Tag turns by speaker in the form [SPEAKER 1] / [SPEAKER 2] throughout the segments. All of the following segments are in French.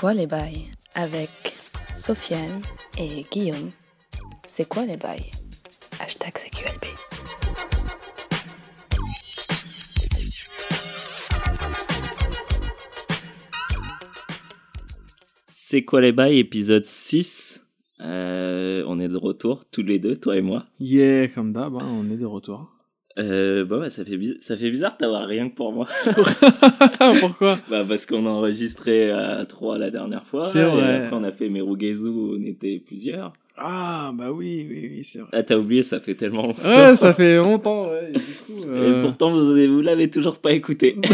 [SPEAKER 1] quoi les bails avec Sofiane et Guillaume. C'est quoi les bails? Hashtag CQLB.
[SPEAKER 2] C'est quoi les bails, épisode 6. Euh, on est de retour, tous les deux, toi et moi.
[SPEAKER 3] Yeah, comme d'hab, hein, on est de retour.
[SPEAKER 2] Euh, bah ouais, ça fait, ça fait bizarre d'avoir rien que pour moi.
[SPEAKER 3] Pourquoi?
[SPEAKER 2] Bah parce qu'on a enregistré à 3 la dernière fois.
[SPEAKER 3] C'est
[SPEAKER 2] et
[SPEAKER 3] vrai.
[SPEAKER 2] après, on a fait Merugezu, on était plusieurs.
[SPEAKER 3] Ah, bah oui, oui, oui, c'est vrai.
[SPEAKER 2] Ah, t'as oublié, ça fait tellement longtemps.
[SPEAKER 3] Ouais, ça fait longtemps, ouais. et du coup,
[SPEAKER 2] Et
[SPEAKER 3] euh,
[SPEAKER 2] pourtant, vous, vous l'avez toujours pas écouté.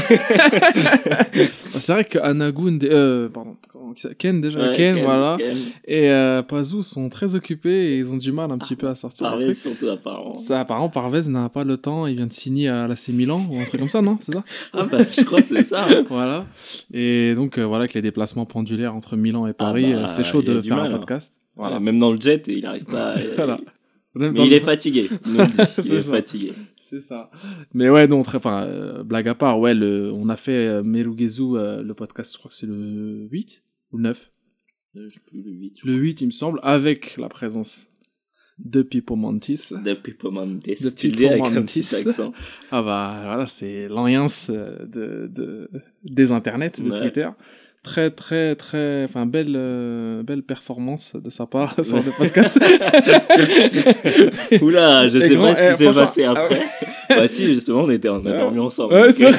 [SPEAKER 3] C'est vrai que Anagun, euh, pardon, Ken déjà,
[SPEAKER 2] Ouais,
[SPEAKER 3] Ken, voilà,
[SPEAKER 2] Ken.
[SPEAKER 3] et euh, Pazou sont très occupés et ils ont du mal un petit peu à sortir
[SPEAKER 2] Parvez surtout, apparemment.
[SPEAKER 3] Ça, apparemment, Parvez n'a pas le temps, il vient de signer à l'AC Milan ou un truc comme ça, non? C'est ça?
[SPEAKER 2] Ah bah, je crois que c'est ça.
[SPEAKER 3] Voilà. Et donc, euh, voilà, avec les déplacements pendulaires entre Milan et Paris,
[SPEAKER 2] bah,
[SPEAKER 3] euh, c'est chaud de faire
[SPEAKER 2] mal,
[SPEAKER 3] un
[SPEAKER 2] hein.
[SPEAKER 3] podcast.
[SPEAKER 2] Voilà. Même dans le jet, il arrive pas. à-
[SPEAKER 3] Voilà.
[SPEAKER 2] Mais il
[SPEAKER 3] le-
[SPEAKER 2] est fatigué. il est
[SPEAKER 3] ça.
[SPEAKER 2] fatigué.
[SPEAKER 3] C'est ça. Mais ouais, non, très, enfin, euh, blague à part, ouais, le, on a fait euh, Merugezu, euh, le podcast, je crois que c'est le 8 ou le 9
[SPEAKER 2] Euh, Je sais plus le 8. je
[SPEAKER 3] Le 8, il me semble, avec la présence de Pipo Mantis.
[SPEAKER 2] De Pipo Mantis.
[SPEAKER 3] De
[SPEAKER 2] Tu
[SPEAKER 3] Pipo
[SPEAKER 2] avec un
[SPEAKER 3] Mantis.
[SPEAKER 2] petit accent.
[SPEAKER 3] Ah bah, voilà, c'est l'alliance euh, de, de, des internets, de
[SPEAKER 2] Ouais.
[SPEAKER 3] Twitter. Très, très, très, enfin, belle, euh, belle performance de sa part sur le podcast.
[SPEAKER 2] Oula, je
[SPEAKER 3] Et
[SPEAKER 2] sais
[SPEAKER 3] grand-
[SPEAKER 2] pas ce
[SPEAKER 3] eh,
[SPEAKER 2] qui s'est
[SPEAKER 3] franchement,
[SPEAKER 2] passé
[SPEAKER 3] ah
[SPEAKER 2] après. bah si, justement, on était, on a dormi ensemble.
[SPEAKER 3] Ouais,
[SPEAKER 2] Donc,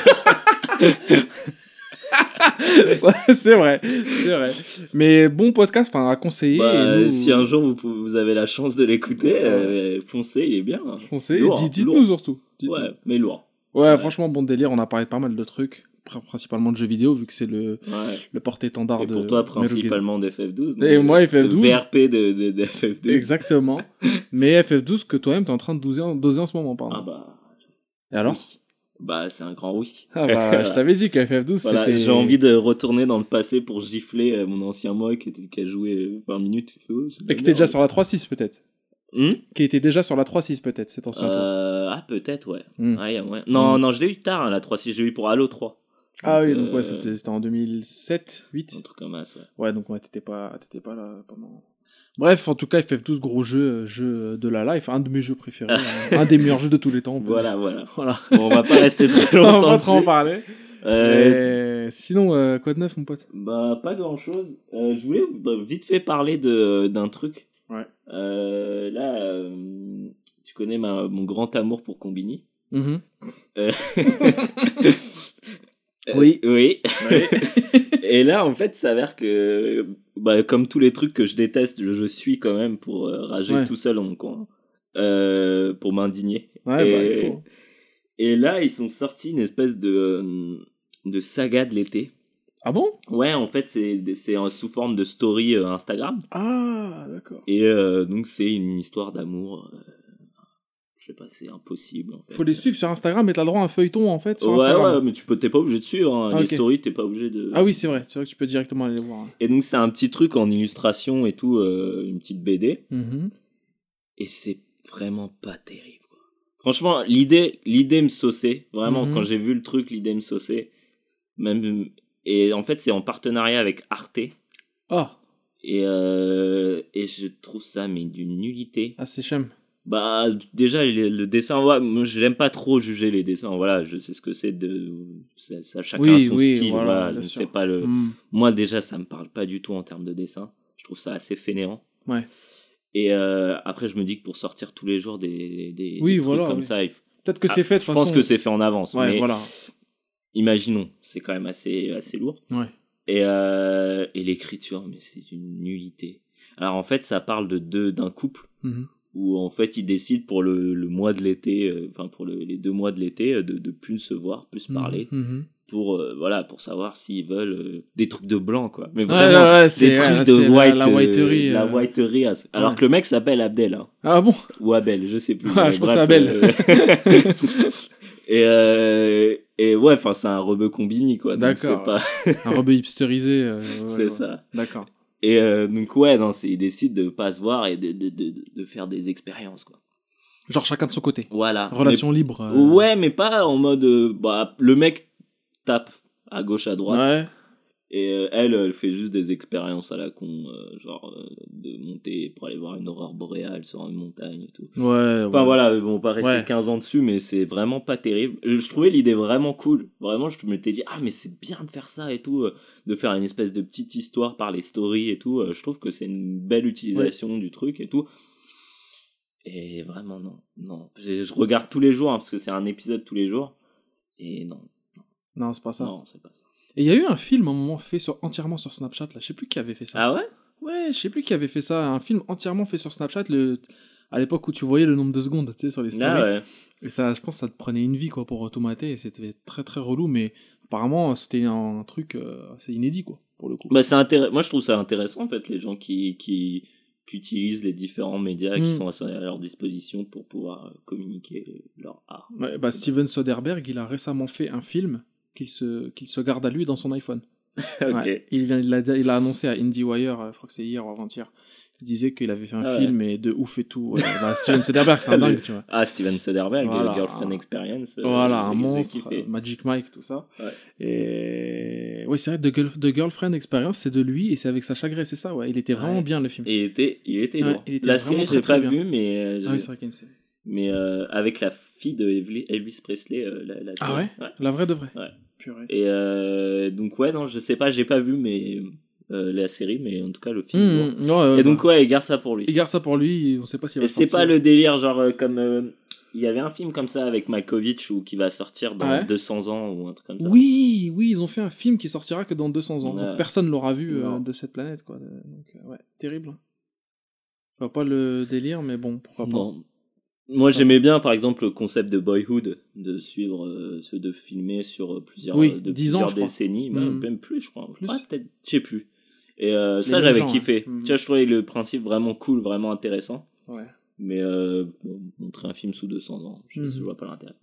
[SPEAKER 3] c'est vrai, c'est vrai. Mais bon podcast, enfin, à conseiller.
[SPEAKER 2] bah,
[SPEAKER 3] nous,
[SPEAKER 2] Si un jour vous, pouvez- vous avez la chance de l'écouter, euh, foncez, il est bien. hein.
[SPEAKER 3] foncez,
[SPEAKER 2] Lourd,
[SPEAKER 3] dites-nous
[SPEAKER 2] lourd.
[SPEAKER 3] surtout. Dites-nous.
[SPEAKER 2] Ouais, mais lourd.
[SPEAKER 3] Ouais,
[SPEAKER 2] Ouais.
[SPEAKER 3] franchement, bon délire. On a parlé de pas mal de trucs, principalement de jeux vidéo, vu que c'est le,
[SPEAKER 2] Ouais.
[SPEAKER 3] le porte-étendard de.
[SPEAKER 2] pour toi, principalement d'FF12.
[SPEAKER 3] Et moi,
[SPEAKER 2] le-
[SPEAKER 3] FF12.
[SPEAKER 2] Le VRP de, de, de FF12.
[SPEAKER 3] Exactement. Mais FF12 que toi-même t'es en train de doser en, doser en ce moment, pardon.
[SPEAKER 2] Ah bah.
[SPEAKER 3] Et alors
[SPEAKER 2] oui. Bah, c'est un grand oui.
[SPEAKER 3] Ah bah, je t'avais dit que FF12
[SPEAKER 2] Voilà,
[SPEAKER 3] c'était.
[SPEAKER 2] j'ai envie de retourner dans le passé pour gifler euh, mon ancien moi qui, était, qui a joué euh, 20 minutes. Il fait, oh,
[SPEAKER 3] Et
[SPEAKER 2] la
[SPEAKER 3] qui était déjà sur la 3.6 peut-être.
[SPEAKER 2] Hmm?
[SPEAKER 3] Qui était déjà sur la 3.6 peut-être, c'est ancien.
[SPEAKER 2] Euh, ah, peut-être, ouais.
[SPEAKER 3] Hmm.
[SPEAKER 2] Ouais, ouais. Non,
[SPEAKER 3] Hmm.
[SPEAKER 2] non, je l'ai eu tard, hein, la 3.6, je l'ai eu pour Halo 3.
[SPEAKER 3] Ah oui,
[SPEAKER 2] Donc,
[SPEAKER 3] ouais,
[SPEAKER 2] euh,
[SPEAKER 3] c'était c'était en 2007, 8.
[SPEAKER 2] Un truc comme ça, ouais.
[SPEAKER 3] Ouais, donc ouais, t'étais pas, pas là pendant. Bref, en tout cas, FF12, gros jeu, euh, jeu de la life, un de mes jeux préférés, un, un des meilleurs jeux de tous les temps. on
[SPEAKER 2] Voilà, voilà.
[SPEAKER 3] Voilà.
[SPEAKER 2] Bon, on va pas rester très
[SPEAKER 3] on
[SPEAKER 2] longtemps
[SPEAKER 3] va trop en parler.
[SPEAKER 2] Euh,
[SPEAKER 3] Sinon, euh, quoi de neuf, mon pote?
[SPEAKER 2] Bah, pas grand chose. je voulais bah, vite fait parler d'un truc.
[SPEAKER 3] Ouais.
[SPEAKER 2] Euh, là, euh, tu connais ma, mon grand amour pour Combini. Euh,
[SPEAKER 3] Oui.
[SPEAKER 2] Oui. Et là, en fait, s'avère que, bah, comme tous les trucs que je déteste, je, je suis quand même pour euh, rager
[SPEAKER 3] Ouais.
[SPEAKER 2] tout seul dans mon coin, euh, pour m'indigner.
[SPEAKER 3] Ouais,
[SPEAKER 2] et,
[SPEAKER 3] bah, il faut.
[SPEAKER 2] et là, ils sont sortis une espèce de, de saga de l'été.
[SPEAKER 3] Ah bon?
[SPEAKER 2] Ouais, en fait, c'est en- sous forme de story Instagram.
[SPEAKER 3] Ah, d'accord.
[SPEAKER 2] Et donc, c'est une histoire d'amour. Je sais pas, c'est impossible. En fait.
[SPEAKER 3] Faut les suivre sur Instagram et t'as le droit à un feuilleton en fait sur
[SPEAKER 2] Ouais,
[SPEAKER 3] Instagram.
[SPEAKER 2] ouais, mais tu peux, t'es pas obligé de suivre. hein.
[SPEAKER 3] Ah,
[SPEAKER 2] Les stories, t'es pas obligé de.
[SPEAKER 3] Ah oui, c'est vrai, c'est vrai que tu peux directement aller les voir. hein.
[SPEAKER 2] Et donc, c'est un petit truc en illustration et tout, euh, une petite BD.
[SPEAKER 3] Mhm.
[SPEAKER 2] Et c'est vraiment pas terrible. quoi. Franchement, l'idée, l'idée me sauçait. Vraiment,
[SPEAKER 3] Mhm.
[SPEAKER 2] quand j'ai vu le truc, l'idée me sauçait. Même, et en fait, c'est en partenariat avec Arte.
[SPEAKER 3] Ah,
[SPEAKER 2] Et, euh, et je trouve ça, mais d'une nullité.
[SPEAKER 3] ah c'est chum.
[SPEAKER 2] Bah, déjà, le, dessin, ouais, moi, j'aime pas trop juger les dessins. Voilà, je sais ce que c'est de. Ça, ça- chacun
[SPEAKER 3] Oui,
[SPEAKER 2] son
[SPEAKER 3] oui,
[SPEAKER 2] style.
[SPEAKER 3] voilà,
[SPEAKER 2] pas le.
[SPEAKER 3] Hmm.
[SPEAKER 2] Moi, déjà, ça me parle pas du tout en termes de dessin. Je trouve ça assez fainéant.
[SPEAKER 3] Ouais.
[SPEAKER 2] Et euh, après, je me dis que pour sortir tous les jours des, des,
[SPEAKER 3] Oui,
[SPEAKER 2] des trucs
[SPEAKER 3] voilà,
[SPEAKER 2] comme ça, il
[SPEAKER 3] Peut-être que
[SPEAKER 2] Ah,
[SPEAKER 3] c'est fait de
[SPEAKER 2] je pense que c'est fait en avance.
[SPEAKER 3] Ouais,
[SPEAKER 2] mais
[SPEAKER 3] voilà.
[SPEAKER 2] imaginons, c'est quand même assez, assez lourd.
[SPEAKER 3] Ouais.
[SPEAKER 2] Et, euh, et l'écriture, mais c'est une nullité. Alors en fait, ça parle de deux d'un couple
[SPEAKER 3] Mhm.
[SPEAKER 2] Où en fait ils décident pour le, le mois de l'été, euh, enfin pour le- les deux mois de l'été, euh, de, de plus se voir, plus se parler,
[SPEAKER 3] Mhm.
[SPEAKER 2] pour euh, voilà pour savoir s'ils veulent euh, des trucs de blanc quoi. Mais
[SPEAKER 3] Ouais,
[SPEAKER 2] vraiment
[SPEAKER 3] ouais, ouais, c'est
[SPEAKER 2] des
[SPEAKER 3] ouais,
[SPEAKER 2] trucs de
[SPEAKER 3] c'est la-
[SPEAKER 2] white,
[SPEAKER 3] la,
[SPEAKER 2] euh,
[SPEAKER 3] whiterie.
[SPEAKER 2] la whiterie. à- Alors
[SPEAKER 3] Ouais.
[SPEAKER 2] que le mec s'appelle Abdel hein,
[SPEAKER 3] Ah bon?
[SPEAKER 2] Ou Abel, je sais plus.
[SPEAKER 3] Ouais,
[SPEAKER 2] mais
[SPEAKER 3] je pense
[SPEAKER 2] bref,
[SPEAKER 3] Abel.
[SPEAKER 2] et et ouais, enfin c'est un rebeu combini quoi.
[SPEAKER 3] D'accord.
[SPEAKER 2] Pas,
[SPEAKER 3] Un rebeu hipsterisé. ouais,
[SPEAKER 2] c'est
[SPEAKER 3] ouais.
[SPEAKER 2] ça.
[SPEAKER 3] D'accord.
[SPEAKER 2] Et euh, donc ouais, non, ils décident de pas se voir et de, de, de, de faire des expériences quoi.
[SPEAKER 3] Genre chacun de son côté.
[SPEAKER 2] Voilà.
[SPEAKER 3] Relation libre. Euh.
[SPEAKER 2] Ouais, mais pas en mode euh, bah le mec tape à gauche à droite
[SPEAKER 3] Ouais.
[SPEAKER 2] Et euh, elle, elle fait juste des expériences à la con, euh, genre euh, de monter pour aller voir une aurore boréale sur une montagne et tout.
[SPEAKER 3] Ouais,
[SPEAKER 2] Enfin
[SPEAKER 3] ouais.
[SPEAKER 2] voilà, ils vont pas rester
[SPEAKER 3] Ouais.
[SPEAKER 2] 15 ans dessus, mais c'est vraiment pas terrible. Je, je trouvais l'idée vraiment cool. Vraiment, je m'étais dit, ah mais c'est bien de faire ça et tout, de faire une espèce de petite histoire par les stories et tout. Je trouve que c'est une belle utilisation du truc et tout. Et vraiment, non. non. Je, je regarde tous les jours, hein, parce que c'est un épisode tous les jours. Et non,
[SPEAKER 3] Non, c'est pas ça.
[SPEAKER 2] non, c'est pas ça.
[SPEAKER 3] Et il y a eu un film à un moment fait sur, entièrement sur Snapchat, là. Je sais plus qui avait fait ça.
[SPEAKER 2] Ah ouais?
[SPEAKER 3] Ouais, je sais plus qui avait fait ça. Un film entièrement fait sur Snapchat, le... à l'époque où tu voyais le nombre de secondes, tu sais, sur les stories.
[SPEAKER 2] Ah ouais.
[SPEAKER 3] Et ça, je pense que ça te prenait une vie, quoi, pour tout mater. Et c'était très très relou, mais apparemment, c'était un, truc euh, assez inédit, quoi, pour le coup.
[SPEAKER 2] Bah, c'est Moi, je trouve ça intéressant, en fait, les gens qui, qui, qui utilisent les différents médias qui
[SPEAKER 3] Mm.
[SPEAKER 2] sont à leur disposition pour pouvoir euh, communiquer leur art.
[SPEAKER 3] Ouais, bah, Steven Soderbergh, il a récemment fait un film qu'il se, qu'il se garde à lui dans son iPhone. Ouais. Il, vient, il, a, il a annoncé à IndieWire, euh, je crois que c'est hier ou avant-hier, il disait qu'il avait fait un
[SPEAKER 2] Ah ouais.
[SPEAKER 3] film et de ouf et tout. Ouais, bah, Steven Soderbergh, c'est un dingue, tu vois.
[SPEAKER 2] Ah, Steven Soderbergh,
[SPEAKER 3] Voilà.
[SPEAKER 2] euh, Girlfriend Experience. euh,
[SPEAKER 3] Voilà, un monstre, euh, Magic Mike, tout ça.
[SPEAKER 2] Ouais.
[SPEAKER 3] Et oui, c'est vrai, The, Girl- The Girlfriend Experience, c'est de lui et c'est avec Sacha Grey, c'est ça, ouais. Il était vraiment bien le film.
[SPEAKER 2] Et il était, il était lourd.
[SPEAKER 3] il était
[SPEAKER 2] la série, j'ai
[SPEAKER 3] très
[SPEAKER 2] pas
[SPEAKER 3] bien.
[SPEAKER 2] vu, mais, euh,
[SPEAKER 3] Ah oui, c'est vrai qu'il y a une série.
[SPEAKER 2] mais euh, avec la fille de Elvis Presley, euh, la, la
[SPEAKER 3] Ah ouais La vraie de vraie
[SPEAKER 2] Ouais.
[SPEAKER 3] Purée.
[SPEAKER 2] Et euh, donc, ouais, non, je sais pas, j'ai pas vu mais, euh, la série, mais en tout cas, le film.
[SPEAKER 3] ouais,
[SPEAKER 2] Et donc,
[SPEAKER 3] bah,
[SPEAKER 2] ouais, il garde ça pour lui.
[SPEAKER 3] il garde ça pour lui, on sait pas
[SPEAKER 2] Et c'est pas le délire, genre, euh, comme. il y avait un film comme ça avec Malkovich ou qui va sortir dans
[SPEAKER 3] Ah ouais
[SPEAKER 2] 200 ans ou un truc comme ça.
[SPEAKER 3] Oui, oui, ils ont fait un film qui sortira que dans 200 ans. Donc personne l'aura vu de cette planète, quoi. Donc, ouais, terrible. Je vois pas le délire, mais bon, pourquoi pas.
[SPEAKER 2] Non. Moi, j'aimais bien, par exemple, le concept de Boyhood, de suivre, euh, de filmer sur plusieurs,
[SPEAKER 3] Oui,
[SPEAKER 2] euh, de
[SPEAKER 3] 10 ans,
[SPEAKER 2] plusieurs décennies, bah,
[SPEAKER 3] Mhm.
[SPEAKER 2] même plus, je crois.
[SPEAKER 3] Plus.
[SPEAKER 2] Ouais, peut-être, je sais plus. Et euh, ça, j'avais
[SPEAKER 3] gens,
[SPEAKER 2] kiffé.
[SPEAKER 3] hein.
[SPEAKER 2] Tu vois, je trouvais le principe vraiment cool, vraiment intéressant.
[SPEAKER 3] Ouais.
[SPEAKER 2] Mais euh, montrer un film sous 200 ans, je, je vois pas l'intérêt.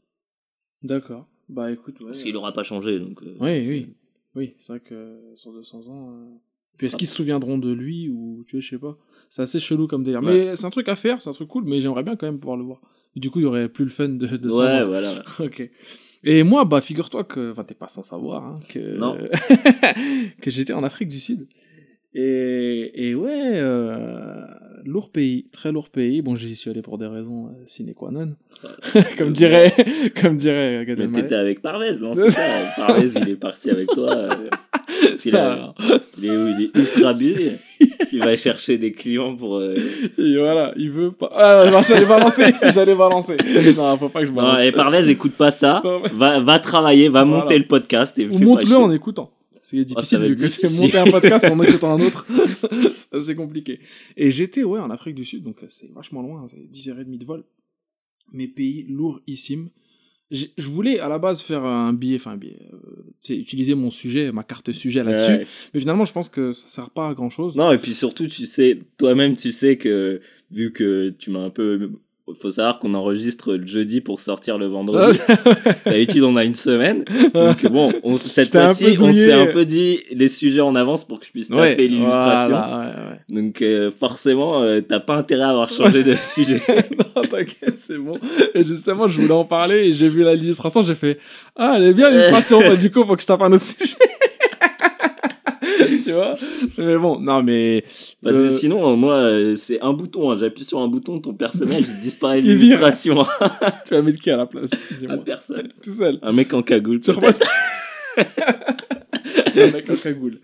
[SPEAKER 3] D'accord. Bah écoute, ouais.
[SPEAKER 2] Parce qu'il aura pas changé, donc. euh,
[SPEAKER 3] Oui, oui. Oui, c'est vrai que sur 200 ans. Puis est-ce qu'ils se souviendront de lui ou tu vois, je sais pas. C'est assez chelou comme délire.
[SPEAKER 2] Ouais.
[SPEAKER 3] Mais c'est un truc à faire, c'est un truc cool, mais j'aimerais bien quand même pouvoir le voir. Du coup, il y aurait plus le fun de 200
[SPEAKER 2] Ouais,
[SPEAKER 3] ans.
[SPEAKER 2] voilà.
[SPEAKER 3] Ok. Et moi, bah, figure-toi que, enfin, t'es pas sans savoir, hein, que,
[SPEAKER 2] Non.
[SPEAKER 3] que j'étais en Afrique du Sud. Et, et ouais, euh, lourd pays, très lourd pays. Bon, j'y suis allé pour des raisons euh, sine qua non, comme dirait, comme dirait Gad
[SPEAKER 2] Mais t'étais avec Parvez, non C'est ça. Parvez, il est parti avec toi. euh, parce qu'il a- il, est, il est ultra busy. Il va chercher des clients pour. euh,
[SPEAKER 3] Et voilà, il veut pas. Ah, non, j'allais balancer, j'allais balancer. Non, faut pas que je
[SPEAKER 2] Non,
[SPEAKER 3] balance.
[SPEAKER 2] et Parvez, écoute pas ça.
[SPEAKER 3] Non, mais-
[SPEAKER 2] Va, va travailler, va
[SPEAKER 3] Voilà.
[SPEAKER 2] monter le podcast et
[SPEAKER 3] Ou
[SPEAKER 2] fais pas
[SPEAKER 3] monte-le
[SPEAKER 2] chier.
[SPEAKER 3] en écoutant. C'est
[SPEAKER 2] ça
[SPEAKER 3] difficile
[SPEAKER 2] va
[SPEAKER 3] vu
[SPEAKER 2] être
[SPEAKER 3] que c'est
[SPEAKER 2] difficile.
[SPEAKER 3] monter un podcast en écoutant un autre. c'est assez compliqué. Et j'étais, ouais, en Afrique du Sud, donc euh, c'est vachement loin, c'est 10h30 de vol. Mais pays lourdissime. Je voulais à la base faire un billet, enfin un billet, euh, utiliser mon sujet, ma carte sujet là-dessus.
[SPEAKER 2] Ouais.
[SPEAKER 3] Mais finalement, je pense que ça sert pas à grand chose.
[SPEAKER 2] Non, et puis surtout, tu sais, toi-même, tu sais que, vu que tu m'as un peu. Faut savoir qu'on enregistre le jeudi pour sortir le vendredi. D'habitude, on a une semaine. Donc, bon, on, cette fois-ci, on s'est un peu dit les sujets en avance pour que je puisse
[SPEAKER 3] Ouais,
[SPEAKER 2] taper l'illustration.
[SPEAKER 3] voilà, ouais, ouais.
[SPEAKER 2] Donc, euh, forcément, euh, t'as pas intérêt à avoir changé de sujet.
[SPEAKER 3] non, t'inquiète, c'est bon. Et justement, je voulais en parler et j'ai vu l'illustration, j'ai fait Ah, elle est bien l'illustration, bah, du coup, faut que je tape un autre sujet. tu vois Mais bon, non, mais.
[SPEAKER 2] Parce
[SPEAKER 3] euh,
[SPEAKER 2] que sinon, euh, moi, euh, c'est un bouton. hein. J'appuie sur un bouton, ton personnage il disparaît de l'illustration.
[SPEAKER 3] tu vas mettre qui à la place Dis-moi.
[SPEAKER 2] personne.
[SPEAKER 3] Tout seul.
[SPEAKER 2] Un mec en cagoule.
[SPEAKER 3] Tu. Le mec en cagoule.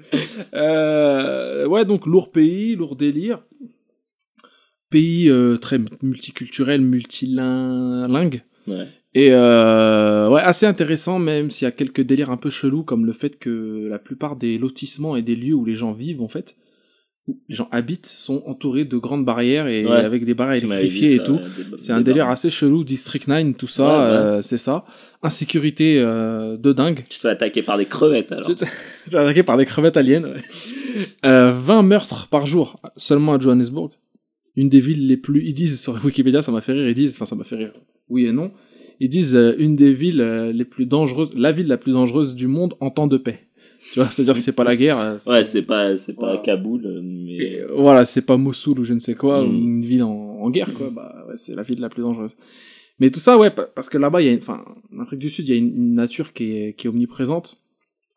[SPEAKER 3] Euh, ouais, donc lourd pays, lourd délire. Pays euh, très multiculturel, multilingue.
[SPEAKER 2] Ouais.
[SPEAKER 3] Et euh, ouais, assez intéressant, même s'il y a quelques délires un peu chelous, comme le fait que la plupart des lotissements et des lieux où les gens vivent, en fait, où les gens habitent, sont entourés de grandes barrières et
[SPEAKER 2] Ouais.
[SPEAKER 3] avec des barrières électrifiées et
[SPEAKER 2] ça,
[SPEAKER 3] tout. C'est un délire
[SPEAKER 2] barres.
[SPEAKER 3] assez chelou, District 9, tout ça,
[SPEAKER 2] Ouais, ouais.
[SPEAKER 3] euh, c'est ça. Insécurité euh, de dingue.
[SPEAKER 2] Tu te fais attaquer par des crevettes alors.
[SPEAKER 3] Tu tu es attaqué par des crevettes aliens. ouais. Euh, 20 meurtres par jour seulement à Johannesburg. Une des villes les plus. Ils disent sur Wikipédia, ça m'a fait rire. Ils disent, enfin ça m'a fait rire. Oui et non. Ils disent euh, une des villes euh, les plus dangereuses, la ville la plus dangereuse du monde en temps de paix. Tu vois, c'est-à-dire que c'est pas la guerre. euh,
[SPEAKER 2] Ouais, c'est pas, c'est pas
[SPEAKER 3] Voilà.
[SPEAKER 2] Kaboul, mais.
[SPEAKER 3] et, voilà, c'est pas Mossoul ou je ne sais quoi,
[SPEAKER 2] Mm.
[SPEAKER 3] une ville en, en guerre, quoi. Bah, ouais, c'est la ville la plus dangereuse. Mais tout ça, ouais, pa- parce que là-bas, il y a, une- enfin, en Afrique du Sud, il y a une, une nature qui est, qui est omniprésente,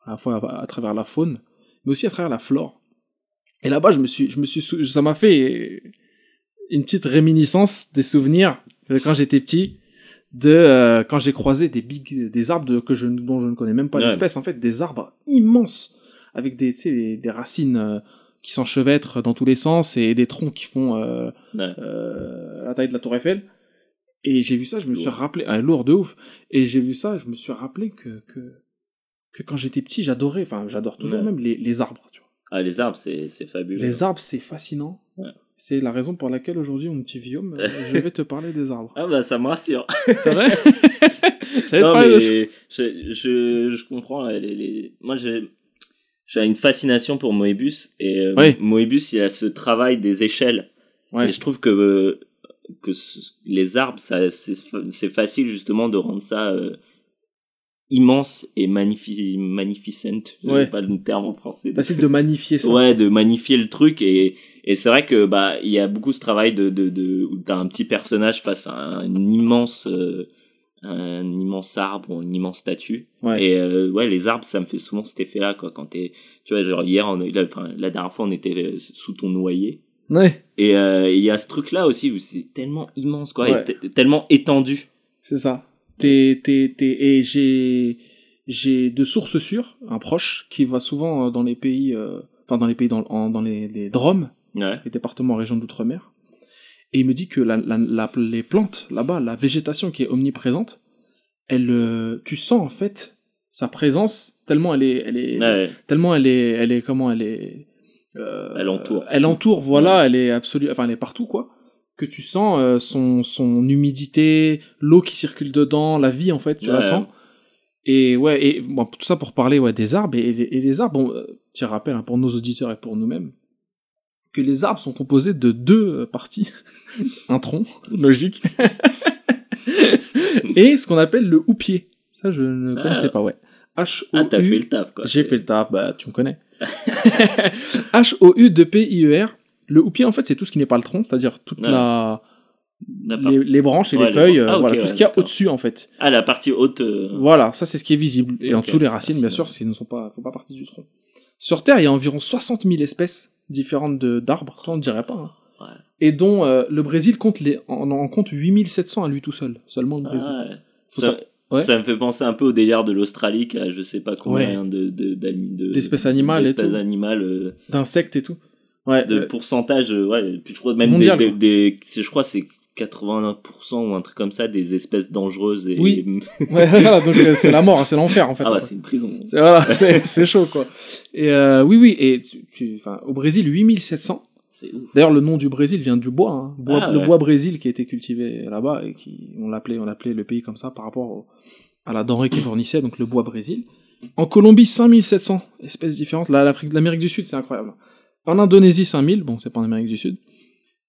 [SPEAKER 3] à la fois à, à travers la faune mais aussi à travers la flore. Et là-bas, je me suis, je me suis, ça m'a fait une petite réminiscence des souvenirs quand j'étais petit, de euh, quand j'ai croisé des big, des arbres de- que je, dont je ne connais même pas
[SPEAKER 2] Ouais.
[SPEAKER 3] l'espèce, en fait, des arbres immenses avec des, des, des racines euh, qui s'enchevêtrent dans tous les sens et des troncs qui font euh,
[SPEAKER 2] Ouais.
[SPEAKER 3] la taille de la Tour Eiffel. Et j'ai vu ça, je me suis rappelé, ah, lourd de ouf. Et j'ai vu ça, je me suis rappelé que, que, que quand j'étais petit, j'adorais, enfin, j'adore toujours
[SPEAKER 2] Ouais.
[SPEAKER 3] même les, les arbres, tu vois.
[SPEAKER 2] Ah, les arbres, c'est c'est fabuleux.
[SPEAKER 3] Les arbres, c'est fascinant. C'est la raison pour laquelle aujourd'hui, mon petit Guillaume, euh, je vais te parler des arbres.
[SPEAKER 2] Ah bah ça me rassure.
[SPEAKER 3] C'est vrai
[SPEAKER 2] non
[SPEAKER 3] de-
[SPEAKER 2] mais je, je, je comprends. les- les- Moi j'ai une fascination pour Moebius et euh,
[SPEAKER 3] Oui.
[SPEAKER 2] Moebius il a ce travail des échelles
[SPEAKER 3] Ouais.
[SPEAKER 2] et je trouve que que ce- les arbres ça c'est facile justement de rendre ça euh, immense et magnifi magnificent.
[SPEAKER 3] Ouais.
[SPEAKER 2] pas le terme en français.
[SPEAKER 3] Facile de magnifier ça.
[SPEAKER 2] Ouais, de magnifier le truc et, et c'est vrai que bah il y a beaucoup ce travail de de, de où t'as un petit personnage face à un, immense euh, un immense arbre ou une immense statue
[SPEAKER 3] Ouais.
[SPEAKER 2] et euh, ouais les arbres ça me fait souvent cet effet là quoi quand t'es tu vois genre hier on, la, enfin, la dernière fois on était euh, sous ton noyer
[SPEAKER 3] Ouais,
[SPEAKER 2] et euh, il y a ce truc là aussi où c'est tellement immense quoi
[SPEAKER 3] Ouais.
[SPEAKER 2] et t- tellement étendu
[SPEAKER 3] c'est ça. T'es, t'es, t'es- et j'ai, j'ai de sources sûres, un proche, qui va souvent dans les pays, euh, enfin dans les pays, dans, en- dans les, les Drômes,
[SPEAKER 2] ouais
[SPEAKER 3] les départements régions d'outre-mer. Et il me dit que la, la- la- les plantes, là-bas, la végétation qui est omniprésente, elle, euh, tu sens en fait sa présence tellement elle est, elle est,
[SPEAKER 2] ouais
[SPEAKER 3] tellement elle est, elle est comment elle est, euh,
[SPEAKER 2] Elle entoure.
[SPEAKER 3] elle entoure, voilà, elle est absolue, enfin elle est partout quoi, que tu sens euh, son, son humidité, l'eau qui circule dedans, la vie en fait, tu la sens. Et ouais, et bon, tout ça pour parler ouais, des arbres. Et, et les arbres, bon, petit rappel hein, pour nos auditeurs et pour nous-mêmes, que les arbres sont composés de deux euh, parties. Un tronc, logique. et ce qu'on appelle le houppier. Ça, je ne
[SPEAKER 2] Ah.
[SPEAKER 3] connaissais pas, ouais. H
[SPEAKER 2] ah t'as fait le taf quoi
[SPEAKER 3] J'ai fait le taf, bah tu me connais. H-O-U-2-P-I-E-R. E Le houppier, en fait, c'est tout ce qui n'est pas le tronc, c'est-à-dire toute la... Les, les branches et
[SPEAKER 2] Ouais,
[SPEAKER 3] les
[SPEAKER 2] les
[SPEAKER 3] feuilles,
[SPEAKER 2] branches. Ah,
[SPEAKER 3] euh, voilà, tout
[SPEAKER 2] ouais,
[SPEAKER 3] ce qu'il y a au-dessus, en fait.
[SPEAKER 2] ah la partie haute euh,
[SPEAKER 3] Voilà, ça c'est ce qui est visible. Et en dessous, les racines, bien sûr, ne sont pas, font pas partie du tronc. Sur Terre, il y a environ 60 000 espèces différentes d'arbres, on ne dirait pas. hein.
[SPEAKER 2] Ouais.
[SPEAKER 3] Et dont euh, le Brésil compte les, en, en compte 8700 à lui tout seul, seulement le Brésil.
[SPEAKER 2] Ah, ouais.
[SPEAKER 3] Faut
[SPEAKER 2] ça,
[SPEAKER 3] ça- ouais.
[SPEAKER 2] ça me fait penser un peu au délire de l'Australie qui a je sais pas combien de de- d'ani- de-
[SPEAKER 3] D'espèces animales et tout.
[SPEAKER 2] animales, euh,
[SPEAKER 3] D'insectes et tout. Ouais,
[SPEAKER 2] de
[SPEAKER 3] euh,
[SPEAKER 2] pourcentage ouais puis je crois même
[SPEAKER 3] Mondial,
[SPEAKER 2] des, des, je crois c'est 89% ou un truc comme ça des espèces dangereuses et
[SPEAKER 3] Oui. ouais, voilà, donc euh, c'est la mort, hein, c'est l'enfer en fait.
[SPEAKER 2] ah bah c'est une prison
[SPEAKER 3] C'est voilà, chaud quoi. Et euh, oui, oui, et tu, tu- enfin, au Brésil, 8700.
[SPEAKER 2] c'est ouf
[SPEAKER 3] D'ailleurs, le nom du Brésil vient du bois, hein. Bois-
[SPEAKER 2] Ah,
[SPEAKER 3] le
[SPEAKER 2] ouais.
[SPEAKER 3] bois Brésil qui a été cultivé là-bas et qui on l'appelait, on appelait le pays comme ça par rapport au- à la denrée qu'il fournissait, donc le bois Brésil. En Colombie, 5700 espèces différentes. Là, l'Afrique, l'Amérique du Sud, c'est incroyable. En Indonésie, 5000, bon, c'est pas en Amérique du Sud.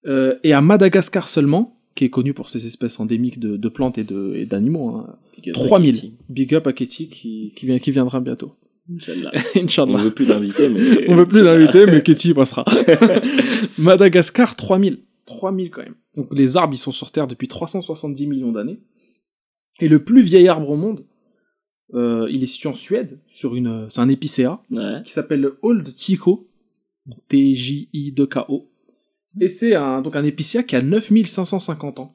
[SPEAKER 3] Euh, et à Madagascar seulement, qui est connu pour ses espèces endémiques de, de plantes et d'animaux, hein,
[SPEAKER 2] Big up
[SPEAKER 3] 3000.
[SPEAKER 2] Kitty.
[SPEAKER 3] Big up à Ketty qui, qui, vient, qui viendra bientôt.
[SPEAKER 2] Inch'Allah. on veut plus d'invités mais
[SPEAKER 3] On veut plus d'invités, mais y passera. Madagascar, 3000. 3000 quand même. Donc les arbres, ils sont sur Terre depuis 370 millions d'années. Et le plus vieil arbre au monde, euh, il est situé en Suède, sur une, c'est un épicéa,
[SPEAKER 2] ouais
[SPEAKER 3] qui s'appelle le Old Tycho, donc T-J-I-2-K-O. Et c'est un, donc un épicéa qui a 9550 ans.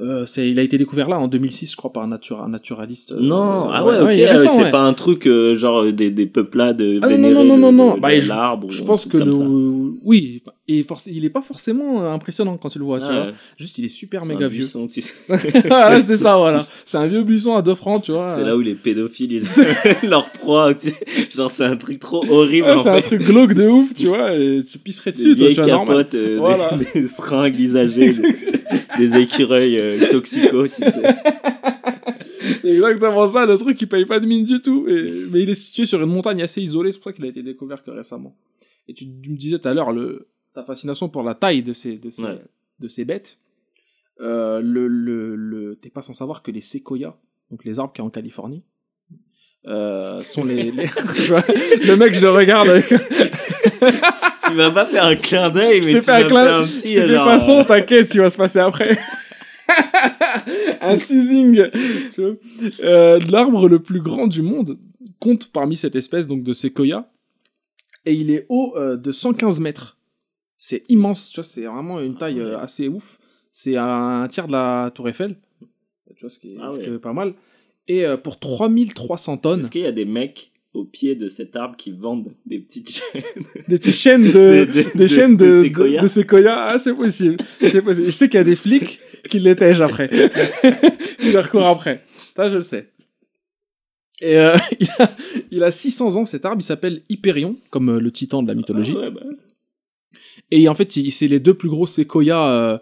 [SPEAKER 3] Euh, c'est, il a été découvert là en 2006, je crois, par un, natura- un naturaliste. euh,
[SPEAKER 2] non,
[SPEAKER 3] euh,
[SPEAKER 2] ah ouais, ah ouais,
[SPEAKER 3] récent,
[SPEAKER 2] c'est
[SPEAKER 3] ouais.
[SPEAKER 2] pas un truc euh, genre euh, des, des peuplades euh,
[SPEAKER 3] Ah non, non, non, non, non, bah, je-
[SPEAKER 2] l'arbre.
[SPEAKER 3] Je pense que nous... oui, et il est pas forcément euh, impressionnant quand tu le vois, tu
[SPEAKER 2] Ah,
[SPEAKER 3] vois. Juste, il est super
[SPEAKER 2] C'est un
[SPEAKER 3] méga vieux.
[SPEAKER 2] buisson, tu sais.
[SPEAKER 3] C'est ça, voilà. C'est un vieux buisson à 2 francs, tu vois.
[SPEAKER 2] C'est là où les pédophiles, ils... leur proie, tu sais. genre c'est un truc trop horrible
[SPEAKER 3] Ouais, c'est un truc glauque de ouf, tu vois, et tu pisserais
[SPEAKER 2] Des
[SPEAKER 3] dessus, toi,
[SPEAKER 2] vieilles
[SPEAKER 3] tu vois,
[SPEAKER 2] capotes, euh,
[SPEAKER 3] Voilà.
[SPEAKER 2] des, des seringues usagées, des, des écureuils euh, toxicaux, tu sais.
[SPEAKER 3] C'est exactement ça, le truc qui paye pas de mine du tout. Et- Mais il est situé sur une montagne assez isolée, c'est pour ça qu'il a été découvert que récemment. Et tu me disais tout à l'heure le, ta fascination pour la taille de ces, de ces,
[SPEAKER 2] Ouais.
[SPEAKER 3] de ces bêtes. Euh, le, le, le, T'es pas sans savoir que les séquoias, donc les arbres qu'il y a en Californie, euh, sont les. Je le mec, je le regarde avec.
[SPEAKER 2] Tu m'as pas fait un clin d'œil,
[SPEAKER 3] Je
[SPEAKER 2] mais
[SPEAKER 3] t'ai
[SPEAKER 2] tu
[SPEAKER 3] fait un clin- Je te fais
[SPEAKER 2] genre,
[SPEAKER 3] pas son, t'inquiète, qui va se passer après. un teasing. Tu vois. Euh, L'arbre le plus grand du monde compte parmi cette espèce donc de séquoia et il est haut euh, de 115 mètres. C'est immense, tu vois, c'est vraiment une taille euh, assez ouf. C'est un tiers de la Tour Eiffel, tu vois, ce qui est,
[SPEAKER 2] Ah
[SPEAKER 3] ce qui
[SPEAKER 2] ouais.
[SPEAKER 3] est pas mal. Et euh, pour 3300 tonnes,
[SPEAKER 2] Est-ce qu'il y a des mecs au pied de cet arbre qui vendent des petites chaînes?
[SPEAKER 3] Des petites chaînes de,
[SPEAKER 2] de- de-
[SPEAKER 3] des
[SPEAKER 2] de-
[SPEAKER 3] chaînes
[SPEAKER 2] de
[SPEAKER 3] de,
[SPEAKER 2] séquoia.
[SPEAKER 3] de, de séquoia. Ah, c'est possible. C'est possible. Je sais qu'il y a des flics qui l'étègent après. qui leur courent après. Ça, je le sais. Et euh, il, a, il a 600 ans, cet arbre. Il s'appelle Hyperion, comme le titan de la mythologie.
[SPEAKER 2] Ah ouais, bah,
[SPEAKER 3] Et en fait, c'est les deux plus gros séquoias, euh,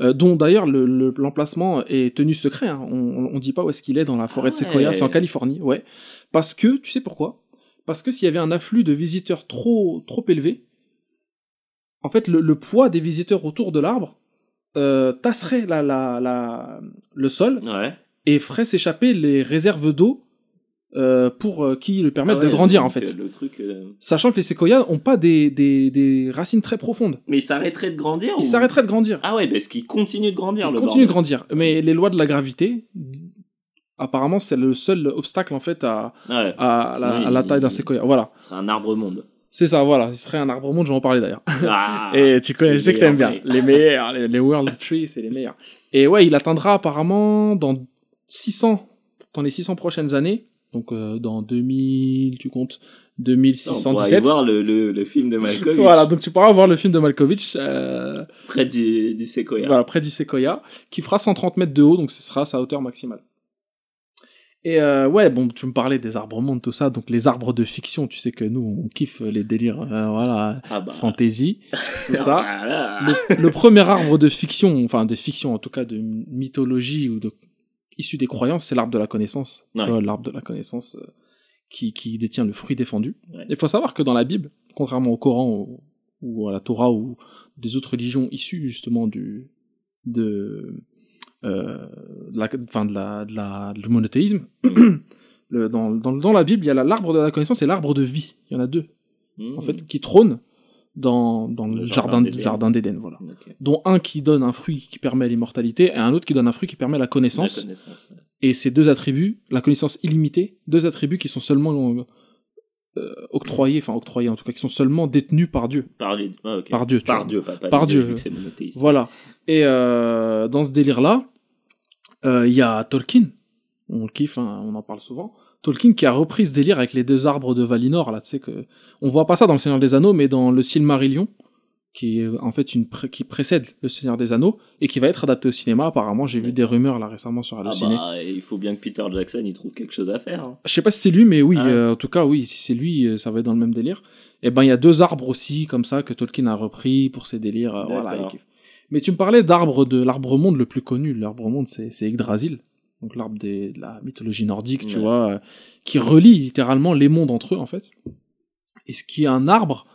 [SPEAKER 3] euh, dont d'ailleurs le- le- l'emplacement est tenu secret. hein. On, on dit pas où est-ce qu'il est dans la forêt
[SPEAKER 2] Ah
[SPEAKER 3] de
[SPEAKER 2] ouais.
[SPEAKER 3] C'est en Californie, ouais. Parce que, tu sais pourquoi? Parce que s'il y avait un afflux de visiteurs trop, trop élevé, en fait, le, le poids des visiteurs autour de l'arbre euh, tasserait la, la, la, le sol
[SPEAKER 2] ouais.
[SPEAKER 3] et ferait s'échapper les réserves d'eau euh, pour euh, qui le permettent
[SPEAKER 2] Ah ouais,
[SPEAKER 3] de grandir, en fait.
[SPEAKER 2] euh, Le truc. euh,
[SPEAKER 3] Sachant que les séquoias ont pas des, des, des racines très profondes.
[SPEAKER 2] Mais il s'arrêterait de grandir
[SPEAKER 3] Ils
[SPEAKER 2] ou-
[SPEAKER 3] s'arrêteraient de grandir.
[SPEAKER 2] Ah ouais, parce qu'il continue de grandir.
[SPEAKER 3] Il
[SPEAKER 2] le
[SPEAKER 3] continue de grandir. Mais les lois de la gravité, apparemment, c'est le seul obstacle en fait à,
[SPEAKER 2] Ah ouais.
[SPEAKER 3] à, la, à taille d'un séquoia. Voilà.
[SPEAKER 2] Ce serait un arbre monde.
[SPEAKER 3] C'est ça, voilà. Ce serait un arbre monde, je vais en parler d'ailleurs.
[SPEAKER 2] Ah,
[SPEAKER 3] Et tu connais, je sais que t'aimes bien. Les meilleurs, les, les World Trees, c'est les meilleurs. Et ouais, il atteindra apparemment dans 600, dans les 600 prochaines années, donc euh, dans 2000, tu comptes,
[SPEAKER 2] on pourra aller
[SPEAKER 3] 2617.
[SPEAKER 2] voir le, le, le film de Malcolm
[SPEAKER 3] Voilà, donc tu pourras voir le film de Malkovich, euh,
[SPEAKER 2] près du, du séquoia.
[SPEAKER 3] voilà, près du séquoia, qui fera 130 mètres de haut, donc ce sera sa hauteur maximale. Et euh, ouais, bon, tu me parlais des arbres mondes, tout ça, donc les arbres de fiction, tu sais que nous, on kiffe les délires, euh, voilà,
[SPEAKER 2] Ah bah.
[SPEAKER 3] fantasy, tout ça.
[SPEAKER 2] Voilà.
[SPEAKER 3] le, le premier arbre de fiction, enfin de fiction en tout cas, de mythologie ou de issu des croyances, c'est l'arbre de la connaissance.
[SPEAKER 2] Ouais.
[SPEAKER 3] l'arbre de la connaissance euh, qui, qui détient le fruit défendu.
[SPEAKER 2] Ouais.
[SPEAKER 3] Il faut savoir que dans la Bible, contrairement au Coran ou, ou à la Torah ou des autres religions issues justement du de euh, de la, enfin de la, de la, du monothéisme, le- dans, dans, dans la Bible, il y a la- l'arbre de la connaissance et l'arbre de vie. Il y en a deux,
[SPEAKER 2] Mmh.
[SPEAKER 3] en fait, qui trônent dans, dans le,
[SPEAKER 2] Le
[SPEAKER 3] jardin,
[SPEAKER 2] jardin d'Éden.
[SPEAKER 3] Voilà dont un qui donne un fruit qui permet l'immortalité et un autre qui donne un fruit qui permet la connaissance.
[SPEAKER 2] La connaissance, ouais.
[SPEAKER 3] Et ces deux attributs, la connaissance illimitée, deux attributs qui sont seulement euh, octroyés, enfin octroyés en tout cas, qui sont seulement détenus par Dieu.
[SPEAKER 2] Par, les- ah.
[SPEAKER 3] Par Dieu, tu
[SPEAKER 2] Par
[SPEAKER 3] vois.
[SPEAKER 2] Dieu, pas, pas
[SPEAKER 3] Par Dieu. Voilà. Et euh, dans ce délire-là, euh, il y a Tolkien, on le kiffe, hein, on en parle souvent. Tolkien qui a repris ce délire avec les deux arbres de Valinor, là, tu sais que. On voit pas ça dans Le Seigneur des Anneaux, mais dans le Silmarillion, qui est en fait une pré- qui précède Le Seigneur des Anneaux, et qui va être adapté au cinéma, apparemment. J'ai vu des rumeurs là récemment sur
[SPEAKER 2] Ah
[SPEAKER 3] Allociné.
[SPEAKER 2] bah, il faut bien que Peter Jackson il trouve quelque chose à faire. hein.
[SPEAKER 3] Je sais pas si c'est lui, mais oui,
[SPEAKER 2] Ah
[SPEAKER 3] euh, en tout cas, oui, si c'est lui, euh, ça va être dans le même délire. Et ben, il y a deux arbres aussi, comme ça, que Tolkien a repris pour ses délires. euh, voilà. Mais tu me parlais d'arbre de l'arbre monde le plus connu. L'arbre monde, c'est c'est Yggdrasil, donc l'arbre des- de la mythologie nordique, tu
[SPEAKER 2] Ouais.
[SPEAKER 3] vois, euh, qui relie littéralement les mondes entre eux, en fait. Et ce qui est un arbre,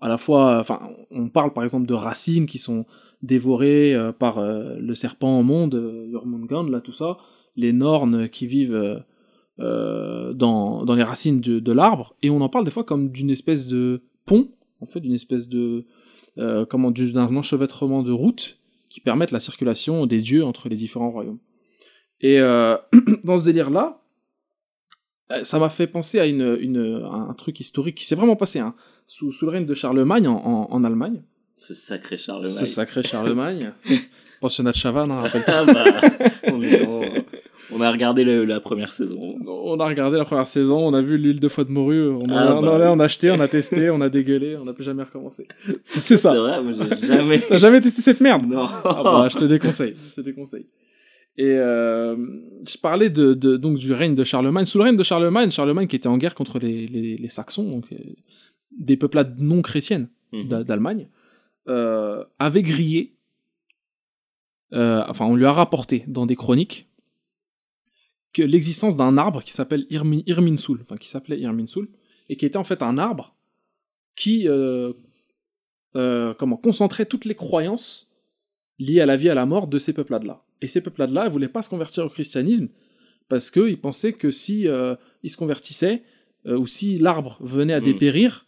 [SPEAKER 3] à la fois, enfin, on parle par exemple de racines qui sont dévorées euh, par euh, le serpent monde, euh, Jormungand, là, tout ça, les Nornes qui vivent dans, dans les racines de, de l'arbre, et on en parle des fois comme d'une espèce de pont, en fait, d'une espèce de, comment, du- d'un enchevêtrement de routes qui permettent la circulation des dieux entre les différents royaumes. Et euh, dans ce délire-là, euh, ça m'a fait penser à, une, une- un truc historique qui s'est vraiment passé hein, sous, sous le règne de Charlemagne en, en- en Allemagne.
[SPEAKER 2] Ce sacré Charlemagne.
[SPEAKER 3] Ce sacré Charlemagne. Pensionnat de Chavannes, hein, rappelle-toi.
[SPEAKER 2] Ah bah, on, est- on- on a regardé le- la première saison.
[SPEAKER 3] On a regardé la première saison, on a vu l'huile de foie de morue, on, a-
[SPEAKER 2] Ah
[SPEAKER 3] on,
[SPEAKER 2] bah
[SPEAKER 3] en a,
[SPEAKER 2] oui.
[SPEAKER 3] on a acheté, on a testé, on a dégueulé, on n'a plus jamais recommencé. C'est ça.
[SPEAKER 2] C'est vrai, moi j'ai jamais.
[SPEAKER 3] T'as jamais testé cette merde?
[SPEAKER 2] Non.
[SPEAKER 3] Ah bah, je te déconseille, je te déconseille. Et euh, je parlais de, de- donc du règne de Charlemagne. Sous le règne de Charlemagne, Charlemagne qui était en guerre contre les, les, les Saxons, donc euh, des peuplades non chrétiennes
[SPEAKER 2] Mhm.
[SPEAKER 3] d'A- d'Allemagne, euh, avait grillé, enfin on lui a rapporté dans des chroniques que l'existence d'un arbre qui s'appelle Irmi- Irminsul, enfin qui s'appelait Irminsul, et qui était en fait un arbre qui comment concentrait toutes les croyances liées à la vie et à la mort de ces peuplades-là. Et ces peuplades-là, ils voulaient pas se convertir au christianisme parce qu'ils pensaient que si euh, ils se convertissaient euh, ou si l'arbre venait à
[SPEAKER 2] Mm.
[SPEAKER 3] dépérir,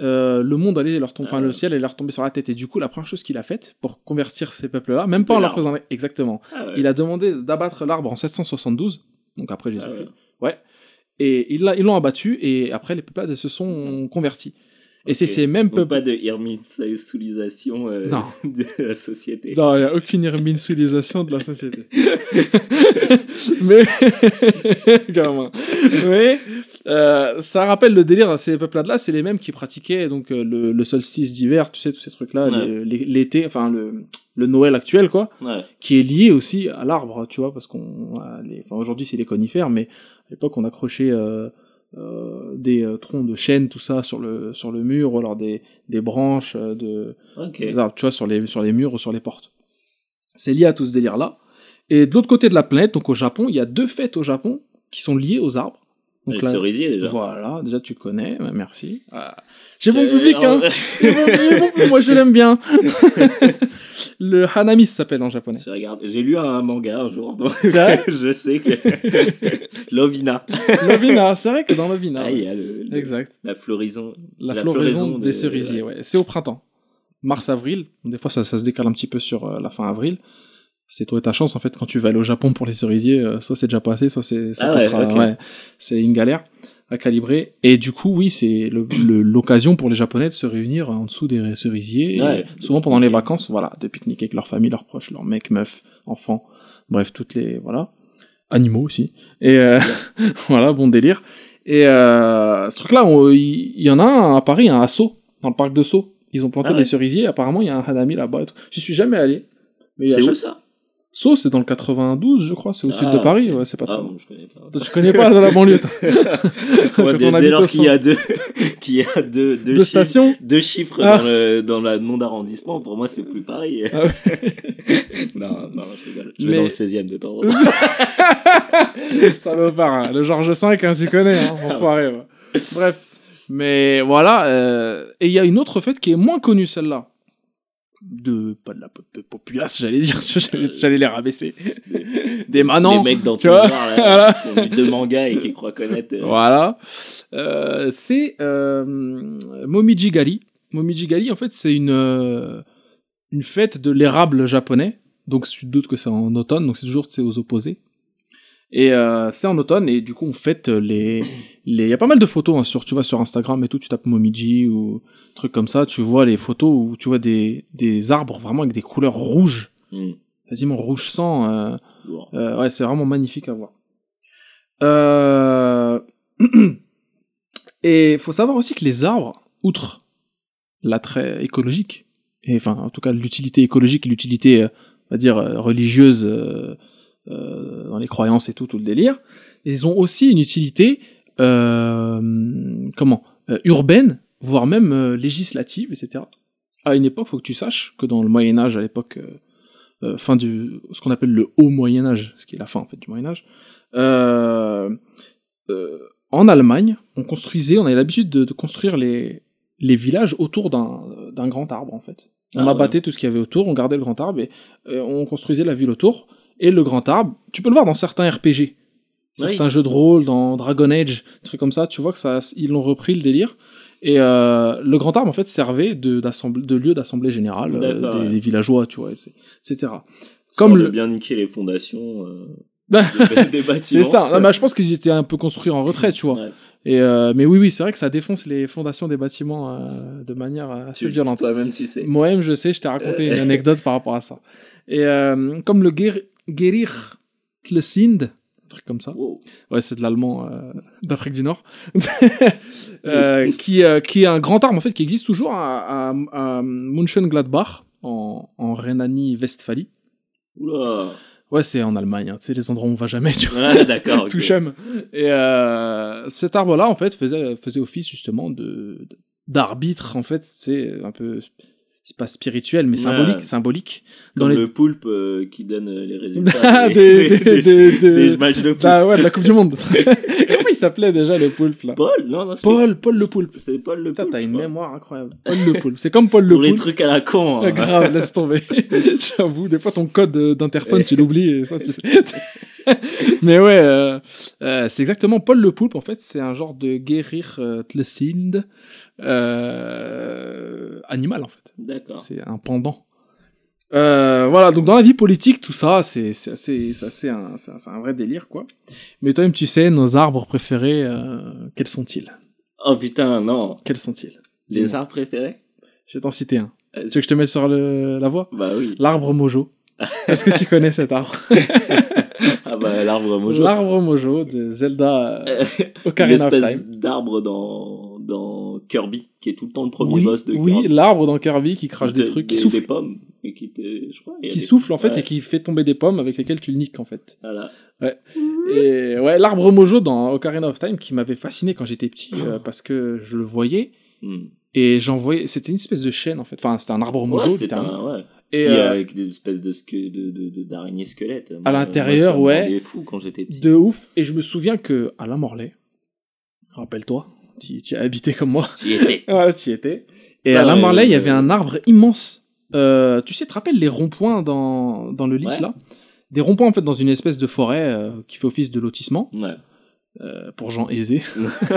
[SPEAKER 3] euh, le monde allait leur tomber, enfin
[SPEAKER 2] Ah
[SPEAKER 3] le ciel allait leur tomber sur la tête. Et du coup, la première chose qu'il a faite pour convertir ces peuples-là, même pas en leur faisant exactement,
[SPEAKER 2] Ah ouais.
[SPEAKER 3] il a demandé d'abattre l'arbre en 772, donc après Jésus-Christ.
[SPEAKER 2] Ah ouais.
[SPEAKER 3] Ouais. Et ils l'ont abattu et après les peuplades se sont convertis. Et c'est ces mêmes peuples.
[SPEAKER 2] pas de hirminsulisation euh, de la société.
[SPEAKER 3] Non, il n'y a aucune irminsulisation de la société. mais, mais euh, ça rappelle le délire, ces peuples-là, c'est les mêmes qui pratiquaient donc euh, le, le solstice d'hiver, tu sais, tous ces trucs-là,
[SPEAKER 2] Ouais.
[SPEAKER 3] l'été, enfin le, le Noël actuel, quoi,
[SPEAKER 2] Ouais.
[SPEAKER 3] qui est lié aussi à l'arbre, tu vois, parce qu'on, euh, aujourd'hui c'est les conifères, mais à l'époque on accrochait euh, euh, des euh, troncs de chêne, tout ça sur le sur le mur, ou alors des des branches euh, de
[SPEAKER 2] Ok.
[SPEAKER 3] alors, tu vois, sur les, sur les murs ou sur les portes. C'est lié à tout ce délire-là. Et de l'autre côté de la planète, donc au Japon, il y a deux fêtes au Japon qui sont liées aux arbres. Donc
[SPEAKER 2] Les
[SPEAKER 3] là,
[SPEAKER 2] cerisiers déjà.
[SPEAKER 3] voilà, déjà tu connais, ouais, merci. Ah. J'ai mon public, hein. public, Moi je l'aime bien. le Hanami ça s'appelle en japonais.
[SPEAKER 2] Je regarde, j'ai lu un manga un jour, donc je sais que Lovina.
[SPEAKER 3] Lovina, c'est vrai que dans Lovina.
[SPEAKER 2] Ah, il y a le, le-
[SPEAKER 3] Exact.
[SPEAKER 2] la floraison.
[SPEAKER 3] La,
[SPEAKER 2] La
[SPEAKER 3] floraison,
[SPEAKER 2] floraison
[SPEAKER 3] des
[SPEAKER 2] de-
[SPEAKER 3] cerisiers, ouais. C'est au printemps. Mars-avril. Des fois, ça, ça se décale un petit peu sur euh, la fin avril. C'est toi et ta chance, en fait, quand tu vas aller au Japon pour les cerisiers, euh, soit c'est déjà passé, soit c'est, ça
[SPEAKER 2] Ah ouais,
[SPEAKER 3] passera. ouais. C'est une galère à calibrer. Et du coup, oui, c'est le- le- l'occasion pour les Japonais de se réunir en dessous des cerisiers.
[SPEAKER 2] Ouais,
[SPEAKER 3] souvent pendant les vacances, voilà, de pique-niquer avec leur famille, leurs proches, leurs mecs, meufs, enfants. Bref, toutes les. Voilà. Animaux aussi. Et euh, voilà, bon délire. Et euh, ce truc-là, il y, en a un à Paris, un à Sceaux, dans le parc de Sceaux. Ils ont planté
[SPEAKER 2] Ah ouais.
[SPEAKER 3] des cerisiers. Apparemment, il y a un Hanami là-bas. J'y suis jamais allé.
[SPEAKER 2] C'est où ça?
[SPEAKER 3] Sceaux, c'est dans le 92, je crois. C'est au sud
[SPEAKER 2] Ah,
[SPEAKER 3] de Paris.
[SPEAKER 2] ok.
[SPEAKER 3] Ouais, c'est pas
[SPEAKER 2] Ah,
[SPEAKER 3] très
[SPEAKER 2] bon, je connais pas.
[SPEAKER 3] Toi, tu connais pas dans la banlieue.
[SPEAKER 2] Moi,
[SPEAKER 3] Quand
[SPEAKER 2] dès, lors qu'il y a deux, qu'il y a deux, deux,
[SPEAKER 3] Deux
[SPEAKER 2] chiffres,
[SPEAKER 3] stations
[SPEAKER 2] deux chiffres
[SPEAKER 3] Ah.
[SPEAKER 2] dans, le, dans le nom d'arrondissement, pour moi, c'est plus pareil.
[SPEAKER 3] Ah
[SPEAKER 2] non, non, je rigole. Je vais
[SPEAKER 3] Mais-
[SPEAKER 2] dans le 16 e de temps en temps.
[SPEAKER 3] Salopard, hein. le Georges V, hein, tu connais, hein, enfoiré, ouais. Bref. Mais voilà, euh, et il y a une autre fête qui est moins connue, celle-là. De, pas de la de populace, j'allais dire, j'allais j'allais les rabaisser. Des manants.
[SPEAKER 2] Les mecs dans
[SPEAKER 3] tu vois,
[SPEAKER 2] là,
[SPEAKER 3] voilà.
[SPEAKER 2] qui ont lu deux mangas et qui croient connaître. euh,
[SPEAKER 3] Voilà. Euh, c'est euh, Momiji Gali. Momiji Gali, en fait, c'est une, euh, une fête de l'érable japonais. Donc, tu te doutes que c'est en automne, donc c'est toujours sais, aux opposés. Et euh, c'est en automne, et du coup, on fête les. les- Il y a pas mal de photos, hein, sur, tu vois, sur Instagram et tout, tu tapes Momiji ou trucs comme ça, tu vois les photos où tu vois des, des arbres vraiment avec des couleurs rouges,
[SPEAKER 2] hmm,
[SPEAKER 3] quasiment rouge sang. euh, euh, ouais, c'est vraiment magnifique à voir. Euh... Et il faut savoir aussi que les arbres, outre l'attrait écologique, et enfin en tout cas l'utilité écologique l'utilité, euh, on va dire, euh, religieuse euh, dans les croyances et tout, tout le délire, ils ont aussi une utilité, euh, comment, euh, urbaine, voire même législative, etc. À une époque, faut que tu saches que dans le Moyen Âge, à l'époque fin du ce qu'on appelle le haut Moyen Âge, ce qui est la fin en fait du Moyen Âge. En Allemagne, on construisait, on avait l'habitude de, de construire les les villages autour d'un grand arbre en fait. On
[SPEAKER 2] Ah ouais.
[SPEAKER 3] abattait tout ce qu'il y avait autour, on gardait le grand arbre et euh, on construisait la ville autour. Et le grand arbre, tu peux le voir dans certains RPG, certains jeux de rôle, dans Dragon Age, trucs comme ça. Tu vois que ça, ils l'ont repris le délire. Et euh, le grand arbre en fait servait de, lieu d'assemblée générale euh, des,
[SPEAKER 2] ouais.
[SPEAKER 3] des villageois, tu vois, etc.
[SPEAKER 2] Comme
[SPEAKER 3] le-
[SPEAKER 2] bien niquer les fondations euh, des, bâtiments.
[SPEAKER 3] C'est ça. Non, mais je pense qu'ils étaient un peu construits en retraite, tu vois.
[SPEAKER 2] Ouais.
[SPEAKER 3] Et euh, mais oui, oui, c'est vrai que ça défonce les fondations des bâtiments euh, de manière assez
[SPEAKER 2] Tu-
[SPEAKER 3] violente.
[SPEAKER 2] Toi-même, tu sais.
[SPEAKER 3] Moi-même, je sais, je t'ai raconté une anecdote par rapport à ça. Et euh, comme le Ger- Gerir Tlesind, un truc comme ça.
[SPEAKER 2] Wow.
[SPEAKER 3] Ouais, c'est de l'allemand euh, d'Afrique du Nord. Euh, qui, euh, qui est un grand arbre en fait qui existe toujours à, à, à Mönchengladbach en, en Rhénanie-Westphalie.
[SPEAKER 2] Oula.
[SPEAKER 3] Ouais, c'est en Allemagne, hein, tu sais, les endroits où on va jamais, tu vois.
[SPEAKER 2] Ah, d'accord. ok.
[SPEAKER 3] tout chum. Et euh, cet arbre-là, en fait, faisait, faisait office justement de d'arbitre, en fait, c'est un peu, c'est pas spirituel, mais
[SPEAKER 2] Ouais.
[SPEAKER 3] symbolique, symbolique. Dans
[SPEAKER 2] Comme
[SPEAKER 3] les
[SPEAKER 2] le poulpe euh, qui donne euh, les résultats
[SPEAKER 3] des, des, des, des-
[SPEAKER 2] des matchs de foot.
[SPEAKER 3] Ah ouais, de la Coupe du Monde. Comment il s'appelait déjà le poulpe là?
[SPEAKER 2] Paul Non, non,
[SPEAKER 3] Paul, Paul le poulpe.
[SPEAKER 2] C'est Paul le poulpe.
[SPEAKER 3] t'as une mémoire incroyable. Paul le poulpe. C'est comme Paul le
[SPEAKER 2] Pour les
[SPEAKER 3] poulpe.
[SPEAKER 2] trucs à la con.
[SPEAKER 3] Ah,
[SPEAKER 2] hein.
[SPEAKER 3] grave, laisse tomber. J'avoue, des fois ton code euh, d'interphone, tu l'oublies et ça, tu sais. Mais ouais, euh, euh, c'est exactement Paul le Poulpe, en fait. C'est un genre de guérir euh, Tlesind euh, animal, en fait.
[SPEAKER 2] D'accord.
[SPEAKER 3] C'est un pendant. Euh, voilà, donc dans la vie politique, tout ça, c'est c'est assez, c'est assez un, c'est un, vrai délire, quoi. Mais toi-même, tu sais, nos arbres préférés, euh, quels sont-ils?
[SPEAKER 2] Oh putain, non.
[SPEAKER 3] Quels sont-ils?
[SPEAKER 2] Les arbres préférés?
[SPEAKER 3] Je vais t'en citer un. Tu veux que je te mette sur le... la voie?
[SPEAKER 2] Bah oui.
[SPEAKER 3] L'arbre Mojo. Est-ce que tu connais cet arbre?
[SPEAKER 2] Ah bah l'arbre mojo.
[SPEAKER 3] L'arbre Mojo de Zelda Ocarina of
[SPEAKER 2] L'espèce
[SPEAKER 3] Time.
[SPEAKER 2] d'arbre dans, dans Kirby, qui est tout le temps le premier
[SPEAKER 3] Oui,
[SPEAKER 2] boss de
[SPEAKER 3] oui
[SPEAKER 2] Kirby.
[SPEAKER 3] l'arbre dans Kirby qui crache des
[SPEAKER 2] De-
[SPEAKER 3] trucs, qui
[SPEAKER 2] des,
[SPEAKER 3] souffle.
[SPEAKER 2] Des pommes. Et qui, te- je crois,
[SPEAKER 3] Qui
[SPEAKER 2] des-
[SPEAKER 3] souffle en fait
[SPEAKER 2] Ouais,
[SPEAKER 3] et qui fait tomber des pommes avec lesquelles tu le niques en fait.
[SPEAKER 2] Voilà.
[SPEAKER 3] Et ouais, l'arbre Mojo dans Ocarina of Time qui m'avait fasciné quand j'étais petit euh, parce que je le voyais
[SPEAKER 2] Hmm.
[SPEAKER 3] et j'en voyais. C'était une espèce de chaîne en fait. Enfin, c'était un arbre Mojo.
[SPEAKER 2] Ouais,
[SPEAKER 3] littéralement.
[SPEAKER 2] un, ouais.
[SPEAKER 3] Et euh,
[SPEAKER 2] avec des espèces de sque- de, de, de- d'araignées squelettes.
[SPEAKER 3] À l'intérieur, ouais.
[SPEAKER 2] fou quand j'étais petit.
[SPEAKER 3] de ouf. Et je me souviens que Alain Morlaix, rappelle-toi, tu tu as habité comme moi.
[SPEAKER 2] J'y étais.
[SPEAKER 3] Ouais, tu y étais. Et
[SPEAKER 2] Ah
[SPEAKER 3] à la
[SPEAKER 2] ouais,
[SPEAKER 3] Marley, il y avait un arbre immense. Euh, tu sais, tu te rappelles les ronds-points dans, dans le lys, là? Des ronds-points, en fait, dans une espèce de forêt euh, qui fait office de lotissement,
[SPEAKER 2] Ouais.
[SPEAKER 3] euh, pour gens aisés.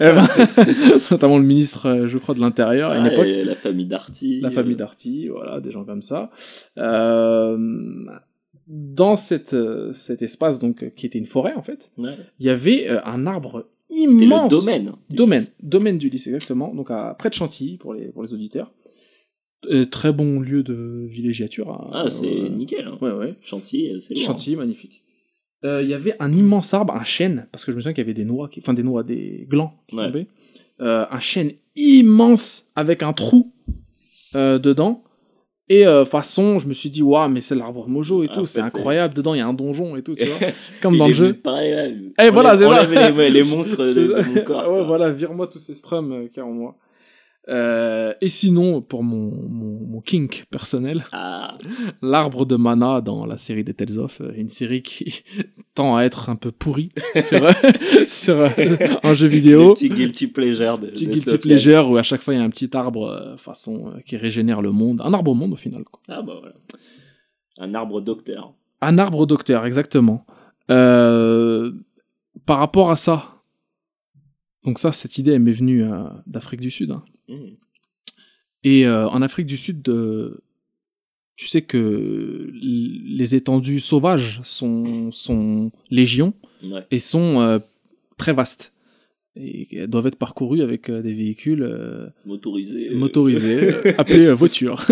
[SPEAKER 3] Eh ben, notamment le ministre, je crois, de l'Intérieur à une époque.
[SPEAKER 2] la famille Darty.
[SPEAKER 3] La famille Darty, voilà, des gens comme ça. Dans cette, cet espace, donc, qui était une forêt, en fait, il y avait un arbre immense.
[SPEAKER 2] le domaine.
[SPEAKER 3] Domaine, domaine du lycée, exactement. Donc à près de Chantilly pour les, pour les auditeurs. Euh, très bon lieu de villégiature. hein.
[SPEAKER 2] Ah, c'est
[SPEAKER 3] Euh,
[SPEAKER 2] nickel. Hein.
[SPEAKER 3] Ouais, ouais.
[SPEAKER 2] Chantilly, euh, c'est loin.
[SPEAKER 3] Chantilly, magnifique. Euh, Il y avait un immense arbre, un chêne, parce que je me souviens qu'il y avait des noix, qui... enfin des noix, des glands qui
[SPEAKER 2] Ouais.
[SPEAKER 3] tombaient. Un chêne immense avec un trou dedans. Et euh, façon, je me suis dit, waouh, mais c'est l'arbre Mojo et
[SPEAKER 2] Ah,
[SPEAKER 3] tout, c'est incroyable. Dedans, il y a un donjon et tout, tu vois. Comme dans le jeu.
[SPEAKER 2] Pareil, là.
[SPEAKER 3] Eh, voilà, c'est ça.
[SPEAKER 2] Les, ouais, les monstres de, mon corps.
[SPEAKER 3] Ah ouais, voilà, vire-moi tous ces strums euh, a en moi. Euh, et sinon, pour mon, mon, mon kink personnel,
[SPEAKER 2] Ah,
[SPEAKER 3] l'arbre de mana dans la série des Tales of, euh, une série qui tend à être un peu pourrie sur, euh, sur un jeu vidéo.
[SPEAKER 2] petit guilty pleasure de,
[SPEAKER 3] Petit
[SPEAKER 2] de
[SPEAKER 3] guilty pleasure où à chaque fois il y a un petit arbre euh, façon euh, qui régénère le monde. Un arbre au monde au final. quoi.
[SPEAKER 2] Ah bah voilà. Un arbre docteur.
[SPEAKER 3] Un arbre docteur, exactement. Par rapport à ça, donc ça, cette idée elle m'est venue euh, d'Afrique du Sud. hein.
[SPEAKER 2] Hmm.
[SPEAKER 3] Et euh, en Afrique du Sud, euh, tu sais que les étendues sauvages sont, sont légion
[SPEAKER 2] Ouais.
[SPEAKER 3] et sont très vastes. Et elles doivent être parcourues avec des véhicules
[SPEAKER 2] Motorisé.
[SPEAKER 3] motorisés, euh, appelés voitures.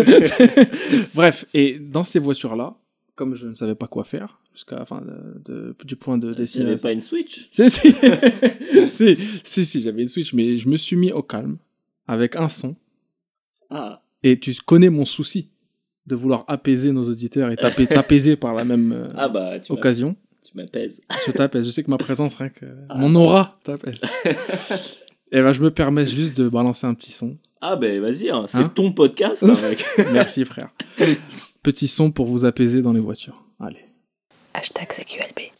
[SPEAKER 3] Bref, et dans ces voitures-là, comme je ne savais pas quoi faire, jusqu'à enfin, de- du point de
[SPEAKER 2] Il n'y avait
[SPEAKER 3] destination.
[SPEAKER 2] pas une Switch?
[SPEAKER 3] Si, si, si, si, si, j'avais une Switch, mais je me suis mis au calme avec un son
[SPEAKER 2] Ah,
[SPEAKER 3] Et tu connais mon souci de vouloir apaiser nos auditeurs et t'apaiser par la même euh,
[SPEAKER 2] ah bah tu
[SPEAKER 3] occasion.
[SPEAKER 2] tu m'apaises.
[SPEAKER 3] Je t'apaise. Je sais que ma présence, rien que
[SPEAKER 2] Ah.
[SPEAKER 3] mon aura t'apaise. et ben, je me permets juste de balancer un petit son.
[SPEAKER 2] Ah bah vas-y, hein, c'est
[SPEAKER 3] Hein
[SPEAKER 2] ton podcast, hein, mec.
[SPEAKER 3] Merci, frère. Petit son pour vous apaiser dans les voitures.
[SPEAKER 1] Hashtag CQLB.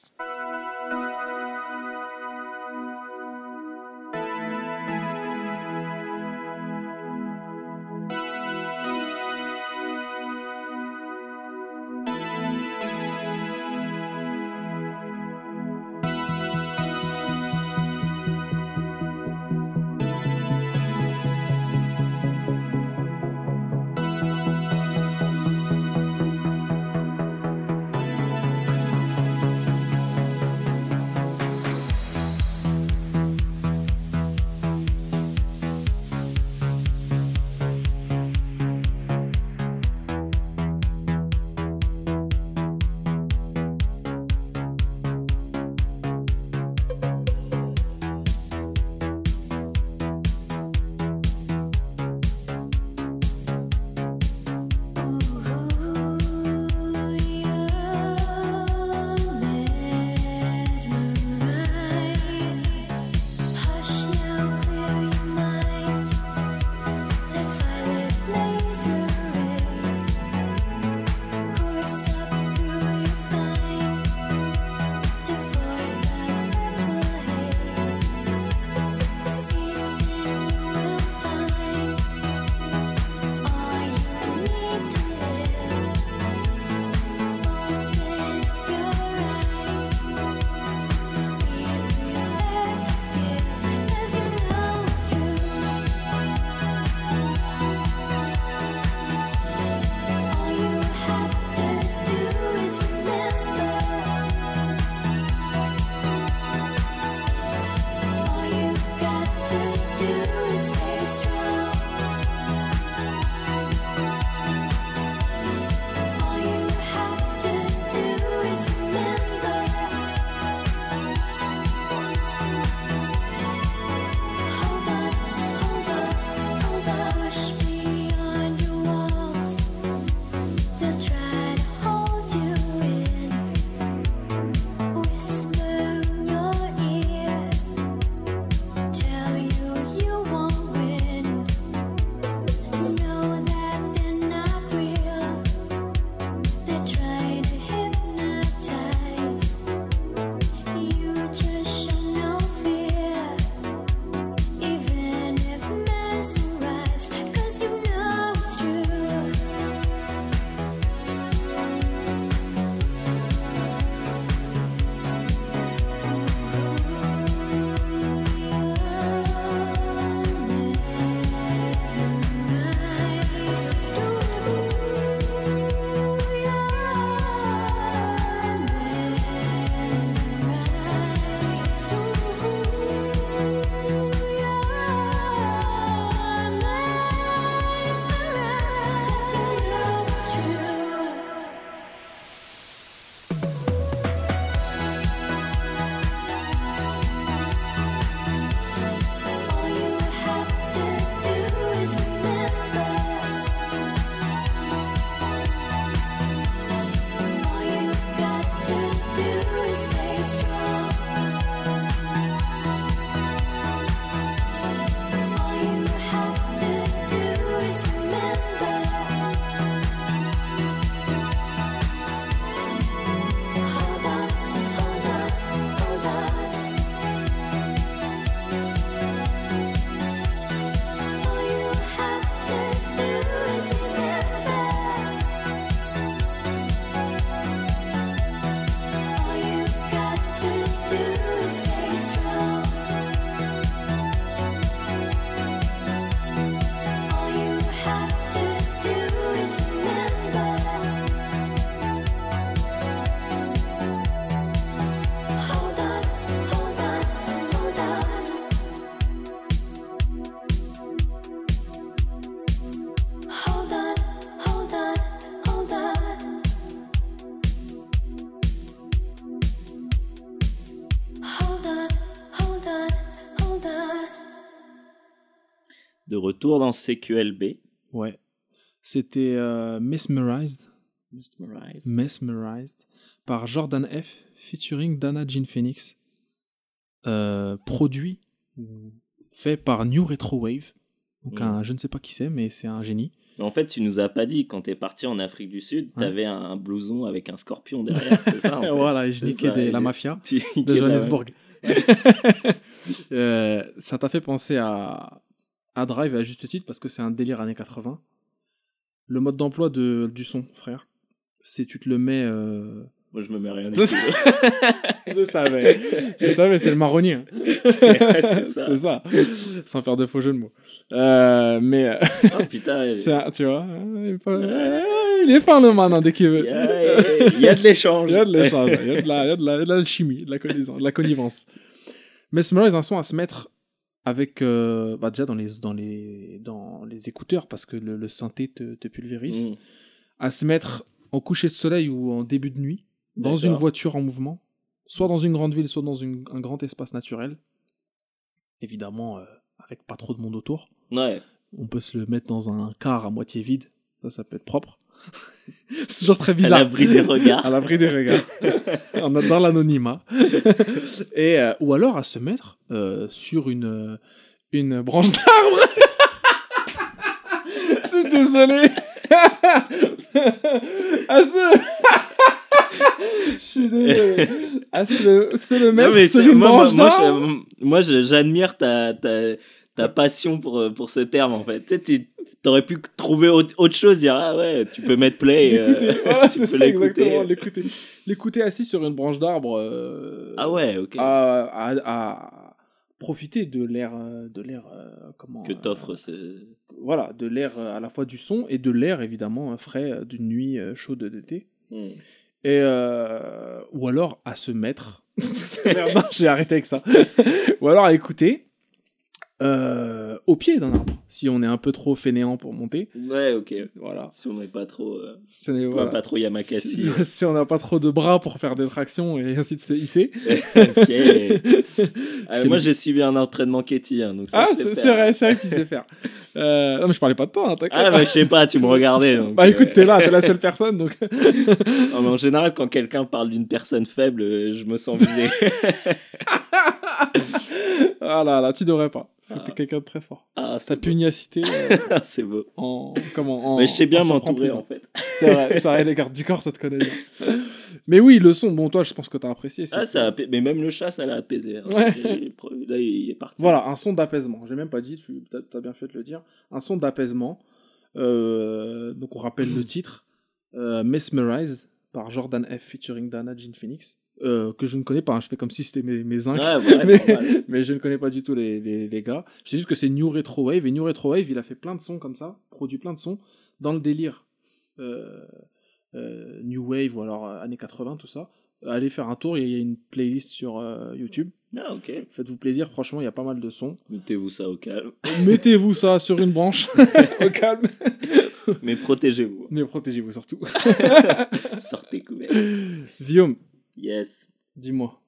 [SPEAKER 2] Retour dans CQLB.
[SPEAKER 3] Ouais. C'était euh, Mesmerized,
[SPEAKER 2] Mesmerized.
[SPEAKER 3] Mesmerized par Jordan F. featuring Dana Jean Phoenix. Euh, produit, fait par New Retro Wave. Donc un, je ne sais pas qui c'est, mais c'est un génie.
[SPEAKER 2] Mais en fait, tu nous as pas dit, quand t'es parti en Afrique du Sud,
[SPEAKER 3] Ouais.
[SPEAKER 2] t'avais un blouson avec un scorpion derrière, c'est ça en fait
[SPEAKER 3] voilà, je niquais des- la mafia
[SPEAKER 2] Tu-
[SPEAKER 3] de Johannesburg. Euh, ça t'a fait penser à, à Drive à juste titre parce que c'est un délire années 80. Le mode d'emploi de, du son, frère, c'est tu te le mets. euh,
[SPEAKER 2] Moi, je me mets rien.
[SPEAKER 3] Je savais, je savais, c'est le marronnier. hein.
[SPEAKER 2] C'est ça.
[SPEAKER 3] sans faire de faux jeux de mots. Euh, mais
[SPEAKER 2] oh putain,
[SPEAKER 3] un- tu vois, il est, pas- euh, il est fin le man hein, dès qu'il veut.
[SPEAKER 2] il y a de l'échange.
[SPEAKER 3] Il y a de l'échange, il y a de la- il y a de la- de l'alchimie, de la connivence. De la connivence. Mesmerize, un son à se mettre avec. euh, bah déjà dans les, dans, les, dans les écouteurs, parce que le, le synthé te, te pulvérise.
[SPEAKER 2] Mm.
[SPEAKER 3] À se mettre en coucher de soleil ou en début de nuit, dans une voiture en mouvement, soit dans une grande ville, soit dans une- un grand espace naturel. Évidemment, euh, avec pas trop de monde autour.
[SPEAKER 2] Ouais.
[SPEAKER 3] On peut se le mettre dans un car à moitié vide. Ça, ça peut être propre. c'est toujours très
[SPEAKER 2] À
[SPEAKER 3] bizarre.
[SPEAKER 2] l'abri des regards.
[SPEAKER 3] à l'abri des regards. On dans l'anonymat. Et, euh, ou alors à se mettre euh, sur une, euh, une branche d'arbre. C'est désolé. à se... Je suis désolé. À se le, le sur
[SPEAKER 2] c'est-
[SPEAKER 3] une
[SPEAKER 2] moi, moi,
[SPEAKER 3] branche
[SPEAKER 2] moi, j'admire ta, ta, ta passion pour, euh, pour ce terme en fait. Tu sais, tu aurais pu trouver autre, autre chose, dire ah ouais, tu peux mettre play. euh,
[SPEAKER 3] L'écouter, voilà, c'est ça
[SPEAKER 2] l'écouter.
[SPEAKER 3] exactement, l'écouter. L'écouter assis sur une branche d'arbre. euh,
[SPEAKER 2] Ah ouais, ok.
[SPEAKER 3] à, à- à profiter de l'air euh, de l'air euh, comment
[SPEAKER 2] que
[SPEAKER 3] euh,
[SPEAKER 2] t'offres ce.
[SPEAKER 3] voilà de l'air euh, à la fois du son et de l'air évidemment euh, frais euh, d'une nuit euh, chaude d'été
[SPEAKER 2] Mm.
[SPEAKER 3] et euh, ou alors à se mettre Merde, non, j'ai arrêté avec ça ou alors à écouter euh, au pied d'un arbre si on est un peu trop fainéant pour monter
[SPEAKER 2] Ouais, ok.
[SPEAKER 3] voilà
[SPEAKER 2] Si on n'est pas trop. euh,
[SPEAKER 3] Ce n'est-
[SPEAKER 2] si on
[SPEAKER 3] voilà.
[SPEAKER 2] n'est pas trop Yamakasi.
[SPEAKER 3] si, si on n'a pas trop de bras pour faire des tractions et ainsi de se hisser
[SPEAKER 2] ok.
[SPEAKER 3] Parce
[SPEAKER 2] Euh,
[SPEAKER 3] que
[SPEAKER 2] moi, j'ai suivi un entraînement Ketty, hein, donc ça,
[SPEAKER 3] ah c'est vrai c'est vrai que tu sais faire Euh, non mais je parlais pas de toi hein, t'inquiète
[SPEAKER 2] Ah, bah, je sais pas, tu me regardais. Donc,
[SPEAKER 3] Bah écoute,
[SPEAKER 2] euh,
[SPEAKER 3] t'es là, t'es la seule personne, donc...
[SPEAKER 2] non, mais en général, quand quelqu'un parle d'une personne faible, je me sens visé.
[SPEAKER 3] ah là là, tu devrais pas. C'était
[SPEAKER 2] Ah.
[SPEAKER 3] quelqu'un de très fort.
[SPEAKER 2] ah, beau.
[SPEAKER 3] pugnacité euh,
[SPEAKER 2] c'est beau.
[SPEAKER 3] en... Comment en,
[SPEAKER 2] Mais je sais bien m'entourer, en fait.
[SPEAKER 3] C'est vrai, les gardes du corps, ça te connaît bien. Mais oui, le son, bon, toi, je pense que t'as apprécié.
[SPEAKER 2] Ah, ça Mais même le chat, ça l'a apaisé. hein.
[SPEAKER 3] Ouais.
[SPEAKER 2] Là, il est parti.
[SPEAKER 3] Voilà, un son d'apaisement. J'ai même pas dit, tu as bien fait de le dire. Un son d'apaisement. Euh, donc on rappelle le titre. Euh, Mesmerized par Jordan F. featuring Dana Jean Phoenix. Euh, que je ne connais pas, hein. je fais comme si c'était mes, mes.
[SPEAKER 2] Ouais, ouais,
[SPEAKER 3] mais, mais je ne connais pas du tout les, les, les gars. Je sais juste que c'est New Retro Wave. Et New Retro Wave, il a fait plein de sons comme ça, produit plein de sons, dans le délire euh, euh, New Wave ou alors années 80, tout ça. Allez faire un tour, il y a une playlist sur YouTube.
[SPEAKER 2] Ah, ok.
[SPEAKER 3] Faites-vous plaisir, franchement, il y a pas mal de sons.
[SPEAKER 2] Mettez-vous ça au calme.
[SPEAKER 3] Mettez-vous ça sur une branche, au calme.
[SPEAKER 2] Mais protégez-vous.
[SPEAKER 3] Mais protégez-vous surtout.
[SPEAKER 2] Sortez couvert.
[SPEAKER 3] Guillaume,
[SPEAKER 2] Yes.
[SPEAKER 3] dis-moi.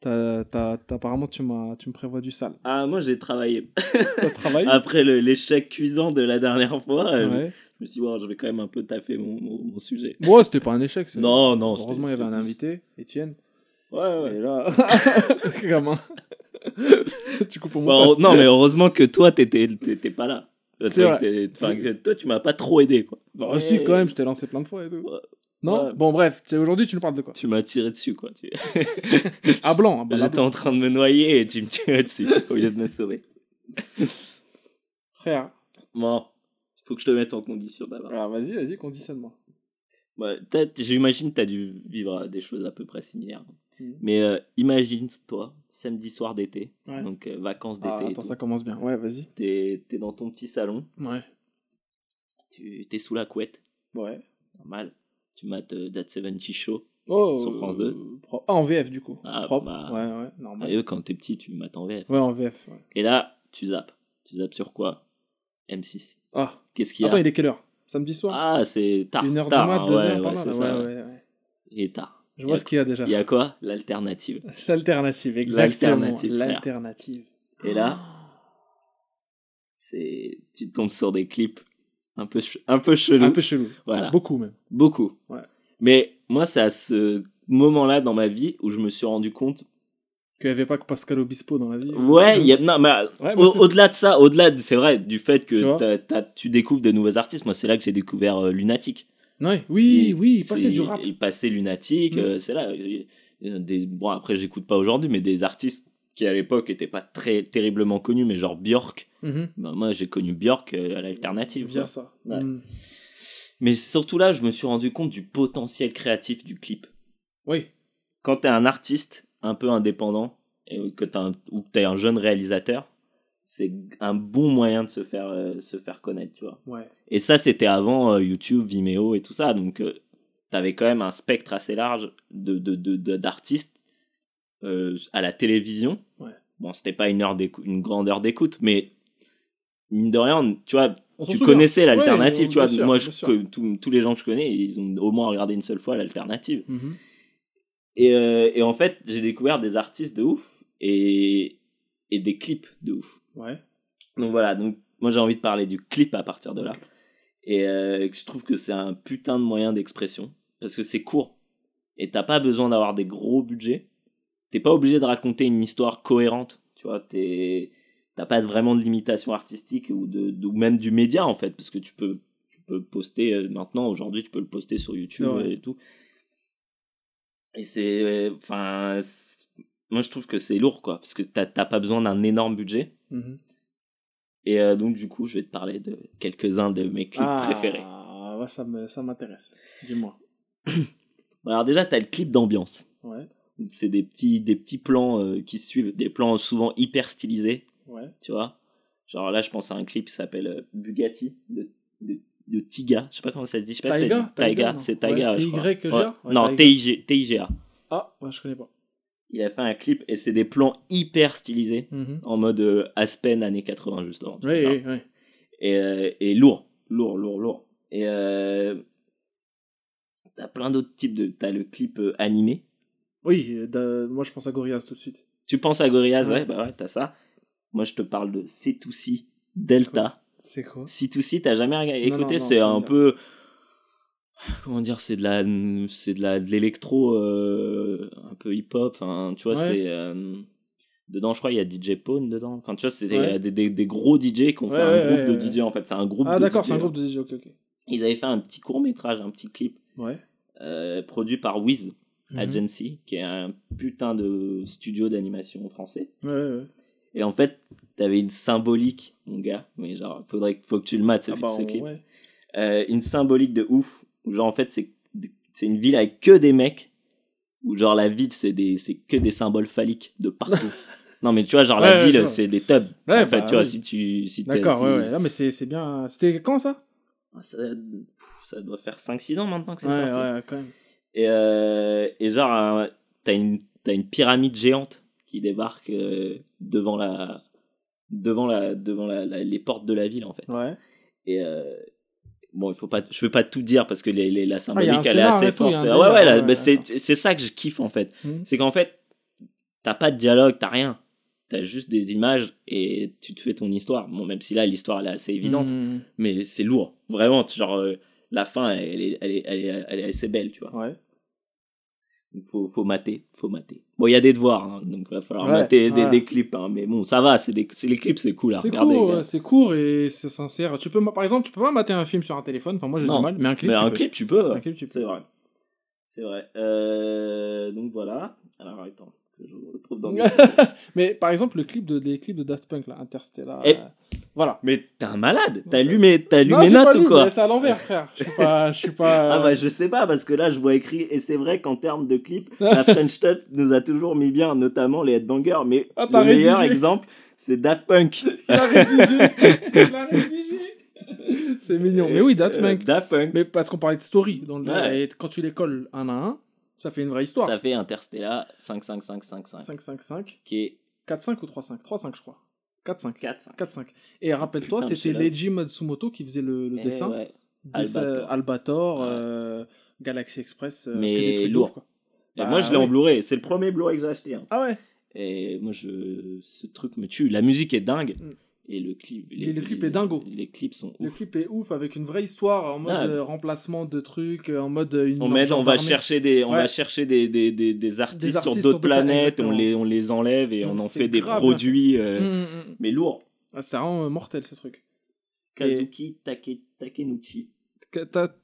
[SPEAKER 3] T'as- t'as- t'as- apparemment, tu, m'as- tu me prévois du sale.
[SPEAKER 2] Ah, moi, j'ai travaillé.
[SPEAKER 3] T'as travaillé
[SPEAKER 2] Après le- l'échec cuisant de la dernière fois, euh,
[SPEAKER 3] Ouais.
[SPEAKER 2] je me suis dit, wow, je vais quand même un peu taffer mon, mon, mon sujet.
[SPEAKER 3] Bon, c'était pas un échec. c'est-
[SPEAKER 2] Non, non.
[SPEAKER 3] Heureusement, il y avait un invité, Étienne.
[SPEAKER 2] Ouais, ouais.
[SPEAKER 3] Et là, gamin. tu coupes au
[SPEAKER 2] Bon,
[SPEAKER 3] montage.
[SPEAKER 2] non, mais heureusement que toi, t'étais t'étais pas là.
[SPEAKER 3] C'est vrai.
[SPEAKER 2] que toi, tu m'as pas trop aidé, quoi.
[SPEAKER 3] Bah, aussi, quand même, je t'ai lancé plein de fois et tout.
[SPEAKER 2] Ouais.
[SPEAKER 3] Non
[SPEAKER 2] Ouais.
[SPEAKER 3] Bon, bref, aujourd'hui, tu nous parles de quoi
[SPEAKER 2] Tu m'as tiré dessus, quoi. Tu-
[SPEAKER 3] À blanc. à
[SPEAKER 2] J'étais en train de me noyer et tu me tirais dessus au lieu de me sauver.
[SPEAKER 3] Frère.
[SPEAKER 2] Bon, faut que je te mette en condition d'abord.
[SPEAKER 3] Alors, vas-y, vas-y, conditionne-moi.
[SPEAKER 2] J'imagine que tu as dû vivre des choses à peu près similaires.
[SPEAKER 3] Mhm.
[SPEAKER 2] Mais euh, imagine-toi, samedi soir d'été,
[SPEAKER 3] Ouais.
[SPEAKER 2] donc euh, vacances d'été.
[SPEAKER 3] Ah,
[SPEAKER 2] et
[SPEAKER 3] attends, ça commence bien. Ouais, vas-y.
[SPEAKER 2] T'es t'es dans ton petit salon,
[SPEAKER 3] Ouais.
[SPEAKER 2] tu es sous la couette,
[SPEAKER 3] Ouais.
[SPEAKER 2] normal. Tu mates euh, That 70 Show.
[SPEAKER 3] Oh,
[SPEAKER 2] Sur France 2.
[SPEAKER 3] euh, pro- Ah, en VF, du coup.
[SPEAKER 2] Ah,
[SPEAKER 3] Propre.
[SPEAKER 2] bah.
[SPEAKER 3] Ouais, ouais, normal.
[SPEAKER 2] Ah, eux, quand t'es petit, tu mates en VF.
[SPEAKER 3] Ouais, en VF. Ouais.
[SPEAKER 2] Et là, tu zappes. Tu zappes sur quoi? M6.
[SPEAKER 3] Ah,
[SPEAKER 2] Qu'est-ce qu'il y a?
[SPEAKER 3] Attends, il est quelle heure? Samedi soir?
[SPEAKER 2] Ah, c'est tard.
[SPEAKER 3] 1h du
[SPEAKER 2] tard,
[SPEAKER 3] mat,
[SPEAKER 2] hein,
[SPEAKER 3] 2h,
[SPEAKER 2] ouais,
[SPEAKER 3] par là.
[SPEAKER 2] Il est tard.
[SPEAKER 3] Je vois ce qu'il y a déjà.
[SPEAKER 2] Il y a quoi? L'alternative.
[SPEAKER 3] L'alternative, exactement.
[SPEAKER 2] L'alternative. Et là, c'est tu tombes sur des clips un peu un peu chelous.
[SPEAKER 3] Un peu chelou.
[SPEAKER 2] Voilà.
[SPEAKER 3] Beaucoup même.
[SPEAKER 2] Beaucoup.
[SPEAKER 3] Ouais.
[SPEAKER 2] Mais moi, c'est à ce moment-là dans ma vie où je me suis rendu compte.
[SPEAKER 3] Qu'il n'y avait pas que Pascal Obispo dans la vie.
[SPEAKER 2] Ouais, il y a, non, mais
[SPEAKER 3] Ouais,
[SPEAKER 2] au-delà de ça, au-delà, de- c'est vrai, du fait que
[SPEAKER 3] Tu
[SPEAKER 2] découvres de nouveaux artistes. Moi, c'est là que j'ai découvert euh, Lunatic.
[SPEAKER 3] Ouais, oui,
[SPEAKER 2] Il-
[SPEAKER 3] oui, il passait du rap.
[SPEAKER 2] Il passait Lunatic,
[SPEAKER 3] Mm.
[SPEAKER 2] euh, c'est là. a Des, bon, après, j'écoute pas aujourd'hui, mais des artistes qui à l'époque étaient pas très terriblement connus, mais genre Björk. Ben, moi, j'ai connu Björk euh, à l'alternative. Quoi.
[SPEAKER 3] ça.
[SPEAKER 2] Ouais.
[SPEAKER 3] Mm.
[SPEAKER 2] Mais surtout là, je me suis rendu compte du potentiel créatif du clip.
[SPEAKER 3] Oui.
[SPEAKER 2] quand tu es un artiste un peu indépendant et que t'as un, ou que tu es un jeune réalisateur, c'est un bon moyen de se faire, euh, se faire connaître, tu vois.
[SPEAKER 3] Ouais.
[SPEAKER 2] Et ça, c'était avant euh, YouTube, Vimeo et tout ça. Donc, tu avais quand même un spectre assez large de- d'artistes euh, à la télévision.
[SPEAKER 3] Ouais.
[SPEAKER 2] Bon, c'était pas une, heure une grande heure d'écoute, mais mine de rien, tu vois,
[SPEAKER 3] On
[SPEAKER 2] tu connaissais l'alternative,
[SPEAKER 3] Ouais,
[SPEAKER 2] tu vois.
[SPEAKER 3] sûr,
[SPEAKER 2] Moi, je- que- tous- tous les gens que je connais, ils ont au moins regardé une seule fois l'alternative.
[SPEAKER 3] Mhm.
[SPEAKER 2] Et, euh, et en fait, j'ai découvert des artistes de ouf et, et des clips de ouf.
[SPEAKER 3] Ouais.
[SPEAKER 2] Donc voilà, donc moi j'ai envie de parler du clip à partir de là. Et euh, je trouve que c'est un putain de moyen d'expression. Parce que c'est court. Et t'as pas besoin d'avoir des gros budgets. T'es pas obligé de raconter une histoire cohérente. Tu vois, t'es- t'as pas vraiment de limitation artistique ou, de, de- ou même du média en fait. Parce que tu peux, tu peux poster euh, maintenant, aujourd'hui, tu peux le poster sur YouTube et tout. Et c'est. Enfin. moi je trouve que c'est lourd quoi. Parce que t'as t'as pas besoin d'un énorme budget.
[SPEAKER 3] Mhm.
[SPEAKER 2] Et euh, donc, du coup, je vais te parler de quelques-uns de mes clips
[SPEAKER 3] Ah,
[SPEAKER 2] préférés.
[SPEAKER 3] ouais, ça m'intéresse. Dis-moi.
[SPEAKER 2] Alors, déjà, tu as le clip d'ambiance.
[SPEAKER 3] Ouais.
[SPEAKER 2] C'est des petits, des petits plans euh, qui suivent, des plans souvent hyper stylisés,
[SPEAKER 3] Ouais.
[SPEAKER 2] tu vois. Genre là, je pense à un clip qui s'appelle euh, Bugatti de, de, de Tiga. Je sais pas comment ça se dit. Je sais pas
[SPEAKER 3] Taiga
[SPEAKER 2] c'est Taiga.
[SPEAKER 3] Taiga, non
[SPEAKER 2] C'est Taiga.
[SPEAKER 3] Ouais,
[SPEAKER 2] je crois.
[SPEAKER 3] TY-G-A?
[SPEAKER 2] Ouais.
[SPEAKER 3] Ouais,
[SPEAKER 2] Non,
[SPEAKER 3] Taiga.
[SPEAKER 2] TIG, TIGA.
[SPEAKER 3] Ah, ouais, je connais pas.
[SPEAKER 2] Il a fait un clip et c'est des plans hyper stylisés
[SPEAKER 3] Mhm.
[SPEAKER 2] en mode euh, Aspen années 80, justement.
[SPEAKER 3] Oui, oui, oui.
[SPEAKER 2] et, euh, et lourd, lourd, lourd, lourd. Et t'as plein d'autres types de. T'as le clip animé.
[SPEAKER 3] Oui, euh, moi je pense à Gorillaz tout de suite.
[SPEAKER 2] Tu penses à Gorillaz, ouais,
[SPEAKER 3] Ouais.
[SPEAKER 2] bah ouais, t'as ça. Moi, je te parle de C2C Delta.
[SPEAKER 3] C'est quoi?
[SPEAKER 2] C2C, t'as jamais regardé- écouté C'est un peu. Comment dire C'est de la, c'est de la, de l'électro, euh, un peu hip-hop. Enfin, tu vois,
[SPEAKER 3] Ouais.
[SPEAKER 2] c'est. euh, dedans, je crois, il y a DJ Pone dedans. Enfin, tu vois, c'est des,
[SPEAKER 3] Ouais.
[SPEAKER 2] des, des, des gros DJ qui ont fait un groupe de. DJ en fait. C'est un groupe
[SPEAKER 3] Ah, d'accord, c'est un
[SPEAKER 2] ouais.
[SPEAKER 3] groupe de DJ, ok, ok.
[SPEAKER 2] Ils avaient fait un petit court métrage, un petit clip
[SPEAKER 3] Ouais.
[SPEAKER 2] euh, produit par Wiz
[SPEAKER 3] Mhm.
[SPEAKER 2] Agency, qui est un putain de studio d'animation français.
[SPEAKER 3] Ouais, ouais.
[SPEAKER 2] Et en fait, t'avais une symbolique, mon gars, mais genre, faudrait, faut que tu le mates ce,
[SPEAKER 3] Ah bah,
[SPEAKER 2] ce clip.
[SPEAKER 3] ouais.
[SPEAKER 2] Euh, une symbolique de ouf, où genre en fait, c'est c'est une ville avec que des mecs, où genre la ville, c'est des- c'est que des symboles phalliques de partout. non, mais tu vois, genre
[SPEAKER 3] Ouais,
[SPEAKER 2] la
[SPEAKER 3] ouais,
[SPEAKER 2] ville, c'est des tubs.
[SPEAKER 3] Ouais,
[SPEAKER 2] en fait,
[SPEAKER 3] bah,
[SPEAKER 2] tu vois,
[SPEAKER 3] oui.
[SPEAKER 2] si tu. Si
[SPEAKER 3] D'accord,
[SPEAKER 2] si-
[SPEAKER 3] ouais, ouais. Non, mais c'est c'est bien. C'était quand ça?
[SPEAKER 2] Ça, pff, ça doit faire 5-6 ans maintenant que c'est
[SPEAKER 3] Ouais,
[SPEAKER 2] sorti.
[SPEAKER 3] ouais, quand même.
[SPEAKER 2] Et, euh, et genre, euh, t'as une, t'as une pyramide géante qui débarque euh, devant, la, devant, la, devant la, la- les portes de la ville, en fait.
[SPEAKER 3] Ouais.
[SPEAKER 2] Et bon, il faut pas, je veux pas tout dire parce que les, les- la
[SPEAKER 3] Ah,
[SPEAKER 2] symbolique, elle est assez
[SPEAKER 3] tout,
[SPEAKER 2] forte. ouais, ouais,
[SPEAKER 3] ouais,
[SPEAKER 2] bah, c'est, ça que je kiffe, en fait.
[SPEAKER 3] Mhm.
[SPEAKER 2] C'est qu'en fait, t'as pas de dialogue, t'as rien. T'as juste des images et tu te fais ton histoire. Bon, même si là, l'histoire, elle est assez évidente
[SPEAKER 3] Mhm.
[SPEAKER 2] mais c'est lourd. Vraiment, genre, euh, la fin, elle est, elle, est, elle, est, elle est assez belle, tu vois.
[SPEAKER 3] Ouais.
[SPEAKER 2] Il faut, faut mater, faut mater. Bon, il y a des devoirs, hein, donc il va falloir
[SPEAKER 3] Ouais,
[SPEAKER 2] mater des,
[SPEAKER 3] ouais.
[SPEAKER 2] des clips, hein, mais bon, ça va, c'est des, les clips, c'est cool à
[SPEAKER 3] C'est
[SPEAKER 2] regarder.
[SPEAKER 3] court, ouais, c'est court et c'est sincère. Tu peux, par exemple, tu peux pas mater un film sur un téléphone. Enfin, moi j'ai du mal, mais un clip.
[SPEAKER 2] mais
[SPEAKER 3] tu
[SPEAKER 2] un
[SPEAKER 3] peux.
[SPEAKER 2] clip, tu peux.
[SPEAKER 3] Un clip, tu peux.
[SPEAKER 2] C'est vrai. C'est vrai. Euh, donc voilà. Alors attends, que je retrouve dans mes...
[SPEAKER 3] mais par exemple, le clip de, les clips de Daft Punk, là, Interstellar.
[SPEAKER 2] Et-
[SPEAKER 3] euh, Voilà.
[SPEAKER 2] Mais t'es un malade T'as lu mes, t'as lu
[SPEAKER 3] Non,
[SPEAKER 2] mes
[SPEAKER 3] j'ai
[SPEAKER 2] notes
[SPEAKER 3] pas
[SPEAKER 2] ou quoi
[SPEAKER 3] C'est à l'envers, frère. Je suis pas. Je suis pas
[SPEAKER 2] Ah bah je sais pas parce que là je vois écrit et c'est vrai qu'en termes de clips la French Touch nous a toujours mis bien notamment les headbangers mais
[SPEAKER 3] Ah,
[SPEAKER 2] le meilleur
[SPEAKER 3] rédigé.
[SPEAKER 2] exemple c'est Daft Punk
[SPEAKER 3] Il a rédigé. Il a rédigé. C'est mignon. Mais oui, Daft
[SPEAKER 2] Euh,
[SPEAKER 3] Punk.
[SPEAKER 2] Daft Punk
[SPEAKER 3] Mais parce qu'on parlait de story. Dans le...
[SPEAKER 2] Ouais.
[SPEAKER 3] Et quand tu les colles un à un, ça fait une vraie histoire.
[SPEAKER 2] ça fait Interstellar 55555
[SPEAKER 3] 5-5-5.
[SPEAKER 2] qui est
[SPEAKER 3] 4-5 ou 3-5 3-5, je crois. 4-5.
[SPEAKER 2] 4 5
[SPEAKER 3] 4-5. Et rappelle-toi, c'était Leiji Matsumoto qui faisait le, le dessin.
[SPEAKER 2] ouais.
[SPEAKER 3] Dessin-
[SPEAKER 2] Albator.
[SPEAKER 3] Albator,
[SPEAKER 2] Ouais.
[SPEAKER 3] euh, Galaxy Express. euh,
[SPEAKER 2] Mais
[SPEAKER 3] que des trucs
[SPEAKER 2] lourd.
[SPEAKER 3] ouf, quoi.
[SPEAKER 2] Et
[SPEAKER 3] Bah,
[SPEAKER 2] moi je l'ai en
[SPEAKER 3] oui.
[SPEAKER 2] Blu-ray c'est le premier Blu-ray que j'ai acheté hein.
[SPEAKER 3] Ah ouais
[SPEAKER 2] et moi je ce truc me tue la musique est dingue
[SPEAKER 3] Mm.
[SPEAKER 2] Et le clip,
[SPEAKER 3] Et le clip est dingo.
[SPEAKER 2] Les clips sont
[SPEAKER 3] Le
[SPEAKER 2] ouf.
[SPEAKER 3] clip est ouf avec une vraie histoire en mode
[SPEAKER 2] Ah.
[SPEAKER 3] euh, remplacement de trucs, euh, en mode euh, une
[SPEAKER 2] On, met, on va chercher des, on
[SPEAKER 3] Ouais.
[SPEAKER 2] va chercher des, des, des, des artistes, sur
[SPEAKER 3] artistes
[SPEAKER 2] d'autres
[SPEAKER 3] sur d'autres planètes,
[SPEAKER 2] planètes, on les, on les enlève et on en fait des
[SPEAKER 3] grave
[SPEAKER 2] produits, euh,
[SPEAKER 3] Mm, mm, mm.
[SPEAKER 2] mais lourds.
[SPEAKER 3] Ah, C'est vraiment mortel ce truc.
[SPEAKER 2] Kazuki Take, Takenouchi.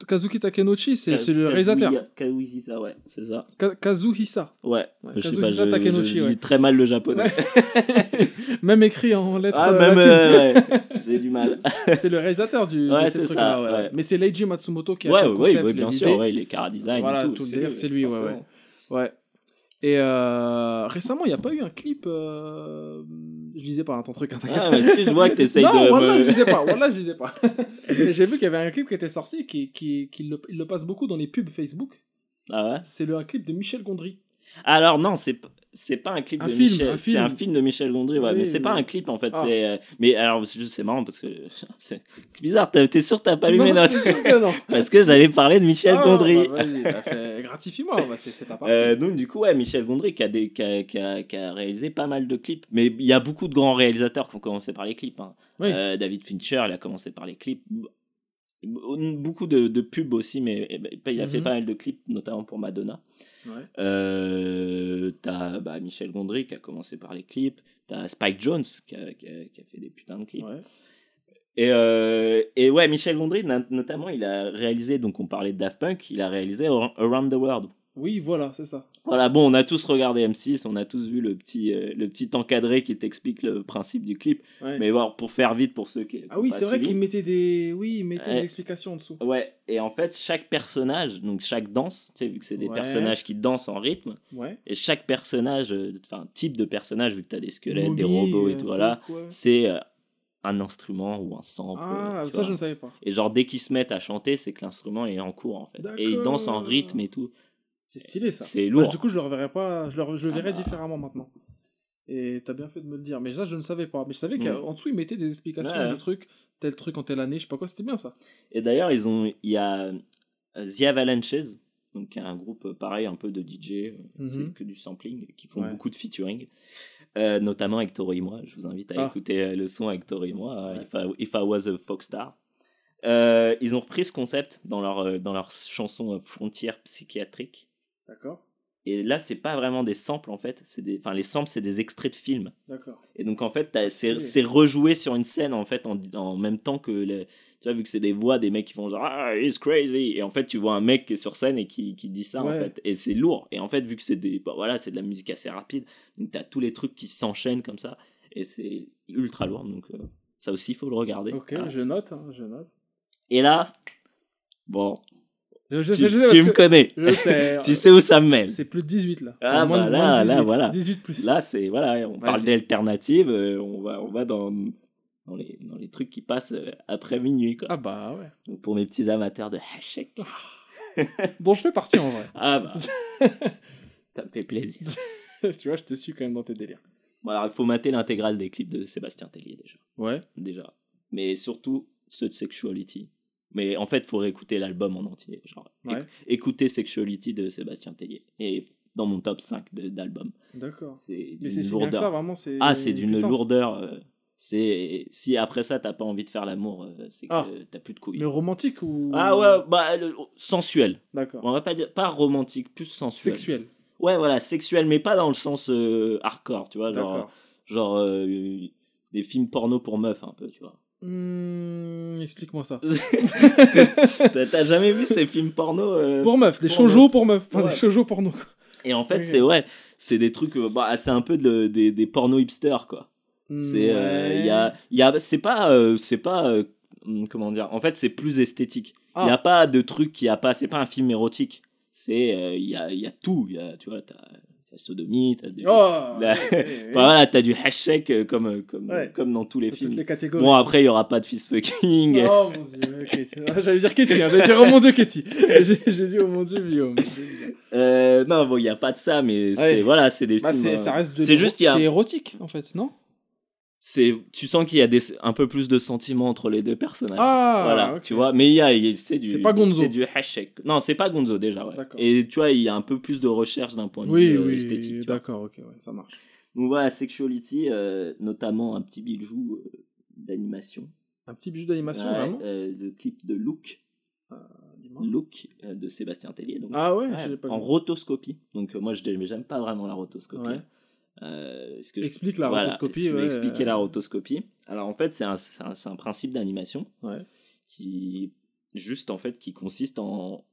[SPEAKER 3] Kazuki Takenouchi, c'est
[SPEAKER 2] Kaz-
[SPEAKER 3] le réalisateur.
[SPEAKER 2] Kazuhisa, ouais, c'est ça.
[SPEAKER 3] Ka- Kazuhisa.
[SPEAKER 2] Ouais,
[SPEAKER 3] Ouais,
[SPEAKER 2] je sais pas, je,
[SPEAKER 3] Takenouchi,
[SPEAKER 2] je
[SPEAKER 3] ouais.
[SPEAKER 2] lis très mal le japonais.
[SPEAKER 3] Même écrit en lettres
[SPEAKER 2] Ah,
[SPEAKER 3] euh,
[SPEAKER 2] même, euh, ouais, j'ai du mal.
[SPEAKER 3] c'est le réalisateur du,
[SPEAKER 2] Ouais,
[SPEAKER 3] de ces trucs-là. Mais c'est Leiji Matsumoto qui a fait le
[SPEAKER 2] ouais,
[SPEAKER 3] concept,
[SPEAKER 2] ouais, bien sûr, ouais, les car design
[SPEAKER 3] Voilà,
[SPEAKER 2] et tout.
[SPEAKER 3] tout le
[SPEAKER 2] c'est
[SPEAKER 3] délire, c'est lui, ouais. Ouais. Et euh, récemment, il n'y a pas eu un clip. euh, Je lisais pas hein, ton truc, hein, t'inquiète.
[SPEAKER 2] Ah, mais si je vois que t'essayes
[SPEAKER 3] non,
[SPEAKER 2] de
[SPEAKER 3] voilà,
[SPEAKER 2] me-
[SPEAKER 3] je lisais pas. Voilà, je lisais pas. J'ai vu qu'il y avait un clip qui était sorti, qui, qui, qui le, il le passe beaucoup dans les pubs Facebook.
[SPEAKER 2] Ah ouais?
[SPEAKER 3] C'est le un clip de Michel Gondry.
[SPEAKER 2] Alors non, c'est c'est pas un clip
[SPEAKER 3] Un
[SPEAKER 2] de
[SPEAKER 3] film,
[SPEAKER 2] Michel, c'est un film de Michel Gondry, ouais,
[SPEAKER 3] Oui,
[SPEAKER 2] mais c'est pas un clip en fait.
[SPEAKER 3] Ah.
[SPEAKER 2] C'est euh, mais alors c'est juste c'est marrant parce que c'est bizarre. T'es sûr que t'as pas lu mes notes? Parce que j'allais parler de Michel
[SPEAKER 3] Ah,
[SPEAKER 2] Gondry.
[SPEAKER 3] bah, bah, gratifie-moi, bah, c'est ta partie.
[SPEAKER 2] Euh, donc du coup ouais Michel Gondry qui a, des, qui, a, qui, a, qui a réalisé pas mal de clips mais il y a beaucoup de grands réalisateurs qui ont commencé par les clips hein.
[SPEAKER 3] Oui.
[SPEAKER 2] Euh, David Fincher il a commencé par les clips beaucoup de, de pubs aussi mais eh ben, il a fait
[SPEAKER 3] Mhm.
[SPEAKER 2] pas mal de clips notamment pour Madonna
[SPEAKER 3] Ouais.
[SPEAKER 2] Euh, t'as bah, Michel Gondry qui a commencé par les clips. T'as Spike Jones qui a, qui a- qui a fait des putains de clips.
[SPEAKER 3] Ouais.
[SPEAKER 2] Et, euh, et ouais, Michel Gondry, notamment, il a réalisé, donc on parlait de Daft Punk, il a réalisé Ar- Around the World.
[SPEAKER 3] Oui, voilà, c'est ça.
[SPEAKER 2] Voilà,
[SPEAKER 3] ça.
[SPEAKER 2] bon, on a tous regardé M6, on a tous vu le petit, euh, le petit encadré qui t'explique le principe du clip.
[SPEAKER 3] Ouais.
[SPEAKER 2] Mais bon, pour faire vite pour ceux qui.
[SPEAKER 3] Ah oui, c'est vrai qu'il mettait des, oui, il mettait
[SPEAKER 2] Ouais.
[SPEAKER 3] des explications en dessous.
[SPEAKER 2] Ouais, et en fait, chaque personnage, donc chaque danse, tu sais, vu que c'est des
[SPEAKER 3] Ouais.
[SPEAKER 2] personnages qui dansent en rythme,
[SPEAKER 3] Ouais.
[SPEAKER 2] Et chaque personnage, euh, enfin type de personnage, vu que tu as des squelettes, des robots
[SPEAKER 3] euh,
[SPEAKER 2] et tout, voilà, c'est un instrument ou un sample.
[SPEAKER 3] Ah, ça
[SPEAKER 2] vois.
[SPEAKER 3] je ne savais pas.
[SPEAKER 2] Et genre, dès qu'ils se mettent à chanter, c'est que l'instrument est en cours en fait. Et ils dansent en rythme et tout.
[SPEAKER 3] C'est stylé ça.
[SPEAKER 2] C'est
[SPEAKER 3] Moi,
[SPEAKER 2] lourd.
[SPEAKER 3] du coup, je le reverrai pas, je le, je le
[SPEAKER 2] Ah
[SPEAKER 3] verrai
[SPEAKER 2] bah.
[SPEAKER 3] différemment maintenant. Et t'as bien fait de me le dire. Mais ça, je ne savais pas. Mais je savais
[SPEAKER 2] Mm.
[SPEAKER 3] qu'en dessous, il mettait des explications
[SPEAKER 2] Ouais.
[SPEAKER 3] de trucs, tel truc en telle année, je sais pas quoi, c'était bien ça.
[SPEAKER 2] Et d'ailleurs, ils ont, il y a euh, The Avalanches, donc un groupe euh, pareil, un peu de DJ, euh,
[SPEAKER 3] Mhm.
[SPEAKER 2] c'est que du sampling, qui font
[SPEAKER 3] Ouais.
[SPEAKER 2] beaucoup de featuring, euh, notamment avec Toro et moi. Je vous invite à
[SPEAKER 3] Ah.
[SPEAKER 2] écouter euh, le son avec Toro et moi, euh,
[SPEAKER 3] Ouais.
[SPEAKER 2] if, I, If I Was a Folk Star. Euh, ils ont repris ce concept dans leur, euh, dans leur chanson euh, Frontières psychiatriques.
[SPEAKER 3] D'accord.
[SPEAKER 2] Et là, c'est pas vraiment des samples en fait. C'est des, enfin, les samples, c'est des extraits de films.
[SPEAKER 3] D'accord.
[SPEAKER 2] Et donc en fait, t'as- c'est rejoué sur une scène en fait en, en même temps que les, tu vois vu que c'est des voix des mecs qui font genre ah he's crazy et en fait tu vois un mec qui est sur scène et qui, qui dit ça en fait et c'est lourd et en fait vu que c'est des bah, voilà c'est de la musique assez rapide donc t'as tous les trucs qui s'enchaînent comme ça et c'est ultra lourd donc euh, ça aussi il faut le regarder
[SPEAKER 3] Ok,
[SPEAKER 2] Voilà.
[SPEAKER 3] je note, hein, je note.
[SPEAKER 2] et là bon
[SPEAKER 3] Je, je
[SPEAKER 2] tu,
[SPEAKER 3] sais, je sais,
[SPEAKER 2] tu
[SPEAKER 3] parce
[SPEAKER 2] me connais
[SPEAKER 3] Je sais.
[SPEAKER 2] tu sais où ça me mène
[SPEAKER 3] C'est plus de 18 là.
[SPEAKER 2] Ah,
[SPEAKER 3] Enfin, moins
[SPEAKER 2] bah là,
[SPEAKER 3] de
[SPEAKER 2] là,
[SPEAKER 3] 18,
[SPEAKER 2] voilà.
[SPEAKER 3] 18 plus.
[SPEAKER 2] Là, c'est voilà, on parle d'alternative, euh, on va on va dans dans les, dans les trucs qui passent euh, après minuit quoi.
[SPEAKER 3] Ah bah ouais.
[SPEAKER 2] Donc, pour mes petits amateurs de hashek.
[SPEAKER 3] Dont je fais partie en vrai.
[SPEAKER 2] Ah bah ça me fait plaisir.
[SPEAKER 3] tu vois, je te suis quand même dans tes délires.
[SPEAKER 2] Bon, alors il faut mater l'intégrale des clips de Sébastien Tellier déjà.
[SPEAKER 3] Ouais.
[SPEAKER 2] Déjà. Mais surtout ceux de Sexuality. Mais en fait, il faut réécouter l'album en entier. Genre,
[SPEAKER 3] Ouais.
[SPEAKER 2] éc- écouter Sexuality de Sébastien Tellier. Et dans mon top 5 de- d'albums.
[SPEAKER 3] D'accord.
[SPEAKER 2] C'est
[SPEAKER 3] Mais
[SPEAKER 2] d'une
[SPEAKER 3] c'est c'est bien que
[SPEAKER 2] lourdeur.
[SPEAKER 3] ça, vraiment. c'est
[SPEAKER 2] Ah, c'est d'une
[SPEAKER 3] puissance.
[SPEAKER 2] lourdeur. euh, c'est si après ça t'as pas envie de faire l'amour, euh, c'est que
[SPEAKER 3] Ah.
[SPEAKER 2] t'as plus de couilles.
[SPEAKER 3] Mais romantique ou.
[SPEAKER 2] Ah ouais, bah le- sensuel.
[SPEAKER 3] D'accord.
[SPEAKER 2] On va pas dire pas romantique, plus sensuel.
[SPEAKER 3] Sexuel.
[SPEAKER 2] Ouais, voilà, sexuel, mais pas dans le sens euh, hardcore, tu vois, genre
[SPEAKER 3] D'accord.
[SPEAKER 2] genre des films porno pour meufs un peu, tu vois.
[SPEAKER 3] Hmm, Explique-moi ça.
[SPEAKER 2] T'as jamais vu ces films porno euh,
[SPEAKER 3] Pour meuf, des shoujo pour meuf. Enfin,
[SPEAKER 2] Ouais.
[SPEAKER 3] des shoujo porno.
[SPEAKER 2] Et en fait, c'est ouais, c'est des trucs, euh, bah, c'est un peu de, des, des pornos hipsters quoi. C'est euh,
[SPEAKER 3] Ouais.
[SPEAKER 2] il y a il y a c'est pas euh, c'est pas euh, hum, comment dire en fait c'est plus esthétique il
[SPEAKER 3] Ah.
[SPEAKER 2] y a pas de truc qui a pas c'est pas un film érotique c'est il y a y a tout il y a tu vois t'as t'as sodomie t'as du
[SPEAKER 3] Oh ouais, ouais.
[SPEAKER 2] Bah, voilà du hashek euh, comme euh, comme
[SPEAKER 3] Ouais.
[SPEAKER 2] comme dans tous les
[SPEAKER 3] Toutes
[SPEAKER 2] films
[SPEAKER 3] les catégories.
[SPEAKER 2] bon après il y aura pas de fist fucking
[SPEAKER 3] Oh mon dieu, Katie. J'allais dire Katie, hein. j'allais dire oh mon dieu Katie. J'ai dit oh mon dieu Guillaume.
[SPEAKER 2] Euh, non bon il y a pas de ça mais c'est
[SPEAKER 3] Ouais.
[SPEAKER 2] voilà c'est des
[SPEAKER 3] Bah,
[SPEAKER 2] films
[SPEAKER 3] c'est-
[SPEAKER 2] euh,
[SPEAKER 3] de
[SPEAKER 2] juste, a-
[SPEAKER 3] C'est érotique en fait, non?
[SPEAKER 2] C'est tu sens qu'il y a des un peu plus de sentiments entre les deux personnages
[SPEAKER 3] Ah
[SPEAKER 2] voilà, tu vois. Mais il y a, c'est du,
[SPEAKER 3] C'est pas Gonzo.
[SPEAKER 2] C'est du hashek. Non, c'est pas Gonzo déjà, ouais. Et tu vois, il y a un peu plus de recherche d'un point de
[SPEAKER 3] Oui,
[SPEAKER 2] vue euh,
[SPEAKER 3] oui,
[SPEAKER 2] esthétique.
[SPEAKER 3] d'accord, ok, ouais, ça marche.
[SPEAKER 2] Donc voilà, Sexuality, euh, notamment un petit bijou, euh, d'animation.
[SPEAKER 3] Un petit bijou d'animation,
[SPEAKER 2] Ouais,
[SPEAKER 3] vraiment
[SPEAKER 2] euh, le clip de Look. Look de Sébastien Tellier. Donc,
[SPEAKER 3] Ah ouais,
[SPEAKER 2] Ouais,
[SPEAKER 3] je l'ai pas
[SPEAKER 2] en
[SPEAKER 3] vu.
[SPEAKER 2] rotoscopie. Donc moi je j'aime pas vraiment la rotoscopie. Euh, ce que je-
[SPEAKER 3] Explique la
[SPEAKER 2] voilà,
[SPEAKER 3] rotoscopie. ouais,
[SPEAKER 2] expliquer
[SPEAKER 3] euh,
[SPEAKER 2] la rotoscopie. Alors en fait c'est un, un- un principe d'animation
[SPEAKER 3] Ouais.
[SPEAKER 2] qui juste en fait qui consiste en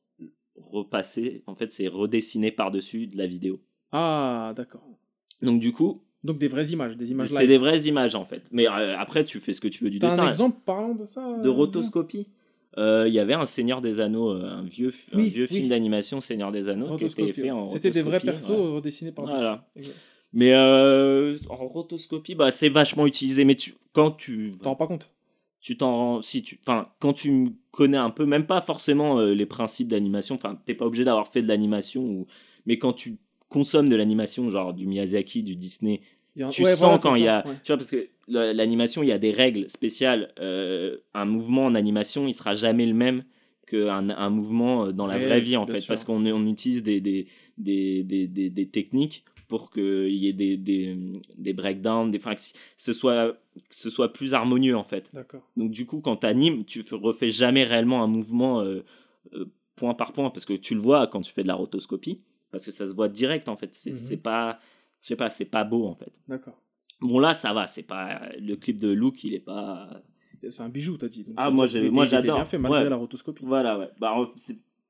[SPEAKER 2] repasser. En fait c'est redessiner par dessus de la vidéo.
[SPEAKER 3] Ah, d'accord.
[SPEAKER 2] Donc du coup
[SPEAKER 3] Donc des vraies images, des images
[SPEAKER 2] c'est des vraies images en fait. Mais euh, après tu fais ce que tu veux du dessin.
[SPEAKER 3] un exemple parlant de ça
[SPEAKER 2] de
[SPEAKER 3] euh,
[SPEAKER 2] rotoscopie. Euh, Il y avait un Seigneur des Anneaux, un vieux, un vieux
[SPEAKER 3] oui.
[SPEAKER 2] film d'animation Seigneur des Anneaux qui était fait en
[SPEAKER 3] C'était des vrais persos
[SPEAKER 2] ouais.
[SPEAKER 3] redessinés par
[SPEAKER 2] Voilà. Mais euh, en rotoscopie, bah, c'est vachement utilisé. Mais tu, quand tu
[SPEAKER 3] T'en rends pas compte
[SPEAKER 2] tu t'en si tu enfin quand tu connais un peu même pas forcément euh, les principes d'animation enfin t'es pas obligé d'avoir fait de l'animation ou mais quand tu consommes de l'animation genre du Miyazaki du Disney
[SPEAKER 3] un-
[SPEAKER 2] tu
[SPEAKER 3] ouais,
[SPEAKER 2] sens
[SPEAKER 3] voilà,
[SPEAKER 2] quand il y a
[SPEAKER 3] ouais.
[SPEAKER 2] tu vois parce que la- l'animation il y a des règles spéciales euh, un mouvement en animation il sera jamais le même qu'un un mouvement dans la
[SPEAKER 3] Réel,
[SPEAKER 2] vraie vie en fait
[SPEAKER 3] sûr.
[SPEAKER 2] parce qu'on on utilise des, des, des, des, des techniques pour qu'il y ait des, des, des breakdowns des, enfin, que ce soit, que ce soit plus harmonieux en fait donc du coup, quand tu animes, tu fais- refais jamais réellement un mouvement euh, euh, point par point parce que tu le vois quand tu fais de la rotoscopie parce que ça se voit direct en fait. C'est c'est pas, je sais pas, c'est pas beau en fait.
[SPEAKER 3] D'accord.
[SPEAKER 2] Bon là, ça va, c'est pas le clip de Look, il est pas.
[SPEAKER 3] C'est un bijou, t'as dit. donc
[SPEAKER 2] Ah, moi, moi, j'adore.
[SPEAKER 3] bien fait malgré
[SPEAKER 2] Ouais.
[SPEAKER 3] la rotoscopie.
[SPEAKER 2] Voilà, ouais. Bah,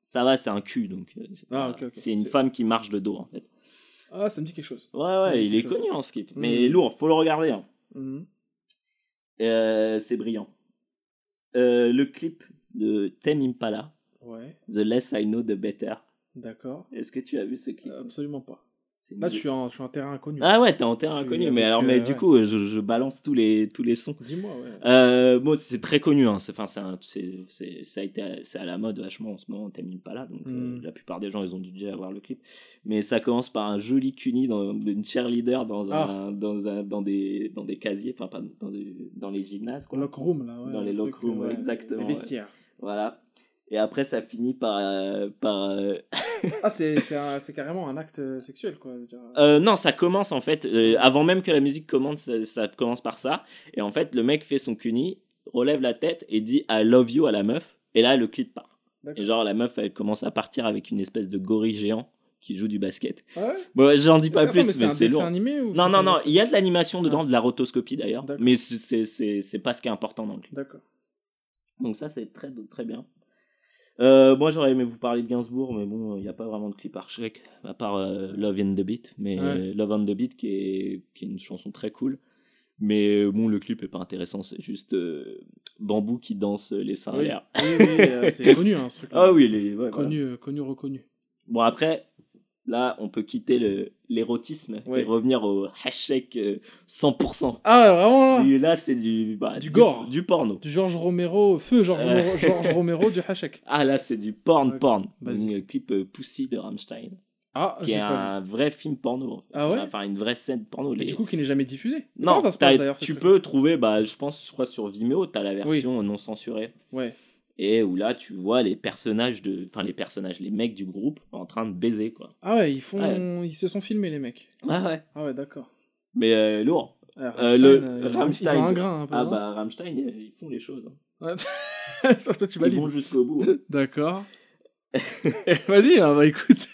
[SPEAKER 2] ça va, c'est un cul donc. euh, c'est
[SPEAKER 3] Ah,
[SPEAKER 2] pas-
[SPEAKER 3] ok, ok.
[SPEAKER 2] C'est une femme qui marche de dos en fait.
[SPEAKER 3] Ah, ça me dit quelque chose.
[SPEAKER 2] Ouais,
[SPEAKER 3] Ça
[SPEAKER 2] ouais, il est
[SPEAKER 3] chose.
[SPEAKER 2] connu en skip, mais
[SPEAKER 3] Mhm.
[SPEAKER 2] lourd, faut le regarder. hein.
[SPEAKER 3] Mhm.
[SPEAKER 2] Euh, c'est brillant. Euh, le clip de Tame Impala,
[SPEAKER 3] Ouais,
[SPEAKER 2] The Less I Know, The Better.
[SPEAKER 3] d'accord.
[SPEAKER 2] Est-ce que tu as vu ce clip?
[SPEAKER 3] Absolument pas. Là, je suis en, je suis en terrain inconnu.
[SPEAKER 2] Ah ouais, t'es en terrain
[SPEAKER 3] Je
[SPEAKER 2] inconnu, mais alors, mais
[SPEAKER 3] euh,
[SPEAKER 2] du
[SPEAKER 3] ouais.
[SPEAKER 2] coup, je, je balance tous les, tous les sons.
[SPEAKER 3] Dis-moi, ouais.
[SPEAKER 2] Euh, bon, c'est très connu, hein. c'est, enfin, c'est, un- c'est, c'est- ça a été, à- c'est à la mode vachement en ce moment, Tame Impala, donc euh,
[SPEAKER 3] Mm.
[SPEAKER 2] la plupart des gens, ils ont dû déjà voir le clip. Mais ça commence par un joli cuni dans, d'une cheerleader dans, un,
[SPEAKER 3] Ah.
[SPEAKER 2] dans, un, dans, des, dans des casiers, enfin, pas dans, des- dans les gymnases, quoi.
[SPEAKER 3] Lock room, là. Ouais,
[SPEAKER 2] Dans
[SPEAKER 3] le
[SPEAKER 2] les lock rooms,
[SPEAKER 3] euh,
[SPEAKER 2] ouais, exactement,
[SPEAKER 3] Les
[SPEAKER 2] ouais.
[SPEAKER 3] vestiaires.
[SPEAKER 2] Voilà. Et après, ça finit par. euh, par euh,
[SPEAKER 3] Ah, c'est c'est un- c'est carrément un acte euh, sexuel, quoi.
[SPEAKER 2] Euh, non, ça commence en fait, avant même que la musique commence, ça, ça commence par ça. Et en fait, le mec fait son cuni, relève la tête et dit I love you à la meuf. Et là, le clip part. Et genre, la meuf, elle commence à partir avec une espèce de gorille géant qui joue du basket.
[SPEAKER 3] Ah ouais?
[SPEAKER 2] Bon, j'en dis pas plus,
[SPEAKER 3] mais c'est
[SPEAKER 2] mais lourd.
[SPEAKER 3] animé ou
[SPEAKER 2] Non, non, non, il y a de l'animation dedans,
[SPEAKER 3] Ah.
[SPEAKER 2] de la rotoscopie d'ailleurs, mais c'est- c'est c'est- c'est pas ce qui est important dans le clip.
[SPEAKER 3] D'accord.
[SPEAKER 2] Donc ça, c'est très, très bien. Euh, moi, j'aurais aimé vous parler de Gainsbourg, mais bon, il n'y a pas vraiment de clip Archek, à part euh, Love and the Beat. Mais
[SPEAKER 3] Ouais.
[SPEAKER 2] euh, Love and the Beat, qui est, qui est une chanson très cool. Mais bon, le clip est pas intéressant, c'est juste euh, Bambou qui danse les seins
[SPEAKER 3] Oui, oui, oui, c'est connu, hein, ce truc
[SPEAKER 2] Ah oui, les, ouais, voilà.
[SPEAKER 3] Connu, euh, connu, reconnu.
[SPEAKER 2] Bon, après, là, on peut quitter le- l'érotisme
[SPEAKER 3] Ouais.
[SPEAKER 2] et revenir au hashtag euh, 100%.
[SPEAKER 3] Ah, vraiment là
[SPEAKER 2] Du- là, c'est du, bah,
[SPEAKER 3] Du gore.
[SPEAKER 2] Du porno.
[SPEAKER 3] Du Georges Romero, feu Georges
[SPEAKER 2] Ouais.
[SPEAKER 3] Romero, du Hachek.
[SPEAKER 2] Ah, là, c'est du porn
[SPEAKER 3] Ouais.
[SPEAKER 2] porn.
[SPEAKER 3] Vas-y.
[SPEAKER 2] Un clip euh, Pussy de Rammstein.
[SPEAKER 3] Ah,
[SPEAKER 2] qui est un vrai film porno.
[SPEAKER 3] Ah ouais
[SPEAKER 2] Enfin, une vraie scène porno.
[SPEAKER 3] vu.
[SPEAKER 2] Les-
[SPEAKER 3] Et du coup, qui n'est jamais diffusé.
[SPEAKER 2] non,
[SPEAKER 3] ça se
[SPEAKER 2] t'as-
[SPEAKER 3] passe
[SPEAKER 2] tu peux trouver, bah, je pense, crois sur Vimeo, tu as la version non censurée.
[SPEAKER 3] Ouais.
[SPEAKER 2] Et où là, tu vois les personnages de. Enfin, les personnages, les mecs du groupe en train de baiser, quoi.
[SPEAKER 3] Ah ouais, ils font,
[SPEAKER 2] Ouais.
[SPEAKER 3] ils se sont filmés les mecs.
[SPEAKER 2] Ouais, ouais.
[SPEAKER 3] Ah ouais, d'accord.
[SPEAKER 2] Mais euh, lourd.
[SPEAKER 3] Ah,
[SPEAKER 2] Euh,
[SPEAKER 3] Rammstein,
[SPEAKER 2] le-
[SPEAKER 3] euh, ils
[SPEAKER 2] Rammstein.
[SPEAKER 3] Ont un grain un peu.
[SPEAKER 2] Ah, bah, Rammstein, euh, ils font les choses. hein.
[SPEAKER 3] Ouais. Ça, toi, tu
[SPEAKER 2] Ils vont jusqu'au bout.
[SPEAKER 3] D'accord. Vas-y, hein, bah écoute.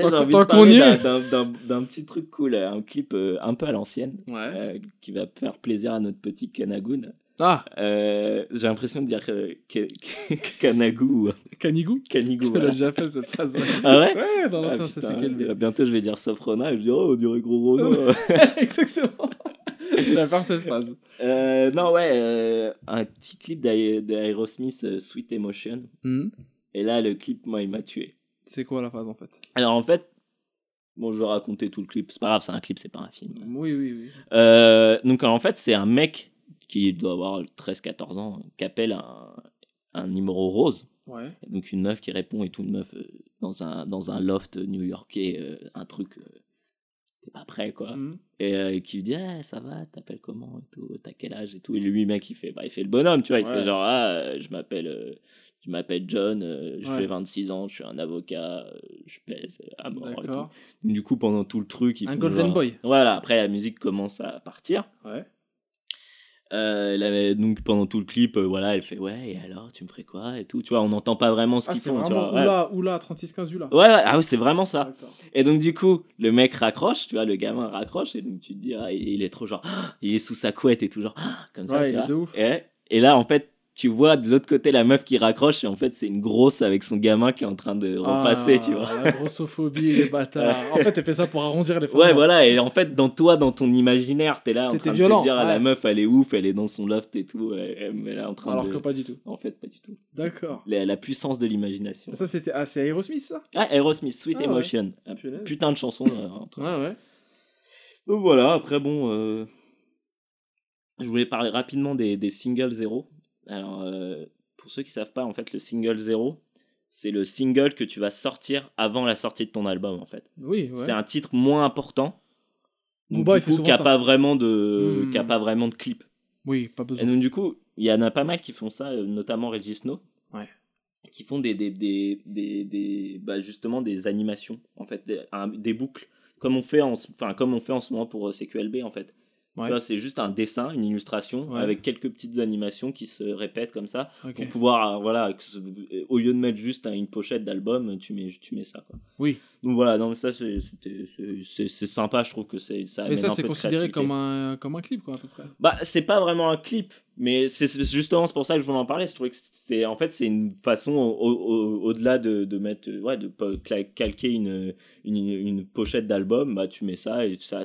[SPEAKER 3] Tant qu'on- y est.
[SPEAKER 2] d'un- petit truc cool, un clip euh, un peu à l'ancienne,
[SPEAKER 3] Ouais.
[SPEAKER 2] euh, qui va faire plaisir à notre petit Kanagoun.
[SPEAKER 3] Ah,
[SPEAKER 2] Euh, j'ai l'impression de dire euh, que, que- Kanagou ou
[SPEAKER 3] Canigou
[SPEAKER 2] Kanigou.
[SPEAKER 3] Tu
[SPEAKER 2] voilà.
[SPEAKER 3] l'as déjà fait cette phrase.
[SPEAKER 2] Ah ouais?
[SPEAKER 3] Ouais, dans
[SPEAKER 2] Ah,
[SPEAKER 3] l'ancien, quel
[SPEAKER 2] euh, Bientôt je vais dire Sofrona et je vais dire oh, on dirait gros Renault.
[SPEAKER 3] Exactement. tu vas faire cette phrase.
[SPEAKER 2] Euh, non, ouais, euh, un petit clip d'Ae- d'Aerosmith, Sweet Emotion.
[SPEAKER 3] Hmm.
[SPEAKER 2] Et là, le clip, moi, il m'a tué.
[SPEAKER 3] C'est quoi la phrase en fait?
[SPEAKER 2] Alors en fait, bon, je vais raconter tout le clip. C'est pas grave, c'est un clip, c'est pas un film.
[SPEAKER 3] Oui, oui, oui.
[SPEAKER 2] Euh, donc en fait, c'est un mec qui doit avoir 13-14 ans qui appelle un, un numéro rose.
[SPEAKER 3] Ouais.
[SPEAKER 2] Donc une meuf qui répond et tout, une meuf euh, dans, un, dans un loft new-yorkais, euh, un truc, euh, t'es pas prêt quoi.
[SPEAKER 3] Hmm.
[SPEAKER 2] Et qui lui dit ah, ça va, t'appelles comment et tout, t'as quel âge et tout. Et lui mec il fait bah il fait le bonhomme, tu vois, il
[SPEAKER 3] Ouais.
[SPEAKER 2] fait genre ah je m'appelle je m'appelle John, je
[SPEAKER 3] Ouais.
[SPEAKER 2] fais 26 ans, je suis un avocat, je pèse à mort et tout. Donc, du coup pendant tout le truc, il
[SPEAKER 3] Un golden
[SPEAKER 2] genre-
[SPEAKER 3] boy.
[SPEAKER 2] Voilà, après la musique commence à partir.
[SPEAKER 3] Ouais.
[SPEAKER 2] Euh, elle avait- donc pendant tout le clip, euh, voilà, elle fait ouais, et alors tu me ferais quoi et tout. Tu vois, on n'entend pas vraiment ce
[SPEAKER 3] Ah,
[SPEAKER 2] qu'ils font. Tu vois, ouais.
[SPEAKER 3] Oula, Oula, 3615 Oula.
[SPEAKER 2] Ouais, ouais, ah ouais, c'est vraiment ça. Et donc du coup, le mec raccroche, tu vois, le gamin raccroche, et donc tu te dis, ah, il est trop genre, ah, il est sous sa couette et tout genre, ah, comme ça, tu vois. Et, et là, en fait, tu vois de l'autre côté la meuf qui raccroche, et en fait, c'est une grosse avec son gamin qui est en train de repasser,
[SPEAKER 3] Ah,
[SPEAKER 2] tu vois.
[SPEAKER 3] La grossophobie, les bâtards. en fait, elle fait ça pour arrondir les
[SPEAKER 2] Ouais, voilà, et en fait, dans toi, dans ton imaginaire, t'es là en train de te dire, ah, la meuf, elle est ouf, elle est dans son loft et tout, elle, elle- est en train
[SPEAKER 3] Alors
[SPEAKER 2] de...
[SPEAKER 3] que pas du tout.
[SPEAKER 2] En fait, pas du tout.
[SPEAKER 3] D'accord.
[SPEAKER 2] La, la puissance de l'imagination.
[SPEAKER 3] Ça, c'était. Ah, c'est Aerosmith, ça?
[SPEAKER 2] Ah, Aerosmith, Sweet
[SPEAKER 3] Ah ouais.
[SPEAKER 2] Emotion. Ah. Putain de chanson. euh, entre-
[SPEAKER 3] Ouais, ouais.
[SPEAKER 2] Donc voilà, après bon, euh, je voulais parler rapidement des, des singles zéro. Alors, euh, pour ceux qui savent pas, en fait, le single zéro, c'est le single que tu vas sortir avant la sortie de ton album, en fait.
[SPEAKER 3] Oui, ouais.
[SPEAKER 2] C'est un titre moins important, donc,
[SPEAKER 3] Booba,
[SPEAKER 2] du coup, qui a
[SPEAKER 3] ça.
[SPEAKER 2] pas vraiment de,
[SPEAKER 3] Hmm.
[SPEAKER 2] qui a pas vraiment de clip.
[SPEAKER 3] Oui, pas
[SPEAKER 2] Et
[SPEAKER 3] besoin.
[SPEAKER 2] donc du coup, il y en a pas mal qui font ça, euh, notamment Regis Snow.
[SPEAKER 3] Ouais.
[SPEAKER 2] Qui font des, des, des, des, des- bah, justement des animations, en fait, des, un- des boucles, comme on fait en, enfin comme on fait en ce moment pour euh, CQLB en fait.
[SPEAKER 3] Ouais.
[SPEAKER 2] C'est juste un dessin, une illustration
[SPEAKER 3] Ouais.
[SPEAKER 2] avec quelques petites animations qui se répètent comme ça pour pouvoir, euh, voilà, euh, au lieu de mettre juste hein, une pochette d'album, tu mets, tu mets ça. Quoi.
[SPEAKER 3] Oui.
[SPEAKER 2] Donc voilà, non, mais ça c'est- sympa, je trouve que c'est ça.
[SPEAKER 3] Mais ça, c'est considéré comme un, comme un clip, quoi, à peu près.
[SPEAKER 2] Bah, c'est pas vraiment un clip, mais c'est justement c'est pour ça que je voulais en parler. Je trouvais que c'est en fait c'est une façon au- au- au-delà de, de mettre ouais de calquer une, une, une pochette d'album, bah tu mets ça et ça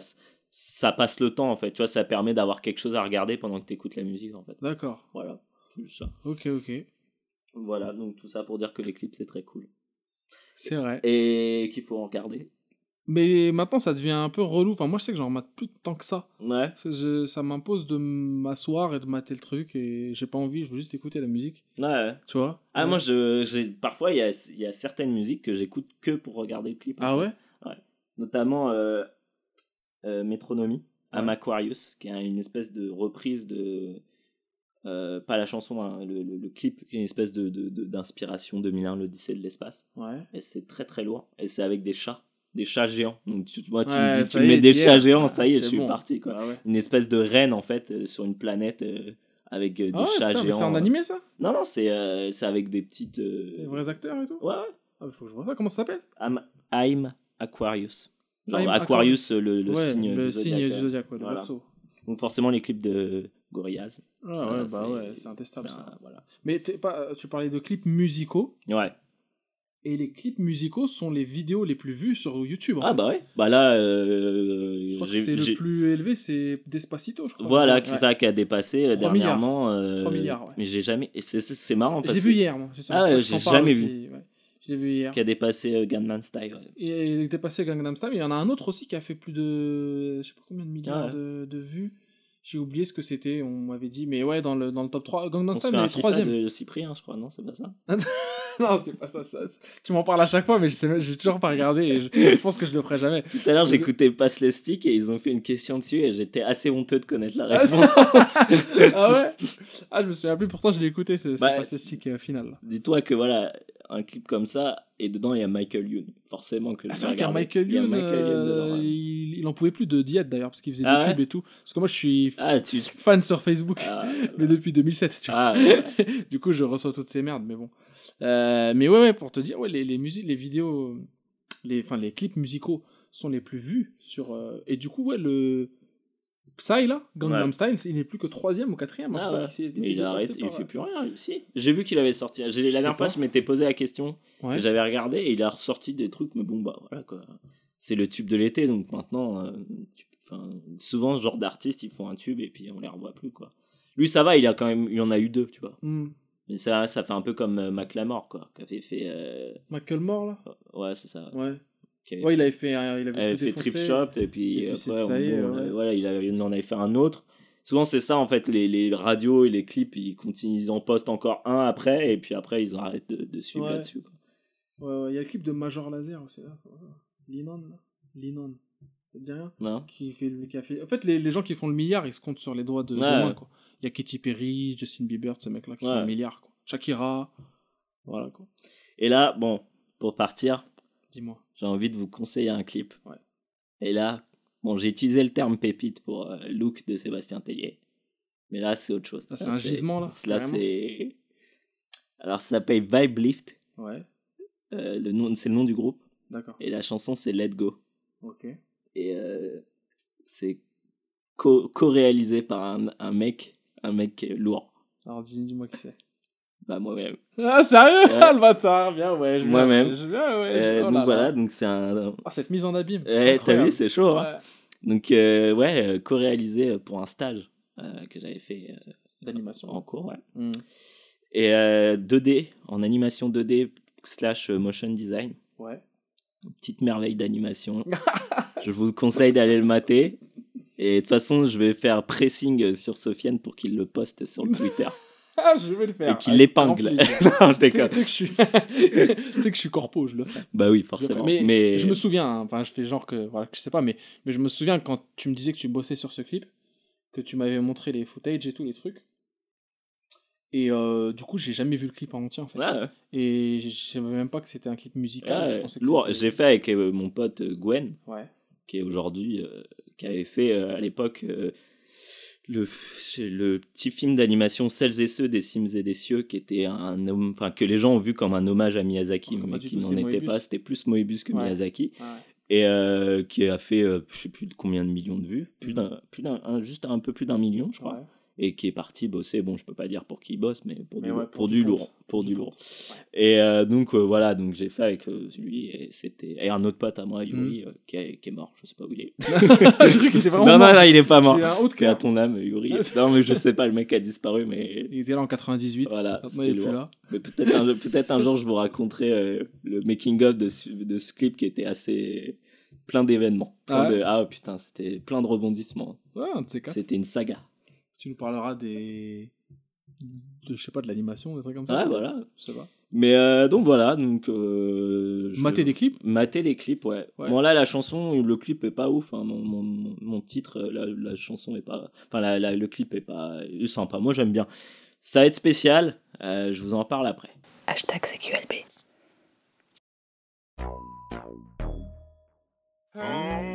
[SPEAKER 2] ça passe le temps en fait. Tu vois, ça permet d'avoir quelque chose à regarder pendant que tu écoutes la musique en fait.
[SPEAKER 3] D'accord.
[SPEAKER 2] Voilà, c'est juste ça.
[SPEAKER 3] Ok, ok.
[SPEAKER 2] Voilà, donc tout ça pour dire que les clips c'est très cool
[SPEAKER 3] C'est vrai.
[SPEAKER 2] et qu'il faut en regarder.
[SPEAKER 3] Mais maintenant, ça devient un peu relou. Enfin, moi, je sais que j'en mate plus tant que ça.
[SPEAKER 2] Ouais.
[SPEAKER 3] Parce que je- ça m'impose de m'asseoir et de mater le truc et j'ai pas envie, je veux juste écouter la musique.
[SPEAKER 2] Ouais. ouais.
[SPEAKER 3] Tu vois?
[SPEAKER 2] Ah
[SPEAKER 3] Ouais.
[SPEAKER 2] moi je j'ai parfois il y a, y a certaines musiques que j'écoute que pour regarder le clip.
[SPEAKER 3] Ah ouais
[SPEAKER 2] notamment euh, euh, Metronomy,
[SPEAKER 3] Ouais.
[SPEAKER 2] Am Aquarius, qui est une espèce de reprise de. euh, pas la chanson, hein, le, le- le clip, qui est une espèce de, de- de- d'inspiration 2001, l'Odyssée de l'espace.
[SPEAKER 3] Ouais.
[SPEAKER 2] Et c'est très très lourd. Et c'est avec des chats, des chats géants. Donc tu, moi, tu
[SPEAKER 3] Ouais,
[SPEAKER 2] me dis, tu mets des chats géants, ça y est, je suis
[SPEAKER 3] bon.
[SPEAKER 2] parti. Quoi.
[SPEAKER 3] Ah ouais.
[SPEAKER 2] Une espèce de reine en fait euh, sur une planète euh, avec des
[SPEAKER 3] Ah ouais,
[SPEAKER 2] chats
[SPEAKER 3] putain,
[SPEAKER 2] géants.
[SPEAKER 3] c'est en animé ça?
[SPEAKER 2] Non, non, c'est, c'est avec des petites.
[SPEAKER 3] Les vrais acteurs et tout?
[SPEAKER 2] Ouais, ouais.
[SPEAKER 3] Ah, faut que je vois ça, comment ça s'appelle?
[SPEAKER 2] Am- I'm Aquarius. Genre
[SPEAKER 3] I'm
[SPEAKER 2] Aquarius, le, le
[SPEAKER 3] Ouais,
[SPEAKER 2] signe
[SPEAKER 3] le
[SPEAKER 2] du
[SPEAKER 3] signe du
[SPEAKER 2] euh.
[SPEAKER 3] zodiaque, ouais, le
[SPEAKER 2] Voilà. Donc forcément les clips de Gorillaz.
[SPEAKER 3] Ah ouais, bah ouais, c'est intestable ça.
[SPEAKER 2] un- Voilà.
[SPEAKER 3] Mais pas, tu parlais de clips musicaux,
[SPEAKER 2] Ouais.
[SPEAKER 3] et les clips musicaux sont les vidéos les plus vues sur YouTube. en
[SPEAKER 2] Ah
[SPEAKER 3] fait.
[SPEAKER 2] bah ouais. Bah là, euh,
[SPEAKER 3] Je crois que
[SPEAKER 2] j'ai-
[SPEAKER 3] c'est
[SPEAKER 2] j'ai-
[SPEAKER 3] le plus élevé, c'est Despacito, je crois.
[SPEAKER 2] Voilà,
[SPEAKER 3] Ouais.
[SPEAKER 2] c'est ça qui a dépassé euh,
[SPEAKER 3] 3
[SPEAKER 2] dernièrement. euh,
[SPEAKER 3] 3 milliards, ouais.
[SPEAKER 2] Mais j'ai jamais. C'est- marrant que
[SPEAKER 3] vu hier, moi.
[SPEAKER 2] Ah ouais, j'ai jamais
[SPEAKER 3] aussi, ouais. Je l'ai vu hier.
[SPEAKER 2] qui a dépassé euh, Gangnam Style.
[SPEAKER 3] il était passé Gangnam Style, mais il y en a un autre aussi qui a fait plus de. Je sais pas combien de milliards
[SPEAKER 2] Ah ouais.
[SPEAKER 3] de, de vues. J'ai oublié ce que c'était, on m'avait dit, mais ouais, dans le, dans le top 3. Gangnam Style, mais troisième.
[SPEAKER 2] de Cyprien, je crois, non C'est pas ça?
[SPEAKER 3] non, c'est pas ça, ça. Tu m'en parles à chaque fois, mais je sais, j'ai toujours pas regardé et je, je pense que je le ferai jamais.
[SPEAKER 2] Tout à l'heure, j'écoutais Passe le stick et ils ont fait une question dessus et j'étais assez honteux de connaître la
[SPEAKER 3] Ah,
[SPEAKER 2] réponse.
[SPEAKER 3] ah ouais? Ah, je me souviens plus, pourtant je l'ai écouté, c'est
[SPEAKER 2] Bah,
[SPEAKER 3] pas stick euh, final.
[SPEAKER 2] Dis-toi que voilà, un clip comme ça, et dedans il y a Michael Youn. Forcément que
[SPEAKER 3] Ah,
[SPEAKER 2] je
[SPEAKER 3] c'est
[SPEAKER 2] vais
[SPEAKER 3] vrai qu'il y a
[SPEAKER 2] regarder.
[SPEAKER 3] Michael
[SPEAKER 2] Il y a
[SPEAKER 3] Youn,
[SPEAKER 2] Michael Youn
[SPEAKER 3] euh,
[SPEAKER 2] dedans, ouais.
[SPEAKER 3] il, il en pouvait plus de diète d'ailleurs, parce qu'il faisait
[SPEAKER 2] Ah
[SPEAKER 3] des
[SPEAKER 2] ouais
[SPEAKER 3] pubs et tout. Parce que moi je suis
[SPEAKER 2] Ah, tu.
[SPEAKER 3] fan sur Facebook,
[SPEAKER 2] Ah,
[SPEAKER 3] mais depuis 2007, tu vois.
[SPEAKER 2] ah,
[SPEAKER 3] du coup, je reçois toutes ces merdes, mais bon. Euh, mais ouais, ouais, pour te dire, ouais, les, les musiques, les vidéos, les, enfin, les clips musicaux sont les plus vus sur. euh, et du coup, ouais, le Psy là, Gangnam
[SPEAKER 2] Ouais.
[SPEAKER 3] Style, il n'est plus que troisième ou quatrième. je
[SPEAKER 2] Ah
[SPEAKER 3] crois
[SPEAKER 2] ouais. il
[SPEAKER 3] est
[SPEAKER 2] a
[SPEAKER 3] dépassé
[SPEAKER 2] arrêté, il fait plus rien aussi. J'ai vu qu'il avait sorti. j'ai-
[SPEAKER 3] Je
[SPEAKER 2] La dernière fois, je m'étais posé la question.
[SPEAKER 3] Ouais.
[SPEAKER 2] J'avais regardé et il a ressorti des trucs, mais bon, bah voilà quoi. C'est le tube de l'été, donc maintenant, euh, tu- souvent ce genre d'artistes, ils font un tube et puis on les revoit plus quoi. Lui, ça va, il a quand même, il en a eu deux, tu vois.
[SPEAKER 3] Hmm.
[SPEAKER 2] Mais ça, ça fait un peu comme euh, Macklemore quoi, qui avait fait. euh,
[SPEAKER 3] là?
[SPEAKER 2] Ouais, c'est ça.
[SPEAKER 3] Ouais.
[SPEAKER 2] Avait
[SPEAKER 3] Ouais, il avait fait, un- il avait
[SPEAKER 2] fait Trip. Shop et puis,
[SPEAKER 3] Et puis
[SPEAKER 2] après, on-
[SPEAKER 3] est,
[SPEAKER 2] on
[SPEAKER 3] ouais.
[SPEAKER 2] voilà, il, avait- il en avait fait un autre. Souvent c'est ça en fait, les, les radios et les clips ils continuent, ils en postent encore un après et puis après ils arrêtent de, de suivre
[SPEAKER 3] Ouais.
[SPEAKER 2] là-dessus.
[SPEAKER 3] ouais, il y a le clip de Major Laser aussi là. Linon là. Linon. Ça te dit rien
[SPEAKER 2] Non
[SPEAKER 3] qui fait, le- qui fait... En fait, les, les gens qui font le milliard, ils se comptent sur les doigts de, de
[SPEAKER 2] Ouais.
[SPEAKER 3] main, quoi. Il y a Katy Perry, Justin Bieber, ce mec-là qui
[SPEAKER 2] Ouais.
[SPEAKER 3] font le milliard, quoi. Shakira, voilà, quoi.
[SPEAKER 2] Et là, bon, pour partir,
[SPEAKER 3] Dis-moi.
[SPEAKER 2] j'ai envie de vous conseiller un clip.
[SPEAKER 3] Ouais.
[SPEAKER 2] Et là, bon, j'ai utilisé le terme pépite pour euh, Look de Sébastien Tellier. Mais là, c'est autre chose.
[SPEAKER 3] Là, c'est un gisement, là,
[SPEAKER 2] Là, c'est. Alors, ça s'appelle Vibe Lift.
[SPEAKER 3] Ouais,
[SPEAKER 2] Euh, le nom, c'est le nom du groupe.
[SPEAKER 3] D'accord.
[SPEAKER 2] Et la chanson, c'est Let Go.
[SPEAKER 3] Ok.
[SPEAKER 2] Et euh, c'est co- co-réalisé par un, un mec, un mec lourd.
[SPEAKER 3] Alors, dis- dis-moi qui c'est.
[SPEAKER 2] Bah, moi-même.
[SPEAKER 3] Ah, sérieux?
[SPEAKER 2] Ouais.
[SPEAKER 3] Le bâtard, bien, ouais.
[SPEAKER 2] Moi-même.
[SPEAKER 3] Ouais.
[SPEAKER 2] Euh,
[SPEAKER 3] oh
[SPEAKER 2] donc
[SPEAKER 3] là là.
[SPEAKER 2] voilà, donc c'est un.
[SPEAKER 3] Ah, cette mise en abîme.
[SPEAKER 2] Ouais, t'as vu, c'est chaud. hein. Donc, euh, ouais, euh, co-réalisé pour un stage que j'avais fait
[SPEAKER 3] D'animation.
[SPEAKER 2] en cours, ouais.
[SPEAKER 3] Hmm.
[SPEAKER 2] Et euh, 2D, en animation 2D slash motion design.
[SPEAKER 3] Ouais.
[SPEAKER 2] Petite merveille d'animation. je vous conseille d'aller le mater. Et de toute façon, je vais faire pressing sur Sofiane pour qu'il le poste sur le Twitter.
[SPEAKER 3] Ah, je vais le faire.
[SPEAKER 2] et qu'il l'épingle. non, je déconne.
[SPEAKER 3] tu sais que je suis, tu sais que je suis corpo, je le fais.
[SPEAKER 2] Bah oui,
[SPEAKER 3] Je
[SPEAKER 2] forcément.
[SPEAKER 3] Mais,
[SPEAKER 2] Mais,
[SPEAKER 3] je me souviens, hein, enfin, je fais genre que, voilà, que je sais pas, mais, mais je me souviens quand tu me disais que tu bossais sur ce clip, que tu m'avais montré les footage et tout, les trucs. Et euh, du coup, j'ai jamais vu le clip en entier en fait.
[SPEAKER 2] Ouais.
[SPEAKER 3] Et je savais même pas que c'était un clip musical.
[SPEAKER 2] Ouais, lourd. J'ai fait avec euh, mon pote euh, Gwen,
[SPEAKER 3] Ouais.
[SPEAKER 2] qui est aujourd'hui, euh, qui avait fait à l'époque le, le petit film d'animation Celles et ceux des Sims et des cieux, qui était un homme, enfin que les gens ont vu comme un hommage à Miyazaki,
[SPEAKER 3] pas
[SPEAKER 2] mais qui n'en était pas. C'était plus Moebius que. Miyazaki, et qui a fait, je sais plus de combien de millions de vues, plus d'un, plus d'un, un- juste un peu plus d'un million, je crois. Et qui est parti bosser. Bon, je peux pas dire pour qui il bosse, mais pour
[SPEAKER 3] Mais
[SPEAKER 2] du,
[SPEAKER 3] ouais,
[SPEAKER 2] pour
[SPEAKER 3] pour
[SPEAKER 2] du
[SPEAKER 3] du
[SPEAKER 2] lourd, pour
[SPEAKER 3] Du
[SPEAKER 2] lourd. Et euh, donc euh, voilà, donc j'ai fait avec euh, lui et c'était et un autre pote à moi, Yuri,
[SPEAKER 3] Mm.
[SPEAKER 2] euh, qui, est, qui est mort. Je sais pas où il est.
[SPEAKER 3] je crois qu'il était vraiment
[SPEAKER 2] non, non,
[SPEAKER 3] mort.
[SPEAKER 2] non, il est pas mort. Que à ton âme, Yuri. non, mais je sais pas, le mec a disparu, mais
[SPEAKER 3] Il était là en 98.
[SPEAKER 2] Voilà,
[SPEAKER 3] il est plus là.
[SPEAKER 2] mais peut-être un, peut-être un jour je vous raconterai euh, le making of de, ce- de ce clip qui était assez plein d'événements. Plein
[SPEAKER 3] Ah ouais
[SPEAKER 2] de- ah putain, c'était plein de rebondissements.
[SPEAKER 3] Ouais.
[SPEAKER 2] C'était une saga.
[SPEAKER 3] Tu nous parleras des. De, je sais pas, de l'animation, des trucs comme ça.
[SPEAKER 2] Ouais, voilà.
[SPEAKER 3] Je sais pas.
[SPEAKER 2] Mais euh, donc voilà, donc. Euh, je-
[SPEAKER 3] Mater des clips?
[SPEAKER 2] Mater les clips, ouais.
[SPEAKER 3] Ouais.
[SPEAKER 2] Bon, là, la chanson, le clip est pas ouf. hein. Mon, mon, mon- titre, la, la chanson est pas. Enfin, la- la- le clip est pas. est sympa. Moi, j'aime bien. Ça va être spécial. euh, je vous en parle après.
[SPEAKER 1] Hashtag CQLB.
[SPEAKER 4] Where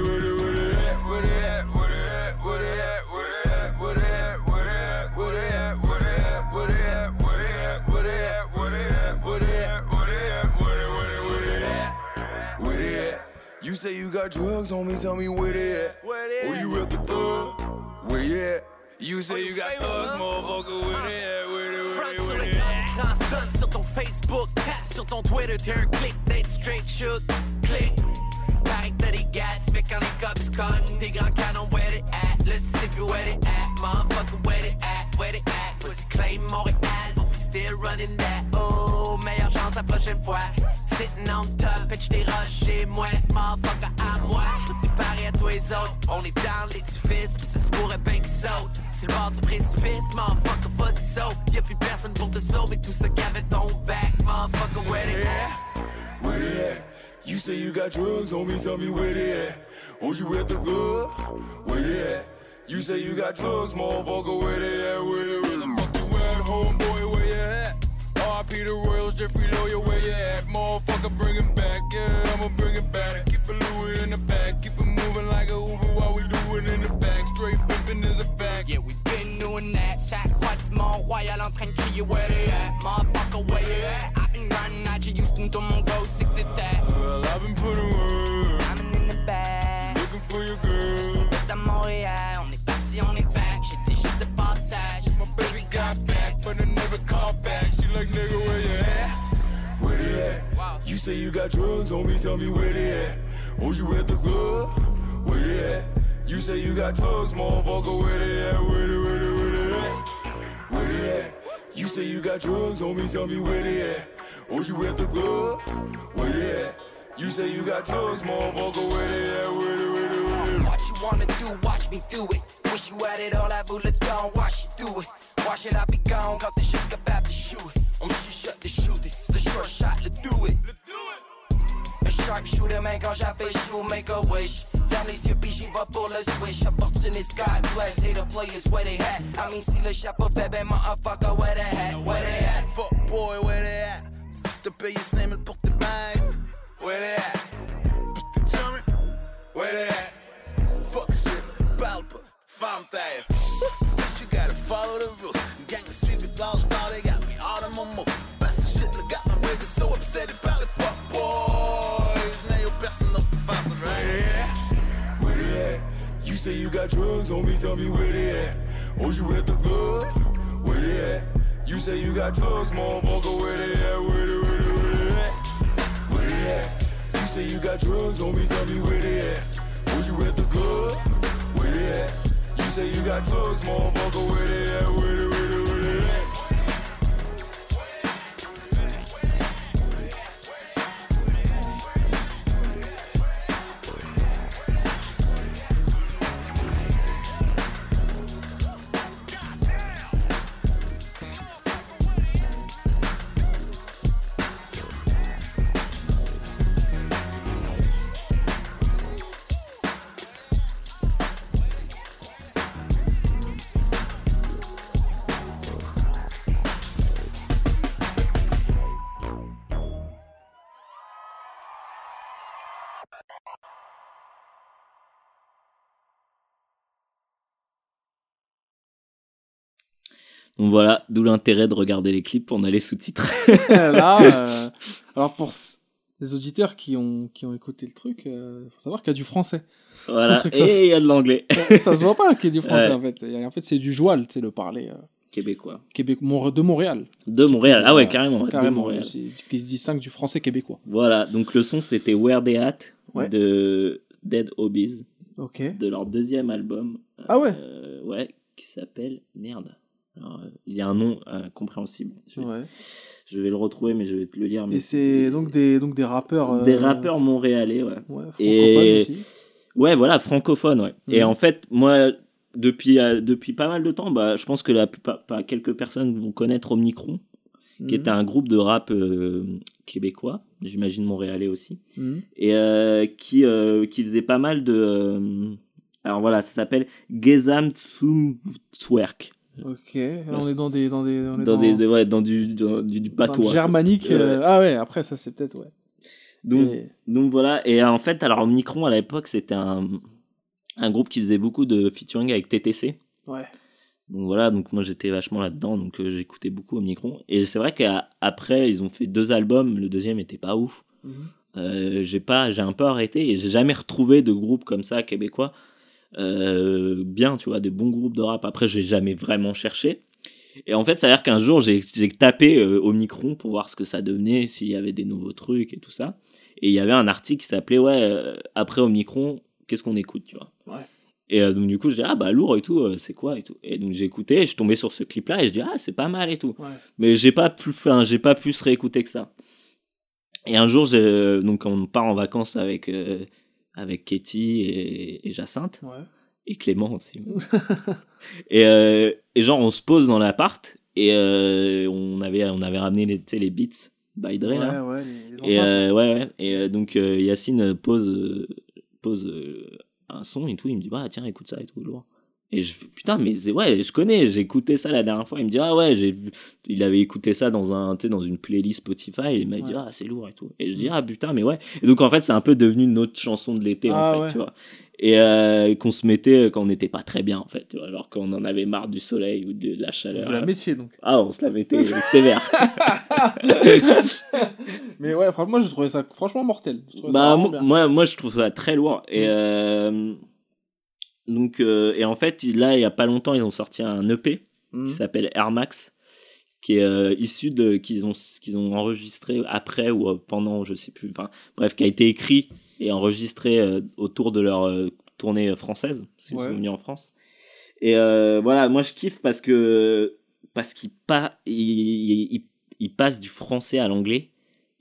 [SPEAKER 4] Where they at? Where they at? Where they at? Where they at? Where they at? Where they at? Where they at? Where they at? Where they at? Where they at? Where they at? Where they at? Where they at? Where they at? Where they, at? Where they at? You say you got drugs, homie, tell me where they at? Where at? you at the club? Where you at? You say you got thugs, motherfucker, where they at? Where they, where
[SPEAKER 5] Front sur
[SPEAKER 4] where they at?
[SPEAKER 5] sur ton Facebook, tap sur ton Twitter, un click, d'être straight shoot, click. Des gats, quand les cops cognent, tes grands canons, where they at? Sais plus where they at, motherfucker, where they at? Where they at? Pussy claim Montréal, but we still running that. Oh, meilleure chance la prochaine fois. Sitting on top, pitch des roches chez moi, motherfucker à moi. Tout est pareil à et les autres, on est dans l'édifice, pis ça se pourrait bien qu'ils sautent. C'est le bord du précipice, motherfucker, vas-y saute. Y'a plus personne pour te sauver, tout ça qu'avait ton back, motherfucker, where they at?
[SPEAKER 4] Where they at? You say you got drugs, homie, tell me where they at. Oh, you at the club? Where they at? You say you got drugs, motherfucker, where they at? Where they, where the fuck you at, homeboy, where you at? RP the Royals, Jeffrey Lawyer, where you at? Motherfucker, bring it back, yeah, I'ma bring it back. Keep a Louis in the back, keep it moving like a Uber while we do it in the back. Straight pimping is a fact.
[SPEAKER 5] Yeah, we been doing that. Ça croix du Mont-Royal en train de crier where they at? Motherfucker, where you at? I've been grinding at you, Houston, tout mon go, c'est que t'étais.
[SPEAKER 4] Well, I've been putting work,
[SPEAKER 5] I'm in the bag.
[SPEAKER 4] looking for your girl.
[SPEAKER 5] Tout à Montréal, on est parti, on est back. J'étais juste de passage.
[SPEAKER 4] My baby got back, but I never called back. She like, nigga, where you at? Where they at? You say you got drugs, homie, tell me where they at. Oh, you at the club? Where they at? You say you got drugs, motherfucker, where they at? Where they, where they, where they at? Where they at? You say you got drugs, homie, tell me where they at. Oh, you at the club? Where they at? You say you got drugs, motherfucker. Where they at? Where they, where they, where they?
[SPEAKER 5] What you wanna do, watch me do it. Wish you had it all, that bullet gone, watch you do it. Watch it, I be gone, got the shit's about to shoot it. I'm shit shut to shoot it. It's the short shot, let's do it. Let's do it. Un sharpshooter, man, quand j'avais chaud, make a wish. Dans les yeux, puis j'y vais pour le switch. Opportunist, God bless. Say the players where they at. I mean, si le chapeau fait, ben, motherfucker, where they at? Where they at?
[SPEAKER 6] Fuck boy, where they at? Te payes 5000 pour tes bags.
[SPEAKER 4] Where they at? Where they at?
[SPEAKER 6] Fuck shit, parle pas, ferme ta gueule. Guess you gotta follow the rules. Gang of street with laws, now they got me all in my. Passe the shit, le gars, un nigga so upset about the fuck boys. Now your personne not face,
[SPEAKER 4] Where
[SPEAKER 6] right?
[SPEAKER 4] Where they at? Where they at? You say you got drugs, homie, tell me where they at. Oh, you at the club? Where they at? You say you got drugs, motherfucker, where they at? Where they, where they, where they at? Where they at? You say you got drugs, homie, tell me where they at. Oh, you at the club? Where they at? You say you got drugs, motherfucker, where they at? Where they,
[SPEAKER 2] Donc voilà, d'où l'intérêt de regarder les clips pour en aller sous-titres.
[SPEAKER 3] Là, euh, alors pour les auditeurs qui ont, qui ont écouté le truc, il faut savoir qu'il y a du français.
[SPEAKER 2] voilà, et il y a de l'anglais
[SPEAKER 3] ça se voit pas qu'il y a du français
[SPEAKER 2] Ouais.
[SPEAKER 3] en fait. Et en fait, c'est du joual, c'est le parler euh,
[SPEAKER 2] québécois.
[SPEAKER 3] Mon- de Montréal.
[SPEAKER 2] De Montréal, ah ouais,
[SPEAKER 3] Euh,
[SPEAKER 2] carrément, ouais, de
[SPEAKER 3] carrément,
[SPEAKER 2] Montréal.
[SPEAKER 3] qui se distingue du français québécois.
[SPEAKER 2] Voilà, donc le son c'était Where They At
[SPEAKER 3] Ouais.
[SPEAKER 2] de Dead Hobbies,
[SPEAKER 3] Ok.
[SPEAKER 2] de leur deuxième album.
[SPEAKER 3] Ah ouais
[SPEAKER 2] Euh, Ouais, qui s'appelle Merde. Alors, euh, il y a un nom incompréhensible. Je vais,
[SPEAKER 3] Ouais.
[SPEAKER 2] je vais le retrouver, mais je vais te le lire. mais
[SPEAKER 3] Et c'est donc des, donc des rappeurs. euh,
[SPEAKER 2] Des rappeurs montréalais, ouais.
[SPEAKER 3] Ouais,
[SPEAKER 2] Et-
[SPEAKER 3] aussi.
[SPEAKER 2] Ouais, voilà, francophone, ouais. Et
[SPEAKER 3] Mhm.
[SPEAKER 2] en fait, moi, depuis, euh, depuis pas mal de temps, bah, je pense que la plupart, pas quelques personnes vont connaître Omnicron, qui était un groupe de rap euh, québécois, j'imagine montréalais aussi,
[SPEAKER 3] Mhm.
[SPEAKER 2] et euh, qui, euh, qui faisait pas mal de. euh, alors voilà, ça s'appelle Zwerk.
[SPEAKER 3] Ok. Là, on est dans des. Dans, des, on est
[SPEAKER 2] Dans, des, des- ouais, dans du, dans du, du
[SPEAKER 3] dans
[SPEAKER 2] patois.
[SPEAKER 3] germanique. euh, Ah ouais, après, ça, c'est peut-être. Ouais.
[SPEAKER 2] Donc,
[SPEAKER 3] Et-
[SPEAKER 2] Donc voilà, et en fait, alors Omnicron à l'époque, c'était un, un groupe qui faisait beaucoup de featuring avec TTC.
[SPEAKER 3] Ouais.
[SPEAKER 2] Donc voilà, donc moi j'étais vachement là-dedans, donc euh, j'écoutais beaucoup Omnicron. Et c'est vrai qu'après, ils ont fait deux albums, le deuxième était pas ouf.
[SPEAKER 3] Mhm.
[SPEAKER 2] Euh, j'ai pas, j'ai un peu arrêté et j'ai jamais retrouvé de groupe comme ça québécois bien, tu vois, des bons groupes de rap. Après, j'ai jamais vraiment cherché. Et en fait, ça a l'air qu'un jour, j'ai tapé euh, Omnicron pour voir ce que ça devenait, s'il y avait des nouveaux trucs et tout ça. Et il y avait un article qui s'appelait Ouais, euh, après Omnicron, qu'est-ce qu'on écoute, tu vois.
[SPEAKER 3] Ouais.
[SPEAKER 2] Et euh, donc, du coup, je dis Ah, bah, lourd et tout, euh, c'est quoi et tout. Et donc, j'ai écouté, je suis tombé sur ce clip-là et je dis Ah, c'est pas mal et tout.
[SPEAKER 3] Ouais.
[SPEAKER 2] Mais j'ai pas pu, enfin, j'ai pas pu se réécouter que ça. Et un jour, donc on part en vacances avec euh, avec Katie et, et Jacinthe
[SPEAKER 3] Ouais.
[SPEAKER 2] et Clément aussi. et, euh, et genre, on se pose dans l'appart et euh, on avait on avait ramené les, les beats by Dre là.
[SPEAKER 3] Ouais, ouais, les, les
[SPEAKER 2] Et euh, ouais, ouais. Et donc Yacine pose pose un son et tout. Il me dit bah tiens écoute ça et tout lourd. Et je fais putain mais ouais je connais j'ai écouté ça la dernière fois. Il me dit ah ouais j'ai vu il avait écouté ça dans un dans une playlist Spotify. Et il m'a dit ah c'est lourd et tout. Et je dis ah putain mais ouais. Et donc en fait c'est un peu devenu notre chanson de l'été
[SPEAKER 3] Ah,
[SPEAKER 2] en fait
[SPEAKER 3] ouais.
[SPEAKER 2] tu vois. Et euh, qu'on se mettait quand on n'était pas très bien en fait. Tu vois, alors qu'on en avait marre du soleil ou de la chaleur.
[SPEAKER 3] Vous la mettiez donc.
[SPEAKER 2] Ah on se la mettait sévère.
[SPEAKER 3] Mais ouais, franchement, je trouvais ça franchement mortel. Je trouvais ça
[SPEAKER 2] Bah, moi, moi, moi, je trouve ça très lourd. Et,
[SPEAKER 3] Mm.
[SPEAKER 2] euh, donc, euh, et en fait, là, il y a pas longtemps, ils ont sorti un EP
[SPEAKER 3] Mhm.
[SPEAKER 2] qui s'appelle Air Max, qui est euh, issu de qu'ils ont qu'ils ont enregistré après ou euh, pendant, je sais plus. Enfin, bref, qui a été écrit et enregistré euh, autour de leur tournée française, si
[SPEAKER 3] Ouais.
[SPEAKER 2] vous venez en France. Et voilà, moi, je kiffe parce que parce qu'il pas il, il, il passe du français à l'anglais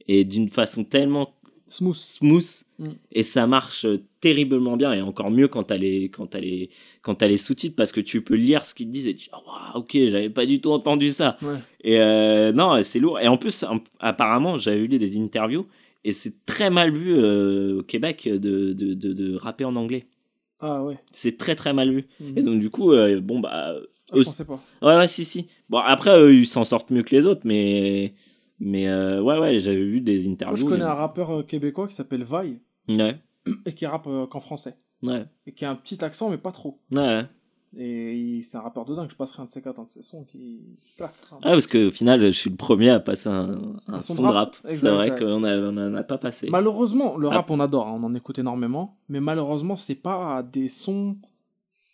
[SPEAKER 2] et d'une façon tellement
[SPEAKER 3] Smooth.
[SPEAKER 2] smooth
[SPEAKER 3] Mm.
[SPEAKER 2] et ça marche euh, terriblement bien et encore mieux quand t'as les quand t'as les quand t'as les sous-titres parce que tu peux lire ce qu'ils te disent et tu dis ah waouh, ok j'avais pas du tout entendu ça
[SPEAKER 3] Ouais.
[SPEAKER 2] et euh, non c'est lourd et en plus en- apparemment j'avais lu des interviews et c'est très mal vu euh, au Québec de, de, de, de rapper en anglais
[SPEAKER 3] Ah ouais.
[SPEAKER 2] c'est très très mal vu
[SPEAKER 3] Mhm.
[SPEAKER 2] et donc du coup euh, bon bah
[SPEAKER 3] Ah, je pensais pas.
[SPEAKER 2] ouais ouais si si bon après eux, ils s'en sortent mieux que les autres mais mais euh, ouais ouais j'avais vu des
[SPEAKER 3] Moi,
[SPEAKER 2] interviews
[SPEAKER 3] je connais
[SPEAKER 2] mais-
[SPEAKER 3] un rappeur euh, québécois qui s'appelle Vaille
[SPEAKER 2] ouais
[SPEAKER 3] et qui rappe euh, qu'en français.
[SPEAKER 2] ouais
[SPEAKER 3] Et qui a un petit accent, mais pas trop.
[SPEAKER 2] ouais
[SPEAKER 3] Et c'est un rappeur de dingue. Je passerai un de ses quatre, un de ses sons qui, qui claque.
[SPEAKER 2] Ah, parce qu'au final, je suis le premier à passer un, un
[SPEAKER 3] Un
[SPEAKER 2] son, de rap. C'est vrai
[SPEAKER 3] ouais.
[SPEAKER 2] qu'on a- on n'en a pas passé.
[SPEAKER 3] Malheureusement, le
[SPEAKER 2] Ah.
[SPEAKER 3] rap, on adore, hein, on en écoute énormément. Mais malheureusement, c'est pas des sons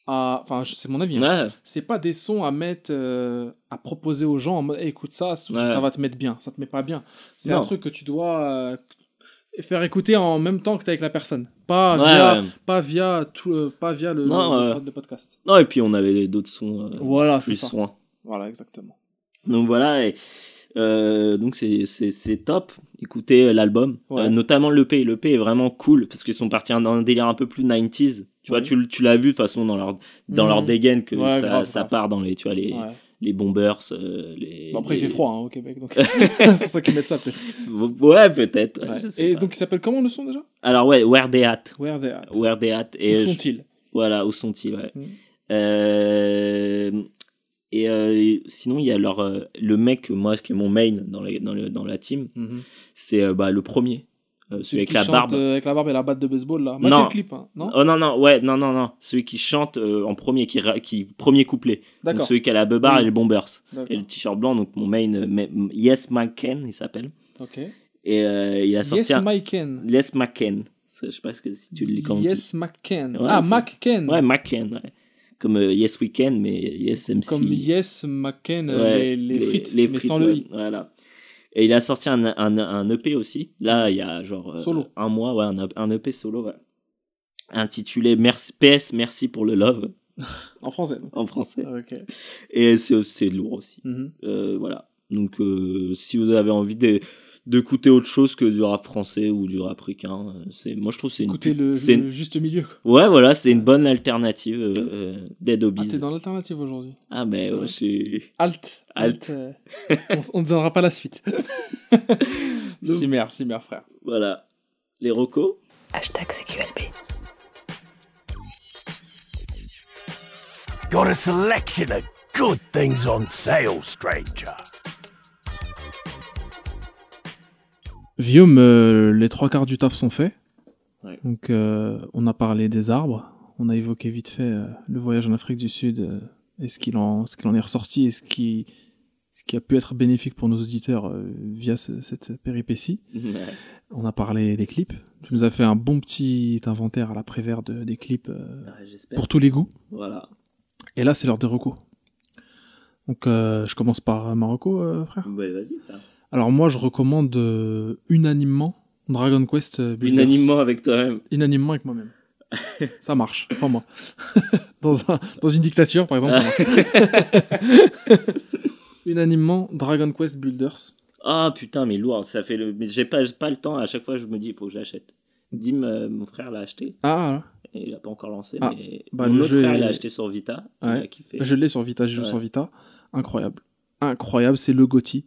[SPEAKER 3] à. Enfin, c'est mon avis. hein.
[SPEAKER 2] Ouais,
[SPEAKER 3] C'est pas des sons à mettre, euh, à proposer aux gens en mode Hey, écoute ça, ça
[SPEAKER 2] Ouais.
[SPEAKER 3] va te mettre bien, ça te met pas bien. C'est
[SPEAKER 2] Non.
[SPEAKER 3] un truc que tu dois euh, faire écouter en même temps que t'es avec la personne. Pas
[SPEAKER 2] Ouais,
[SPEAKER 3] via,
[SPEAKER 2] ouais.
[SPEAKER 3] pas via, tout, euh, pas via le,
[SPEAKER 2] Non,
[SPEAKER 3] le-
[SPEAKER 2] ouais.
[SPEAKER 3] le podcast.
[SPEAKER 2] Non, et puis on avait d'autres sons euh,
[SPEAKER 3] Voilà, c'est
[SPEAKER 2] plus
[SPEAKER 3] ça.
[SPEAKER 2] soins.
[SPEAKER 3] Voilà, exactement.
[SPEAKER 2] Donc voilà, et, euh, donc c'est- top. Écoutez euh, l'album,
[SPEAKER 3] Ouais.
[SPEAKER 2] Euh, notamment l'EP. L'EP est vraiment cool parce qu'ils sont partis dans un délire un peu plus 90s. Tu vois,
[SPEAKER 3] Ouais.
[SPEAKER 2] tu, l'as vu de toute façon dans leur, dans leur dégaine que
[SPEAKER 3] Ouais,
[SPEAKER 2] ça,
[SPEAKER 3] grave,
[SPEAKER 2] ça
[SPEAKER 3] grave.
[SPEAKER 2] part dans les, tu vois, les, les bombers. euh, les,
[SPEAKER 3] Bon, après, il
[SPEAKER 2] les-
[SPEAKER 3] fait froid hein, au Québec, donc c'est pour ça qu'ils mettent ça peut-être.
[SPEAKER 2] Ouais, peut-être.
[SPEAKER 3] Et
[SPEAKER 2] pas.
[SPEAKER 3] donc, il s'appelle comment le son déjà?
[SPEAKER 2] Alors ouais, Where They At.
[SPEAKER 3] Where They At.
[SPEAKER 2] Where They At.
[SPEAKER 3] Où
[SPEAKER 2] je-
[SPEAKER 3] sont-ils?
[SPEAKER 2] Voilà, où sont-ils ouais.
[SPEAKER 3] Mm.
[SPEAKER 2] Euh, Et euh, sinon, il y a leur, euh, le mec, moi, qui est mon main dans, la- dans, le- dans la team,
[SPEAKER 3] Mhm.
[SPEAKER 2] c'est euh, bah, le premier. Euh, celui avec la barbe.
[SPEAKER 3] avec la barbe et la batte de baseball là. Matez
[SPEAKER 2] Non.
[SPEAKER 3] le clip, hein, non
[SPEAKER 2] Oh non, non, ouais, non, non, non. Celui qui chante en premier, qui, qui premier couplet. Donc
[SPEAKER 3] D'accord.
[SPEAKER 2] celui qui a la beubare
[SPEAKER 3] Oui.
[SPEAKER 2] et les bombers. Et le t-shirt blanc, donc mon main, ma- Yes McCann, il s'appelle.
[SPEAKER 3] Ok.
[SPEAKER 2] Et il a sorti
[SPEAKER 3] Yes. McCann.
[SPEAKER 2] Yes McCann. Je sais pas si tu le comment tu-
[SPEAKER 3] Yes McCann.
[SPEAKER 2] Ouais,
[SPEAKER 3] ah, McCann.
[SPEAKER 2] Ouais, McCann, ouais. Comme euh, Yes Weekend, mais Yes MC.
[SPEAKER 3] Comme Yes McCann, euh,
[SPEAKER 2] Ouais,
[SPEAKER 3] les, les frites,
[SPEAKER 2] les
[SPEAKER 3] mais
[SPEAKER 2] frites,
[SPEAKER 3] sans le
[SPEAKER 2] ouais,
[SPEAKER 3] i.
[SPEAKER 2] Voilà. Et il a sorti un, un, un EP aussi. Là, il y a genre euh,
[SPEAKER 3] Solo.
[SPEAKER 2] un mois, ouais, un, un EP solo. Intitulé merci, PS, merci pour le love,
[SPEAKER 3] En français.
[SPEAKER 2] en français.
[SPEAKER 3] Ok.
[SPEAKER 2] Et c'est lourd aussi.
[SPEAKER 3] Mhm.
[SPEAKER 2] Euh, voilà. Donc, euh, si vous avez envie de d'écouter autre chose que du rap français ou du rap africain, euh, c'est moi je trouve que c'est une
[SPEAKER 3] le,
[SPEAKER 2] c'est
[SPEAKER 3] le
[SPEAKER 2] une-
[SPEAKER 3] juste milieu.
[SPEAKER 2] ouais voilà c'est une bonne alternative euh, euh, Dead
[SPEAKER 3] Ah,
[SPEAKER 2] Obies.
[SPEAKER 3] t'es dans l'alternative aujourd'hui.
[SPEAKER 2] Ah ben ouais,
[SPEAKER 3] Ouais.
[SPEAKER 2] c'est
[SPEAKER 3] Alt.
[SPEAKER 2] Alt.
[SPEAKER 3] euh, on, on ne donnera pas la suite. Cimer, Cimer, frère.
[SPEAKER 2] voilà les rocos.
[SPEAKER 1] Hashtag CQLB.
[SPEAKER 5] Got a selection of good things on sale, stranger.
[SPEAKER 3] Vium, euh, les trois quarts du taf sont faits.
[SPEAKER 2] Ouais.
[SPEAKER 3] Donc, euh, on a parlé des arbres. On a évoqué vite fait euh, le voyage en Afrique du Sud euh, et ce qu'il en, ce qu'il en est ressorti et ce qui, ce qui a pu être bénéfique pour nos auditeurs via ce- cette péripétie. On a parlé des clips. Tu nous as fait un bon petit inventaire à la prévère de, des clips
[SPEAKER 2] Ouais, J'espère.
[SPEAKER 3] pour tous les goûts.
[SPEAKER 2] Voilà.
[SPEAKER 3] Et là, c'est l'heure des recos. Donc, je commence par Marocco, frère.
[SPEAKER 2] Ouais, vas-y. frère.
[SPEAKER 3] Alors, moi, je recommande euh, unanimement Dragon Quest euh, Builders.
[SPEAKER 2] Unanimement avec toi-même.
[SPEAKER 3] Unanimement avec moi-même. ça marche, crois-moi. dans, un- dans une dictature, par exemple, ça marche. Unanimement Dragon Quest Builders.
[SPEAKER 2] Ah putain, mais lourd, ça fait le. Mais j'ai pas, pas le temps, à chaque fois je me dis, il faut que j'achète. Dim, euh, mon frère l'a acheté,
[SPEAKER 3] Ah, voilà.
[SPEAKER 2] et il a pas encore lancé,
[SPEAKER 3] Ah,
[SPEAKER 2] mais
[SPEAKER 3] bah,
[SPEAKER 2] mon autre
[SPEAKER 3] jeu
[SPEAKER 2] frère
[SPEAKER 3] est-
[SPEAKER 2] il a acheté sur Vita,
[SPEAKER 3] Ouais. je l'ai sur Vita, je joue
[SPEAKER 2] Ouais.
[SPEAKER 3] sur Vita. Incroyable. Incroyable, c'est le GOTY.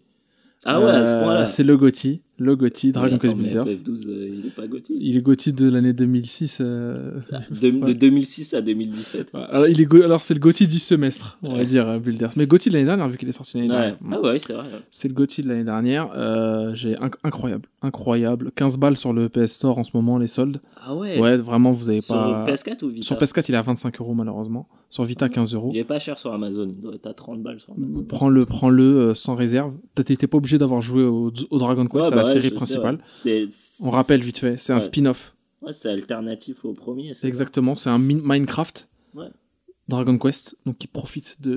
[SPEAKER 2] Ah ouais, à ce
[SPEAKER 3] Euh,
[SPEAKER 2] point-là.
[SPEAKER 3] C'est le GOTY. Le GOTY, Dragon Quest Builders.
[SPEAKER 2] FF12, euh, il est pas Gotti.
[SPEAKER 3] Il est GOTY de l'année 2006. euh,
[SPEAKER 2] De, de
[SPEAKER 3] Ouais.
[SPEAKER 2] 2006 à 2017.
[SPEAKER 3] Ouais, Alors, il est go- alors c'est le GOTY du semestre, on va dire, euh, Builders. Mais GOTY de l'année dernière, vu qu'il est sorti l'année dernière.
[SPEAKER 2] Ah ouais, c'est vrai.
[SPEAKER 3] C'est le GOTY de l'année dernière. Euh, j'ai inc- incroyable, incroyable. 15 balles sur le PS Store en ce moment, les soldes.
[SPEAKER 2] Ah ouais.
[SPEAKER 3] Ouais, vraiment, vous avez
[SPEAKER 2] Sur
[SPEAKER 3] pas.
[SPEAKER 2] PS4 ou Vita
[SPEAKER 3] Sur PS4, il est à 25 euros malheureusement. Sur Vita, 15 euros.
[SPEAKER 2] Il est pas cher sur Amazon, il doit être à 30 balles sur Amazon.
[SPEAKER 3] Prends-le, prends-le euh, sans réserve. T'étais pas obligé d'avoir joué au, au Dragon Quest,
[SPEAKER 2] bah ouais,
[SPEAKER 3] série
[SPEAKER 2] sais,
[SPEAKER 3] principale.
[SPEAKER 2] ouais.
[SPEAKER 3] On rappelle vite fait, c'est un spin-off.
[SPEAKER 2] Ouais, c'est alternatif au premier.
[SPEAKER 3] Exactement, c'est un min- Minecraft. Dragon Quest, donc qui profite de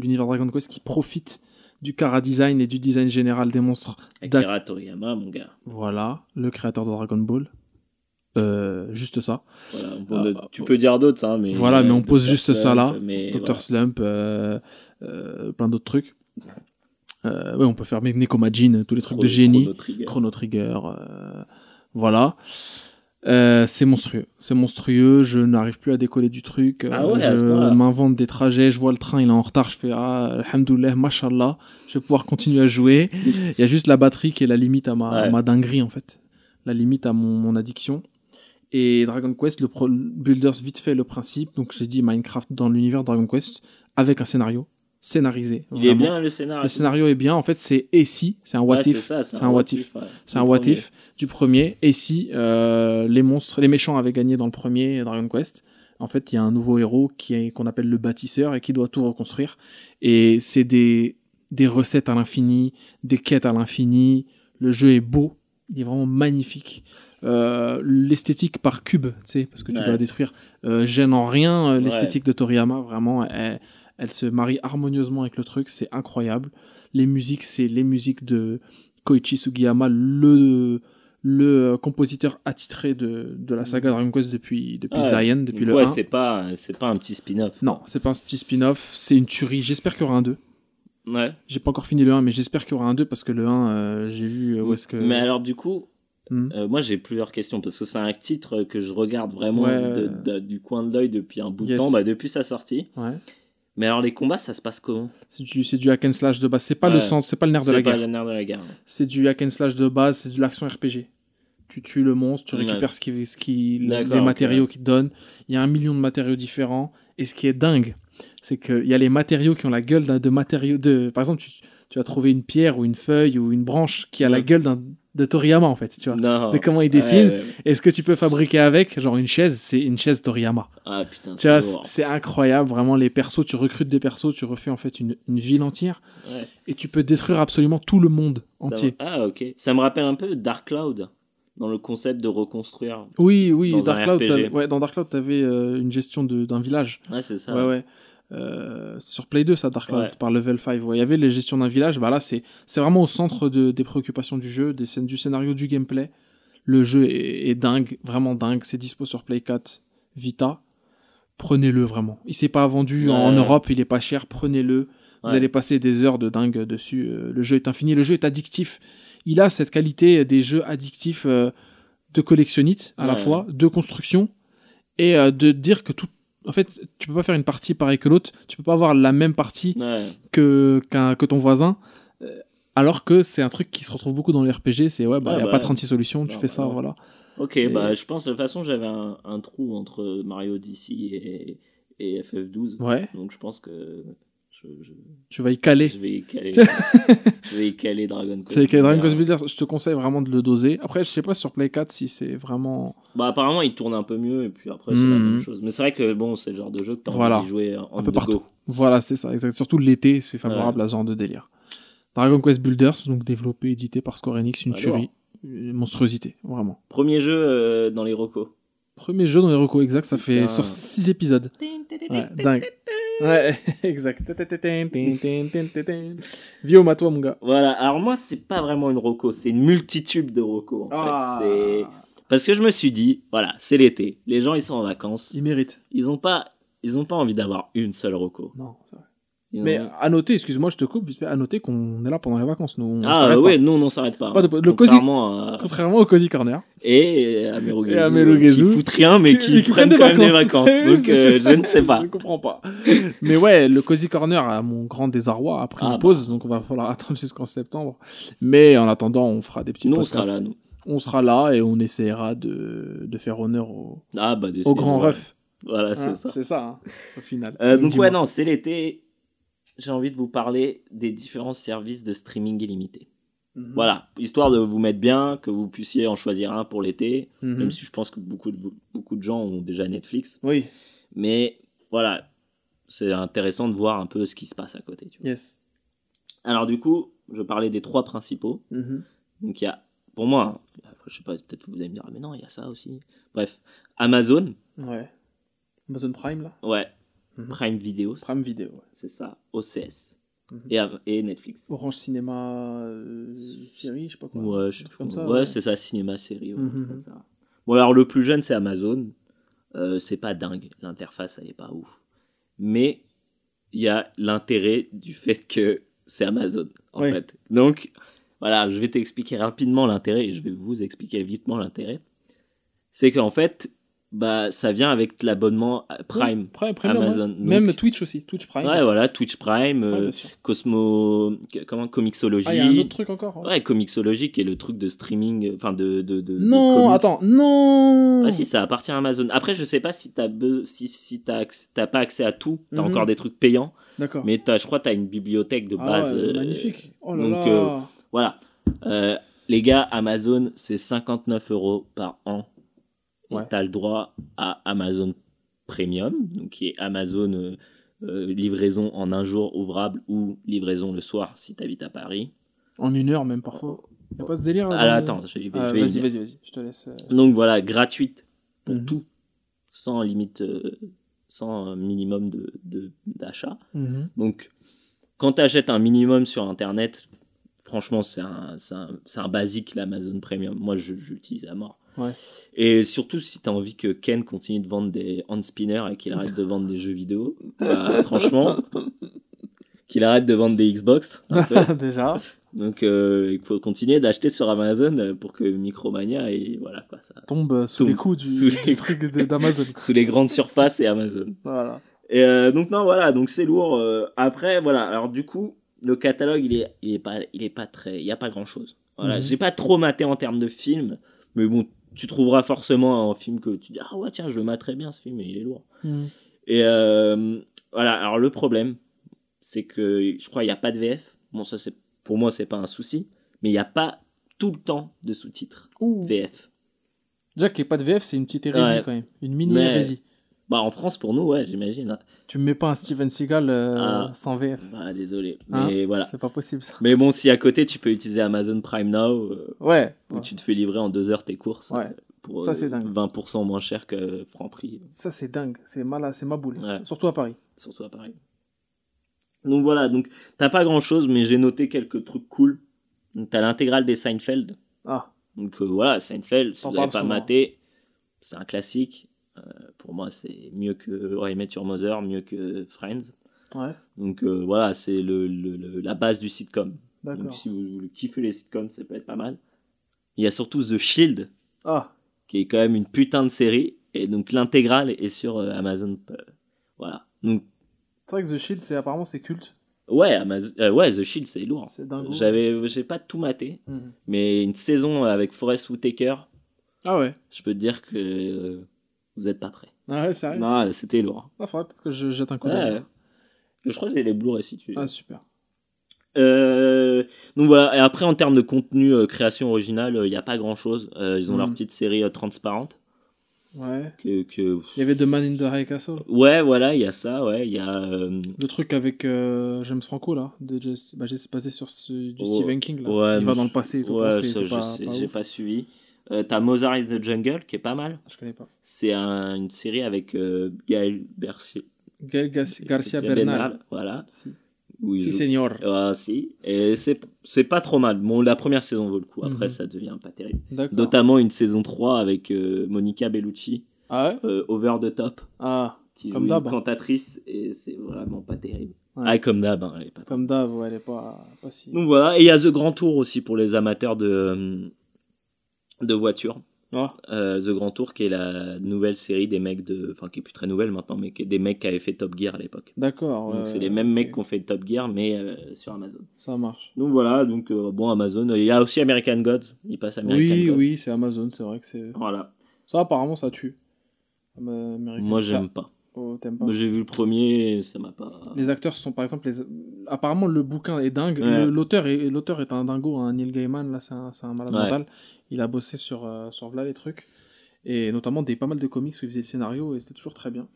[SPEAKER 3] l'univers Dragon Quest, qui profite du cara design et du design général des monstres.
[SPEAKER 2] Akira Toriyama, mon gars.
[SPEAKER 3] Voilà, le créateur de Dragon Ball. Euh, juste ça.
[SPEAKER 2] Voilà,
[SPEAKER 3] Ah,
[SPEAKER 2] peut-
[SPEAKER 3] ah,
[SPEAKER 2] tu peux dire d'autres, hein, mais.
[SPEAKER 3] Voilà, mais on pose
[SPEAKER 2] Dr.
[SPEAKER 3] juste ça là.
[SPEAKER 2] Mais
[SPEAKER 3] Dr.
[SPEAKER 2] voilà.
[SPEAKER 3] Slump, euh, euh, plein d'autres trucs. Euh, ouais, on peut faire Neko Majin, tous les trucs de génie.
[SPEAKER 2] Chrono Trigger.
[SPEAKER 3] Chrono Trigger, euh, voilà. Euh, c'est monstrueux, c'est monstrueux. Je n'arrive plus à décoller du truc.
[SPEAKER 2] Ah ouais,
[SPEAKER 3] je m'invente des trajets. Je vois le train, il est en retard. Je fais ah, alhamdoulilah, mashallah. Je vais pouvoir continuer à jouer. Il y a juste la batterie qui est la limite à ma, à
[SPEAKER 2] Ouais.
[SPEAKER 3] ma dinguerie en fait, la limite à mon, mon addiction. Et Dragon Quest, le pro- Builders vite fait le principe. Donc j'ai dit Minecraft dans l'univers Dragon Quest avec un scénario scénarisé.
[SPEAKER 2] Il est
[SPEAKER 3] vraiment.
[SPEAKER 2] bien le scénario.
[SPEAKER 3] Le scénario est bien. En fait, c'est et si, c'est un what
[SPEAKER 2] Ouais,
[SPEAKER 3] if.
[SPEAKER 2] c'est
[SPEAKER 3] un what if.
[SPEAKER 2] ouais.
[SPEAKER 3] C'est un what
[SPEAKER 2] premier.
[SPEAKER 3] if du premier. Et si euh, les monstres, les méchants avaient gagné dans le premier Dragon Quest, en fait, il y a un nouveau héros qui qu'on appelle le bâtisseur et qui doit tout reconstruire. Et c'est des des recettes à l'infini, des quêtes à l'infini. Le jeu est beau, il est vraiment magnifique. Euh, l'esthétique par cube, tu sais, parce que tu
[SPEAKER 2] Ouais.
[SPEAKER 3] dois détruire, euh, gêne en rien euh, l'esthétique de Toriyama. Vraiment, elle, elle se marie harmonieusement avec le truc, c'est incroyable. Les musiques, c'est les musiques de Koichi Sugiyama, le, le euh, compositeur attitré de, de la saga Dragon Quest depuis, depuis
[SPEAKER 2] Ouais.
[SPEAKER 3] Zayan, depuis
[SPEAKER 2] Donc,
[SPEAKER 3] le
[SPEAKER 2] ouais,
[SPEAKER 3] 1.
[SPEAKER 2] c'est pas, c'est pas un petit spin-off.
[SPEAKER 3] Non, c'est pas un petit spin-off, c'est une tuerie. J'espère qu'il y aura un 2.
[SPEAKER 2] Ouais.
[SPEAKER 3] J'ai pas encore fini le 1, mais j'espère qu'il y aura un 2 parce que le 1, euh, j'ai vu euh, où est-ce que.
[SPEAKER 2] Mais alors, du coup,
[SPEAKER 3] Hmm.
[SPEAKER 2] euh, moi j'ai plusieurs questions parce que c'est un titre que je regarde vraiment
[SPEAKER 3] Ouais.
[SPEAKER 2] de- de- du coin de l'œil depuis un bout
[SPEAKER 3] Yes.
[SPEAKER 2] de temps, bah, depuis sa sortie.
[SPEAKER 3] Ouais.
[SPEAKER 2] Mais alors, les combats, ça se passe comment?
[SPEAKER 3] C'est du, c'est du hack and slash de base. C'est pas
[SPEAKER 2] Ouais.
[SPEAKER 3] le centre, c'est pas le nerf de la
[SPEAKER 2] C'est pas
[SPEAKER 3] guerre.
[SPEAKER 2] le nerf de la guerre.
[SPEAKER 3] C'est du hack and slash de base, c'est de l'action RPG. Tu tues le monstre, tu
[SPEAKER 2] Ouais.
[SPEAKER 3] récupères ce qui, ce qui, les matériaux qu'il te donne. Il y a un million de matériaux différents. Et ce qui est dingue, c'est qu'il y a les matériaux qui ont la gueule de matériaux. De... Par exemple, tu, tu vas trouver une pierre ou une feuille ou une branche qui a la gueule d'un- de Toriyama, en fait. Tu vois.
[SPEAKER 2] Non.
[SPEAKER 3] De comment il
[SPEAKER 2] Ouais,
[SPEAKER 3] dessine.
[SPEAKER 2] ouais.
[SPEAKER 3] Et ce que tu peux fabriquer avec, genre une chaise, c'est une chaise Toriyama.
[SPEAKER 2] Ah putain,
[SPEAKER 3] Tu vois,
[SPEAKER 2] c'est
[SPEAKER 3] incroyable, vraiment les persos, tu recrutes des persos, tu refais en fait une, une ville entière
[SPEAKER 2] Ouais.
[SPEAKER 3] et tu peux détruire absolument tout le monde entier.
[SPEAKER 2] Ah ok. Ça me rappelle un peu Dark Cloud dans le concept de reconstruire.
[SPEAKER 3] Oui, oui,
[SPEAKER 2] Dans
[SPEAKER 3] Dark Cloud, ouais, dans Dark Cloud, tu avais une gestion d'un village.
[SPEAKER 2] Ouais, c'est ça.
[SPEAKER 3] Ouais, ouais. Euh, c'est sur Play 2, ça, Dark Cloud,
[SPEAKER 2] Ouais.
[SPEAKER 3] par Level 5. Ouais, Il y avait les gestions d'un village. Bah là, c'est vraiment au centre de- des préoccupations du jeu, des scènes, du scénario, du gameplay. Le jeu est, est dingue, vraiment dingue. C'est dispo sur Play 4 Vita. Prenez-le vraiment. Il s'est pas vendu en. Europe, il est pas cher. Prenez-le. Vous allez passer des heures de dingue dessus. Euh, le jeu est infini. Le jeu est addictif. Il a cette qualité des jeux addictifs euh, de collectionnite à la fois, de construction et de dire que tout. En fait, tu peux pas faire une partie pareille que l'autre. Tu peux pas avoir la même partie
[SPEAKER 2] Ouais.
[SPEAKER 3] que, ton voisin. euh, Alors que c'est un truc qui se retrouve beaucoup dans les RPG, c'est ouais, bah,
[SPEAKER 2] Ouais,
[SPEAKER 3] y a
[SPEAKER 2] bah,
[SPEAKER 3] pas 36 solutions, tu fais ça,
[SPEAKER 2] bah,
[SPEAKER 3] voilà.
[SPEAKER 2] Ok,
[SPEAKER 3] Et-
[SPEAKER 2] bah je pense de toute façon j'avais un, un trou entre Mario Odyssey et, et FF12.
[SPEAKER 3] Ouais,
[SPEAKER 2] Donc je pense que je, je-
[SPEAKER 3] tu vas y caler.
[SPEAKER 2] je vais y caler. Je vais y caler Dragon Quest.
[SPEAKER 3] C'est Dragon. Quest Builders, je te conseille vraiment de le doser. Après, je sais pas sur Play 4 si c'est vraiment.
[SPEAKER 2] Bah apparemment il tourne un peu mieux et puis après c'est la même chose. Mais c'est vrai que bon c'est le genre de jeu que t'as
[SPEAKER 3] Voilà.
[SPEAKER 2] envie d'y jouer en
[SPEAKER 3] Un peu partout.
[SPEAKER 2] go.
[SPEAKER 3] Voilà, c'est ça, exact. Surtout l'été, c'est favorable à ce genre de délire. Dragon Quest Builders, donc développé, édité par Square Enix, une
[SPEAKER 2] Alors.
[SPEAKER 3] tuerie, une monstruosité, vraiment.
[SPEAKER 2] Premier jeu euh, dans les recos.
[SPEAKER 3] Premier jeu dans les recos exact, ça fait sur 6 épisodes. Ouais, dingue. Ouais, exact. Vieux à toi, mon gars.
[SPEAKER 2] Voilà, alors moi c'est pas vraiment une reco, c'est une multitude de en
[SPEAKER 3] Ah.
[SPEAKER 2] fait. Parce que je me suis dit, voilà, c'est l'été, les gens ils sont en vacances,
[SPEAKER 3] Il mérite.
[SPEAKER 2] ils ont pas ils ont pas envie d'avoir une seule reco.
[SPEAKER 3] Non, c'est vrai. Mais
[SPEAKER 2] ont-
[SPEAKER 3] à noter, excuse-moi, je te coupe, vite fait, à noter qu'on est là pendant les vacances. Nous, on
[SPEAKER 2] ah
[SPEAKER 3] s'arrête
[SPEAKER 2] ouais,
[SPEAKER 3] pas.
[SPEAKER 2] non, on s'arrête pas.
[SPEAKER 3] Pas de- le
[SPEAKER 2] Contrairement à-
[SPEAKER 3] Contrairement au Cozy Corner.
[SPEAKER 2] et à Merugezu, qui foutent rien mais qui, prennent quand même des vacances. Donc euh, je ne sais pas.
[SPEAKER 3] Je comprends pas. Mais ouais, le Cozy Corner, à mon grand désarroi, a pris
[SPEAKER 2] Ah
[SPEAKER 3] une
[SPEAKER 2] bah.
[SPEAKER 3] pause, donc on va falloir attendre jusqu'en septembre. Mais en attendant, on fera des petits
[SPEAKER 2] Nous on
[SPEAKER 3] podcasts.
[SPEAKER 2] sera là nous.
[SPEAKER 3] On sera là et on essaiera de, de faire honneur au,
[SPEAKER 2] Ah bah
[SPEAKER 3] au grand ref.
[SPEAKER 2] Voilà, c'est
[SPEAKER 3] Hein,
[SPEAKER 2] ça.
[SPEAKER 3] C'est ça, hein, au final.
[SPEAKER 2] Euh, donc ouais, non, c'est l'été. J'ai envie de vous parler des différents services de streaming illimité.
[SPEAKER 3] Mhm.
[SPEAKER 2] Voilà, histoire de vous mettre bien, que vous puissiez en choisir un pour l'été,
[SPEAKER 3] Mhm.
[SPEAKER 2] même si je pense que beaucoup de, beaucoup de gens ont déjà Netflix.
[SPEAKER 3] Oui,
[SPEAKER 2] Mais voilà, c'est intéressant de voir un peu ce qui se passe à côté. tu vois.
[SPEAKER 3] yes.
[SPEAKER 2] Alors du coup, je parlais des trois principaux.
[SPEAKER 3] Mhm.
[SPEAKER 2] Donc il y a, pour moi, hein, je sais pas, peut-être vous allez me dire, mais non, il y a ça aussi. Bref, Amazon,
[SPEAKER 3] Ouais. Amazon Prime, là?
[SPEAKER 2] Ouais,
[SPEAKER 3] Mhm.
[SPEAKER 2] Prime Video,
[SPEAKER 3] Prime Vidéo, ouais.
[SPEAKER 2] c'est ça, OCS
[SPEAKER 3] Mhm.
[SPEAKER 2] et, Netflix.
[SPEAKER 3] Orange Cinéma euh, série, je sais pas quoi.
[SPEAKER 2] Ouais, je
[SPEAKER 3] comme ça.
[SPEAKER 2] c'est ça, cinéma, série, truc
[SPEAKER 3] Mhm.
[SPEAKER 2] comme ça. Bon, alors le plus jeune, c'est Amazon. Euh, c'est pas dingue, l'interface, elle est pas ouf. Mais il y a l'intérêt du fait que c'est Amazon, en
[SPEAKER 3] Oui.
[SPEAKER 2] fait. Donc, voilà, je vais t'expliquer rapidement l'intérêt et je vais vous expliquer vitement l'intérêt. C'est qu'en fait, bah, ça vient avec l'abonnement Prime.
[SPEAKER 3] Prime, ouais.
[SPEAKER 2] Amazon. Donc-
[SPEAKER 3] Même Twitch aussi, Twitch Prime.
[SPEAKER 2] Ouais,
[SPEAKER 3] aussi.
[SPEAKER 2] voilà, Twitch Prime,
[SPEAKER 3] Ouais,
[SPEAKER 2] euh. Cosmo, comment, Comixology.
[SPEAKER 3] Ah, il y a un autre truc encore. hein.
[SPEAKER 2] Ouais, Comixology qui est le truc de streaming, enfin de, de,
[SPEAKER 3] Non, attends, non.
[SPEAKER 2] Ah si, ça appartient à Amazon. Après, je sais pas si t'as be- si, si t'as pas accès à tout, t'as
[SPEAKER 3] Mhm.
[SPEAKER 2] encore des trucs payants,
[SPEAKER 3] D'accord.
[SPEAKER 2] mais t'as, je crois que t'as une bibliothèque de
[SPEAKER 3] Ah
[SPEAKER 2] base.
[SPEAKER 3] ouais,
[SPEAKER 2] euh,
[SPEAKER 3] magnifique. Oh là
[SPEAKER 2] donc,
[SPEAKER 3] là.
[SPEAKER 2] euh, Voilà. Euh, les gars, Amazon, c'est 59 euros par an.
[SPEAKER 3] Ouais.
[SPEAKER 2] t'as le droit à Amazon Premium, donc qui est Amazon euh, euh, livraison en un jour ouvrable ou livraison le soir si t'habites à Paris.
[SPEAKER 3] En une heure même parfois. Y a pas ce délire là
[SPEAKER 2] Ah,
[SPEAKER 3] le-
[SPEAKER 2] attends, je
[SPEAKER 3] Ah, Vas-y, vas-y, vas-y. Je te laisse. euh,
[SPEAKER 2] Donc voilà, gratuite pour
[SPEAKER 3] Mhm.
[SPEAKER 2] tout, sans limite, sans minimum de, de- d'achat.
[SPEAKER 3] mhm.
[SPEAKER 2] Donc, quand tu achètes un minimum sur Internet, franchement, c'est un, c'est un, c'est un basique, l'Amazon Premium. Moi, je, l'utilise à mort.
[SPEAKER 3] Ouais.
[SPEAKER 2] Et surtout, si tu as envie que Ken continue de vendre des hand spinners et qu'il arrête de vendre des jeux vidéo, bah, franchement, qu'il arrête de vendre des Xbox. un peu.
[SPEAKER 3] Déjà.
[SPEAKER 2] Donc, euh, il faut continuer d'acheter sur Amazon pour que Micromania et voilà quoi, ça.
[SPEAKER 3] Tombe sous
[SPEAKER 2] Tombe
[SPEAKER 3] les coups du,
[SPEAKER 2] sous
[SPEAKER 3] du
[SPEAKER 2] les
[SPEAKER 3] truc d'Amazon.
[SPEAKER 2] Sous les grandes surfaces et Amazon.
[SPEAKER 3] voilà.
[SPEAKER 2] Et euh, donc non voilà donc c'est lourd. euh, après voilà alors du coup le catalogue il est il est pas il est pas très il y a pas grand chose. Voilà
[SPEAKER 3] Mhm.
[SPEAKER 2] j'ai pas trop maté en termes de films mais bon tu trouveras forcément un film que tu dis ah ouais tiens je le materais bien ce film mais il est lourd.
[SPEAKER 3] Mhm.
[SPEAKER 2] Et euh, voilà alors le problème c'est que je crois il y a pas de VF. Bon ça c'est pour moi c'est pas un souci mais il y a pas tout le temps de sous-titres. VF.
[SPEAKER 3] Déjà qu'il n'y ait pas de VF, c'est une petite hérésie
[SPEAKER 2] Ouais.
[SPEAKER 3] quand même. Une mini
[SPEAKER 2] Mais-
[SPEAKER 3] hérésie.
[SPEAKER 2] Bah en France pour nous ouais j'imagine. hein.
[SPEAKER 3] Tu me mets pas un Steven Seagal euh,
[SPEAKER 2] Ah.
[SPEAKER 3] sans VF.
[SPEAKER 2] Bah désolé
[SPEAKER 3] Hein
[SPEAKER 2] mais voilà.
[SPEAKER 3] C'est pas possible ça.
[SPEAKER 2] Mais bon, si à côté tu peux utiliser Amazon Prime Now, euh,
[SPEAKER 3] Ouais.
[SPEAKER 2] où
[SPEAKER 3] ouais.
[SPEAKER 2] tu te fais livrer en deux heures tes courses
[SPEAKER 3] Ouais.
[SPEAKER 2] euh, pour
[SPEAKER 3] Ça,
[SPEAKER 2] euh,
[SPEAKER 3] c'est dingue.
[SPEAKER 2] 20% moins cher que Franprix,
[SPEAKER 3] Ça c'est dingue. C'est mal, c'est ma boule.
[SPEAKER 2] Ouais.
[SPEAKER 3] Surtout à Paris.
[SPEAKER 2] surtout à Paris. Donc voilà, donc t'as pas grand chose, mais j'ai noté quelques trucs cool. Donc t'as l'intégrale des Seinfeld.
[SPEAKER 3] Ah.
[SPEAKER 2] Donc euh, voilà, Seinfeld, si vous n'avez pas
[SPEAKER 3] souvent.
[SPEAKER 2] maté, c'est un classique. Euh, pour moi, c'est mieux que How I Met Your Mother, mieux que Friends.
[SPEAKER 3] Ouais.
[SPEAKER 2] Donc euh, voilà, c'est le, le- le- la base du sitcom. Donc si vous, vous kiffez les sitcoms, ça peut être pas mal. Il y a surtout The Shield,
[SPEAKER 3] Ah.
[SPEAKER 2] qui est quand même une putain de série. Et donc l'intégrale est sur euh, Amazon. euh, voilà. Donc
[SPEAKER 3] C'est vrai que The Shield, c'est apparemment c'est culte.
[SPEAKER 2] ouais, Amazon, ouais, The Shield, c'est lourd.
[SPEAKER 3] C'est dingue.
[SPEAKER 2] J'avais, j'ai pas tout maté,
[SPEAKER 3] Mhm.
[SPEAKER 2] mais une saison avec Forest Whitaker,
[SPEAKER 3] Ah ouais.
[SPEAKER 2] je peux te dire que vous êtes pas prêts.
[SPEAKER 3] Ah ouais, sérieux?
[SPEAKER 2] Non, c'était lourd.
[SPEAKER 3] Ah, faudrait peut-être que je jette un coup
[SPEAKER 2] Ouais.
[SPEAKER 3] d'œil.
[SPEAKER 2] Je crois que j'ai les Blu-ray si tu veux.
[SPEAKER 3] Ah super.
[SPEAKER 2] Euh, donc voilà, et après en termes de contenu euh, création originale, il n'y a pas grand chose. ils ont leur petite série euh, transparente.
[SPEAKER 3] Ouais.
[SPEAKER 2] Que, que-
[SPEAKER 3] Il y avait The Man in the High Castle.
[SPEAKER 2] Ouais, voilà, il y a ça, ouais. Il y a. euh,
[SPEAKER 3] Le truc avec euh, James Franco là, de bah, c'est basé sur ce- du
[SPEAKER 2] Oh,
[SPEAKER 3] Stephen King là.
[SPEAKER 2] ouais,
[SPEAKER 3] Il va dans le passé et tout.
[SPEAKER 2] ouais,
[SPEAKER 3] pas, pas
[SPEAKER 2] j'ai pas suivi. Euh, T'as Mozart is the Jungle qui est pas mal.
[SPEAKER 3] Je connais pas.
[SPEAKER 2] C'est un- une série avec euh, Gaël Bercier.
[SPEAKER 3] Gaël Gar- Garcia Bernal.
[SPEAKER 2] Voilà.
[SPEAKER 3] Si,
[SPEAKER 2] joue-
[SPEAKER 3] senior.
[SPEAKER 2] Ah, si. Et c'est pas trop mal. Bon, la première saison vaut le coup. Après,
[SPEAKER 3] Mhm.
[SPEAKER 2] ça devient pas terrible.
[SPEAKER 3] D'accord.
[SPEAKER 2] Notamment une saison 3 avec euh, Monica Bellucci,
[SPEAKER 3] Ah ouais?
[SPEAKER 2] euh, Over the Top,
[SPEAKER 3] Ah,
[SPEAKER 2] qui
[SPEAKER 3] Comme
[SPEAKER 2] joue une cantatrice et c'est vraiment pas terrible.
[SPEAKER 3] Ouais.
[SPEAKER 2] Ah, comme d'hab, hein, elle est pas
[SPEAKER 3] comme d'hab, ouais, elle est pas, pas si.
[SPEAKER 2] Donc voilà, et il y a The Grand Tour aussi pour les amateurs de, de voitures.
[SPEAKER 3] Ah,
[SPEAKER 2] Euh, The Grand Tour qui est la nouvelle série des mecs de. Enfin, qui est plus très nouvelle maintenant, mais qui est des mecs qui avaient fait Top Gear à l'époque.
[SPEAKER 3] d'accord.
[SPEAKER 2] Donc c'est les mêmes mecs qui ont fait Top Gear, mais euh, sur Amazon.
[SPEAKER 3] Ça marche.
[SPEAKER 2] Donc voilà, donc euh, bon, Amazon. Il y a aussi American Gods. Il passe American
[SPEAKER 3] Oui,
[SPEAKER 2] Gods.
[SPEAKER 3] oui, c'est Amazon, c'est vrai que c'est.
[SPEAKER 2] Voilà.
[SPEAKER 3] Ça, apparemment, ça tue. American-
[SPEAKER 2] Moi, j'aime pas.
[SPEAKER 3] Oh, t'aimes pas
[SPEAKER 2] Moi, J'ai vu le premier, ça m'a pas.
[SPEAKER 3] Les acteurs sont par exemple les... apparemment le bouquin est dingue.
[SPEAKER 2] Ouais.
[SPEAKER 3] Le- L'auteur est l'auteur est un dingo, un Neil Gaiman là c'est un, c'est un malade
[SPEAKER 2] Ouais.
[SPEAKER 3] mental. Il a bossé sur euh, sur voilà les trucs et notamment des pas mal de comics où il faisait le scénario et c'était toujours très bien.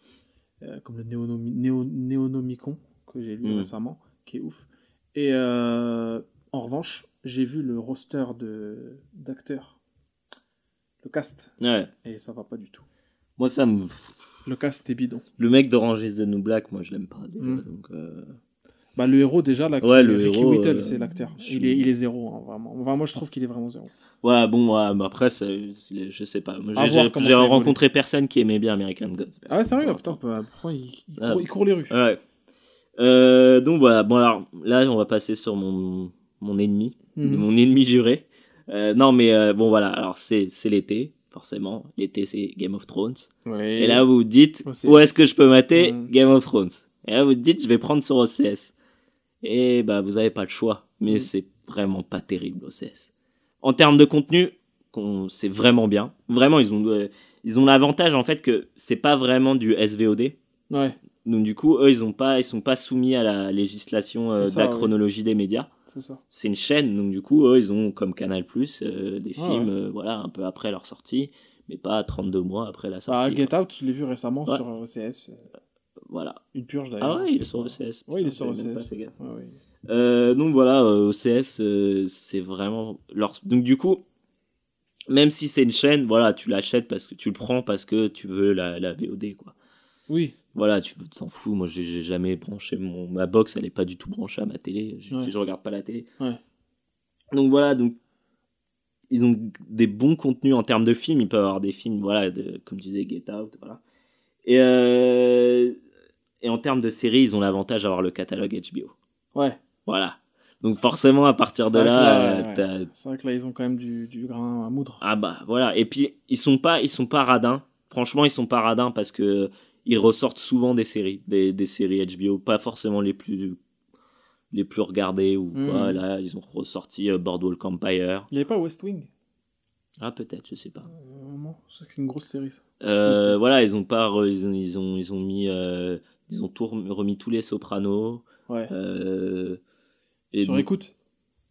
[SPEAKER 3] Euh, comme le Néonomi- Néo- Néonomicon que j'ai lu
[SPEAKER 2] Mm.
[SPEAKER 3] récemment qui est ouf. Et euh, en revanche j'ai vu le roster de d'acteurs, le cast
[SPEAKER 2] Ouais.
[SPEAKER 3] et ça va pas du tout.
[SPEAKER 2] Moi, ça me.
[SPEAKER 3] Le cast est bidon.
[SPEAKER 2] Le mec d'Orange is the New Black, moi, je l'aime pas. déjà,
[SPEAKER 3] Mm.
[SPEAKER 2] donc, euh,
[SPEAKER 3] Bah, le héros, déjà, là, qui-
[SPEAKER 2] Ouais, le
[SPEAKER 3] Ricky
[SPEAKER 2] héros,
[SPEAKER 3] Whittle,
[SPEAKER 2] euh,
[SPEAKER 3] c'est l'acteur.
[SPEAKER 2] je
[SPEAKER 3] Il, est, il est zéro, hein, vraiment. Enfin, moi, je trouve qu'il est vraiment zéro.
[SPEAKER 2] Ouais, bon, ouais, mais après, je sais pas. J'ai rencontré personne qui aimait bien American Gods.
[SPEAKER 3] Ah ouais, sérieux Putain, bah, pourtant, il, il
[SPEAKER 2] Ah.
[SPEAKER 3] court, il court les rues.
[SPEAKER 2] Ouais. Euh, donc voilà, bon alors là on va passer sur mon, mon ennemi,
[SPEAKER 3] Mhm.
[SPEAKER 2] mon ennemi juré. Euh, non mais euh, bon voilà, alors c'est l'été, forcément. L'été c'est Game of Thrones.
[SPEAKER 3] Oui.
[SPEAKER 2] Et là vous vous dites,
[SPEAKER 3] OCS.
[SPEAKER 2] où est-ce que je peux mater
[SPEAKER 3] Mhm.
[SPEAKER 2] Game of Thrones? Et là vous vous dites, je vais prendre sur OCS. Et bah vous avez pas le choix, mais
[SPEAKER 3] Mhm.
[SPEAKER 2] c'est vraiment pas terrible OCS. En termes de contenu, c'est vraiment bien. Vraiment ils ont euh, ils ont l'avantage en fait que c'est pas vraiment du SVOD.
[SPEAKER 3] Ouais,
[SPEAKER 2] Donc du coup, eux, ils ont pas, ils sont pas soumis à la législation euh, de la chronologie des médias.
[SPEAKER 3] C'est ça.
[SPEAKER 2] C'est une chaîne, donc du coup, eux, ils ont comme Canal Plus euh, des
[SPEAKER 3] Ah
[SPEAKER 2] films,
[SPEAKER 3] ouais.
[SPEAKER 2] euh, voilà, un peu après leur sortie, mais pas 32 mois après la
[SPEAKER 3] Bah,
[SPEAKER 2] sortie.
[SPEAKER 3] Get
[SPEAKER 2] quoi.
[SPEAKER 3] Out, je l'ai vu récemment
[SPEAKER 2] Ouais.
[SPEAKER 3] sur OCS. euh,
[SPEAKER 2] Voilà.
[SPEAKER 3] Une purge d'ailleurs.
[SPEAKER 2] Ah ouais, il est sur OCS.
[SPEAKER 3] Ouais, il est sur OCS.
[SPEAKER 2] pas fait gaffe.
[SPEAKER 3] Ouais, ouais.
[SPEAKER 2] Euh, donc voilà, OCS, c'est vraiment leur. Donc du coup, même si c'est une chaîne, voilà, tu l'achètes parce que tu le prends parce que tu veux la, la VOD, quoi.
[SPEAKER 3] Oui,
[SPEAKER 2] Voilà, tu t'en fous. Moi, j'ai jamais branché mon ma box, elle est pas du tout branchée à ma télé. Je,
[SPEAKER 3] Ouais.
[SPEAKER 2] je regarde pas la télé.
[SPEAKER 3] Ouais.
[SPEAKER 2] Donc voilà, donc ils ont des bons contenus en termes de films. Ils peuvent avoir des films, voilà, de, comme tu disais, Get Out, voilà. Et euh, et en termes de séries, ils ont l'avantage d'avoir le catalogue HBO.
[SPEAKER 3] ouais.
[SPEAKER 2] Voilà. Donc forcément, à partir de là, euh,
[SPEAKER 3] ouais. C'est vrai que là, ils ont quand même du, du grain à moudre.
[SPEAKER 2] ah bah voilà. Et puis ils sont pas, ils sont pas radins. Franchement, ils sont pas radins parce que ils ressortent souvent des séries, des, des séries HBO, pas forcément les plus les plus regardées ou quoi. Là, ils ont ressorti euh, Boardwalk Empire.
[SPEAKER 3] Il n'y avait pas West Wing?
[SPEAKER 2] Ah peut-être, je sais pas.
[SPEAKER 3] euh, c'est une grosse série ça.
[SPEAKER 2] Euh, voilà, ils ont pas, ils ont, ils ont, ils ont mis, euh, ils ont tout rem- remis tous les Sopranos.
[SPEAKER 3] Ouais.
[SPEAKER 2] Et
[SPEAKER 3] Sur écoute?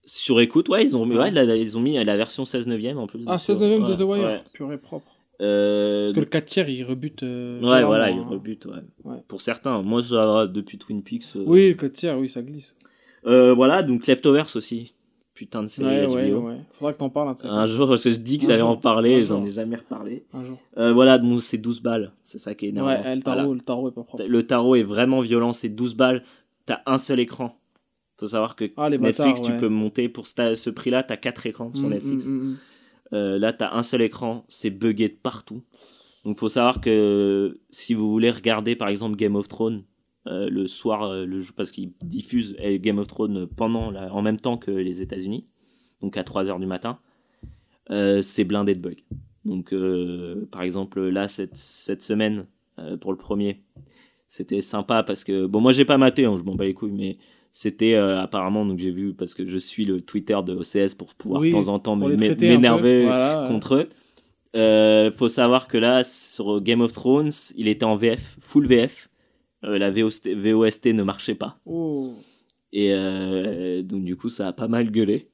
[SPEAKER 2] Sur écoute, ouais, ils ont remis,
[SPEAKER 3] Ouais.
[SPEAKER 2] ouais, la- ils ont mis la version 16 neuvième en plus.
[SPEAKER 3] Ah,
[SPEAKER 2] sur-
[SPEAKER 3] c'est de The Wire. Purée propre.
[SPEAKER 2] Euh,
[SPEAKER 3] Parce que le 4 tiers, il rebute. euh,
[SPEAKER 2] Ouais, voilà, il
[SPEAKER 3] hein.
[SPEAKER 2] rebute, ouais.
[SPEAKER 3] Ouais.
[SPEAKER 2] Pour certains, moi, ça depuis Twin Peaks. euh.
[SPEAKER 3] Oui, le 4 tiers, oui, ça glisse.
[SPEAKER 2] Voilà, donc Leftovers aussi. Putain de série
[SPEAKER 3] Ouais,
[SPEAKER 2] HBO.
[SPEAKER 3] ouais. Faudra que t'en parles. hein.
[SPEAKER 2] Un jour, parce que je dis que j'allais en parler, j'en ai jamais reparlé.
[SPEAKER 3] Un jour.
[SPEAKER 2] Voilà, donc c'est 12 balles, c'est ça qui est énervant.
[SPEAKER 3] Ouais, le tarot,
[SPEAKER 2] Voilà.
[SPEAKER 3] le tarot est pas propre.
[SPEAKER 2] Le tarot est vraiment violent, c'est 12 balles, t'as un seul écran. Faut savoir que
[SPEAKER 3] Ah,
[SPEAKER 2] Netflix,
[SPEAKER 3] bâtards,
[SPEAKER 2] tu peux monter pour ce, prix-là, t'as 4 écrans sur
[SPEAKER 3] Mm,
[SPEAKER 2] Netflix.
[SPEAKER 3] mm, mm.
[SPEAKER 2] Euh, là, t'as un seul écran, c'est buggé de partout. Donc, faut savoir que si vous voulez regarder, par exemple, Game of Thrones euh, le soir, euh, le, parce qu'ils diffusent euh, Game of Thrones pendant, en même temps que les États-Unis, donc à 3h du matin, c'est blindé de bugs. Donc, par exemple, là, cette, semaine, pour le premier, c'était sympa parce que, bon, moi, j'ai pas maté, hein, je m'en bats les couilles, mais c'était euh, apparemment, donc j'ai vu, parce que je suis le Twitter de OCS pour pouvoir
[SPEAKER 3] Oui,
[SPEAKER 2] de temps en temps m'énerver
[SPEAKER 3] voilà, ouais.
[SPEAKER 2] contre eux. Euh, faut savoir que là, sur Game of Thrones, il était en VF, full VF. Euh, la VOST, VOST ne marchait pas.
[SPEAKER 3] Oh,
[SPEAKER 2] Et euh, donc, du coup, ça a pas mal gueulé.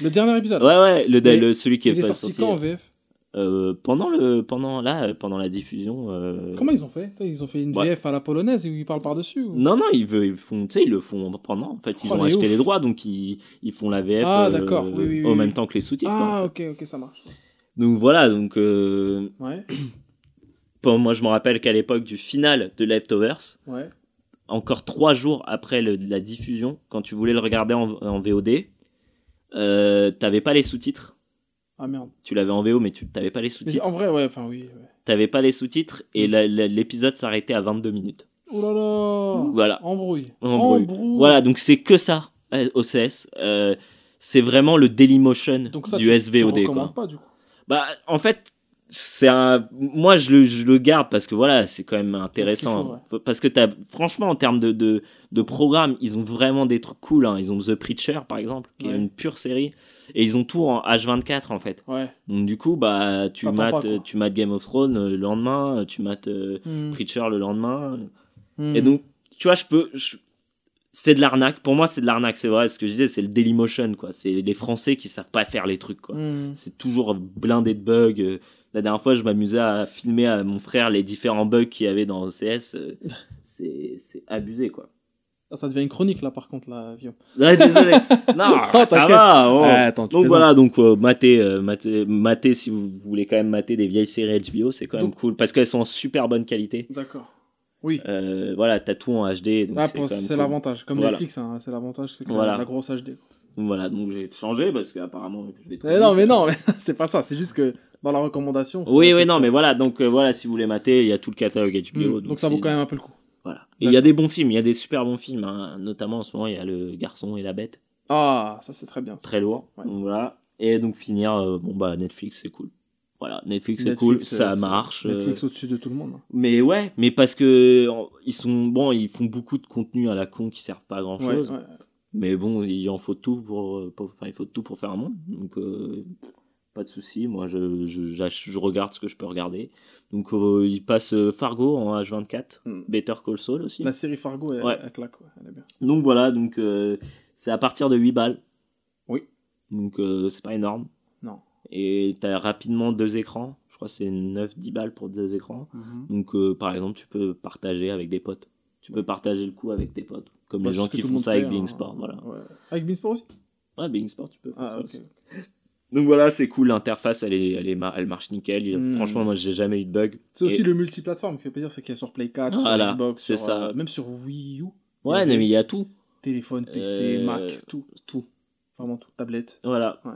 [SPEAKER 3] Le dernier épisode.
[SPEAKER 2] ouais, ouais, le, celui qui est,
[SPEAKER 3] il est
[SPEAKER 2] pas
[SPEAKER 3] sorti quand en VF
[SPEAKER 2] euh, pendant, le, pendant, là, euh, pendant la diffusion. euh,
[SPEAKER 3] Comment ils ont fait? Ils ont fait une
[SPEAKER 2] Ouais.
[SPEAKER 3] VF à la polonaise où ils parlent par-dessus ou...
[SPEAKER 2] Non, non, ils, ils font, ils le font pendant. En fait, ils
[SPEAKER 3] Oh,
[SPEAKER 2] ont acheté
[SPEAKER 3] ouf.
[SPEAKER 2] les droits, donc ils, ils font la VF
[SPEAKER 3] Ah,
[SPEAKER 2] euh,
[SPEAKER 3] oui, oui, oui,
[SPEAKER 2] même temps que les sous-titres. quoi, en
[SPEAKER 3] Ah,
[SPEAKER 2] fait.
[SPEAKER 3] ok, ok, ça marche.
[SPEAKER 2] Donc voilà, donc
[SPEAKER 3] Ouais,
[SPEAKER 2] bon, moi je me rappelle qu'à l'époque du final de Leftovers,
[SPEAKER 3] ouais.
[SPEAKER 2] encore trois jours après le- la diffusion, quand tu voulais le regarder en, en VOD, t'avais pas les sous-titres.
[SPEAKER 3] Ah merde.
[SPEAKER 2] Tu l'avais en VO, mais tu t'avais pas les sous-titres.
[SPEAKER 3] en vrai, ouais, enfin oui. ouais.
[SPEAKER 2] T'avais pas les sous-titres et la- l'épisode s'arrêtait à 22 minutes.
[SPEAKER 3] Oh là là
[SPEAKER 2] Voilà.
[SPEAKER 3] Embrouille.
[SPEAKER 2] Embrouille.
[SPEAKER 3] Embrouille.
[SPEAKER 2] Voilà, donc c'est que ça, euh, OCS. Euh, c'est vraiment le Dailymotion
[SPEAKER 3] Donc ça,
[SPEAKER 2] du
[SPEAKER 3] tu,
[SPEAKER 2] SVOD.
[SPEAKER 3] tu
[SPEAKER 2] quoi.
[SPEAKER 3] pas du coup.
[SPEAKER 2] Bah, en fait, c'est un. Moi, je le, je le garde parce que voilà, c'est quand même intéressant.
[SPEAKER 3] faut,
[SPEAKER 2] Parce que t'as, franchement, en termes de, de, de programme, ils ont vraiment des trucs cool. hein. Ils ont The Preacher, par exemple, qui est une pure série. Et ils ont tout en H24, en fait.
[SPEAKER 3] Ouais.
[SPEAKER 2] Donc, du coup, bah, tu mates,
[SPEAKER 3] pas, quoi.
[SPEAKER 2] tu mates Game of Thrones euh, le lendemain, tu mates euh,
[SPEAKER 3] Hmm.
[SPEAKER 2] Preacher le lendemain.
[SPEAKER 3] Hmm.
[SPEAKER 2] Et donc, tu vois, je peux. je- C'est de l'arnaque. Pour moi, c'est de l'arnaque, c'est vrai. Ce que je disais, c'est le Dailymotion, quoi. C'est les Français qui savent pas faire les trucs, quoi.
[SPEAKER 3] Hmm.
[SPEAKER 2] C'est toujours blindé de bugs. Euh, La dernière fois, je m'amusais à filmer à mon frère les différents bugs qu'il y avait dans OCS. Euh, C'est c'est abusé, quoi.
[SPEAKER 3] Ah, ça devient une chronique là par contre là, Vio.
[SPEAKER 2] Ouais, désolé. Non, ça va. oh.
[SPEAKER 3] Ah, attends,
[SPEAKER 2] donc voilà, donc euh, matez, euh, matez, matez si vous voulez quand même mater des vieilles séries HBO, c'est quand même
[SPEAKER 3] Donc-
[SPEAKER 2] cool parce qu'elles sont en super bonne qualité.
[SPEAKER 3] D'accord. Oui.
[SPEAKER 2] Euh, voilà, t'as tout en HD. Donc
[SPEAKER 3] Ah,
[SPEAKER 2] c'est cool.
[SPEAKER 3] l'avantage. Comme
[SPEAKER 2] Voilà.
[SPEAKER 3] Netflix, hein, c'est l'avantage, c'est que
[SPEAKER 2] Voilà.
[SPEAKER 3] la grosse HD.
[SPEAKER 2] Voilà, donc j'ai changé parce qu'apparemment je vais
[SPEAKER 3] Eh non, mais non, mais c'est pas ça. C'est juste que dans la recommandation.
[SPEAKER 2] Oui, oui, non, mais voilà, donc euh, voilà, si vous voulez mater, il y a tout le catalogue HBO.
[SPEAKER 3] Hmm, Donc, ça vaut quand même un peu le coup.
[SPEAKER 2] Il y a des bons films, il y a des super bons films, hein. notamment en ce moment il y a Le Garçon et la Bête,
[SPEAKER 3] Ah, ça c'est très bien. ça.
[SPEAKER 2] très lourd.
[SPEAKER 3] Ouais.
[SPEAKER 2] Donc voilà. Et donc finir, euh, bon bah Netflix c'est cool. Voilà, Netflix c'est cool, ça
[SPEAKER 3] euh,
[SPEAKER 2] marche. euh,
[SPEAKER 3] Netflix au-dessus de tout le monde. hein.
[SPEAKER 2] Mais ouais, mais parce que ils sont bon, ils font beaucoup de contenu à la con qui servent pas à grand
[SPEAKER 3] Ouais,
[SPEAKER 2] chose.
[SPEAKER 3] ouais.
[SPEAKER 2] Mais bon, il en faut tout pour, pour- enfin, il faut tout pour faire un monde. Donc euh, pas de souci. Moi, je, je, j'ach- je regarde ce que je peux regarder. Donc euh, il passe euh, Fargo en H24,
[SPEAKER 3] Hmm.
[SPEAKER 2] Better Call Saul aussi.
[SPEAKER 3] La série Fargo, elle,
[SPEAKER 2] Ouais.
[SPEAKER 3] elle claque, ouais, elle est bien.
[SPEAKER 2] Donc voilà, donc euh, c'est à partir de 8 balles.
[SPEAKER 3] Oui.
[SPEAKER 2] Donc euh, c'est pas énorme.
[SPEAKER 3] Non.
[SPEAKER 2] Et t'as rapidement deux écrans. Je crois que c'est 9-10 balles pour deux écrans. Donc euh, par exemple, tu peux partager avec des potes. Tu peux partager le coup avec tes potes. Comme
[SPEAKER 3] Bah,
[SPEAKER 2] les gens qui font ça
[SPEAKER 3] fait,
[SPEAKER 2] avec Bing
[SPEAKER 3] hein.
[SPEAKER 2] Sport. Voilà.
[SPEAKER 3] Ouais. Avec Beansport aussi?
[SPEAKER 2] Ouais, Bing Sport, tu peux faire
[SPEAKER 3] Ah,
[SPEAKER 2] ça
[SPEAKER 3] ok.
[SPEAKER 2] Donc voilà, c'est cool. L'interface, elle, est, elle, est elle marche nickel. Il-
[SPEAKER 3] Mm.
[SPEAKER 2] Franchement, moi, j'ai jamais eu de bug.
[SPEAKER 3] C'est aussi
[SPEAKER 2] Et-
[SPEAKER 3] le multiplateforme qui fait plaisir, c'est qu'il y a sur Play 4,
[SPEAKER 2] Voilà,
[SPEAKER 3] sur Xbox, sur,
[SPEAKER 2] ça.
[SPEAKER 3] euh, même sur Wii U,
[SPEAKER 2] Ouais, mais il y a tout.
[SPEAKER 3] téléphone, PC,
[SPEAKER 2] Euh,
[SPEAKER 3] Mac, tout,
[SPEAKER 2] Tout.
[SPEAKER 3] vraiment tout, tablette.
[SPEAKER 2] Voilà.
[SPEAKER 3] Ouais.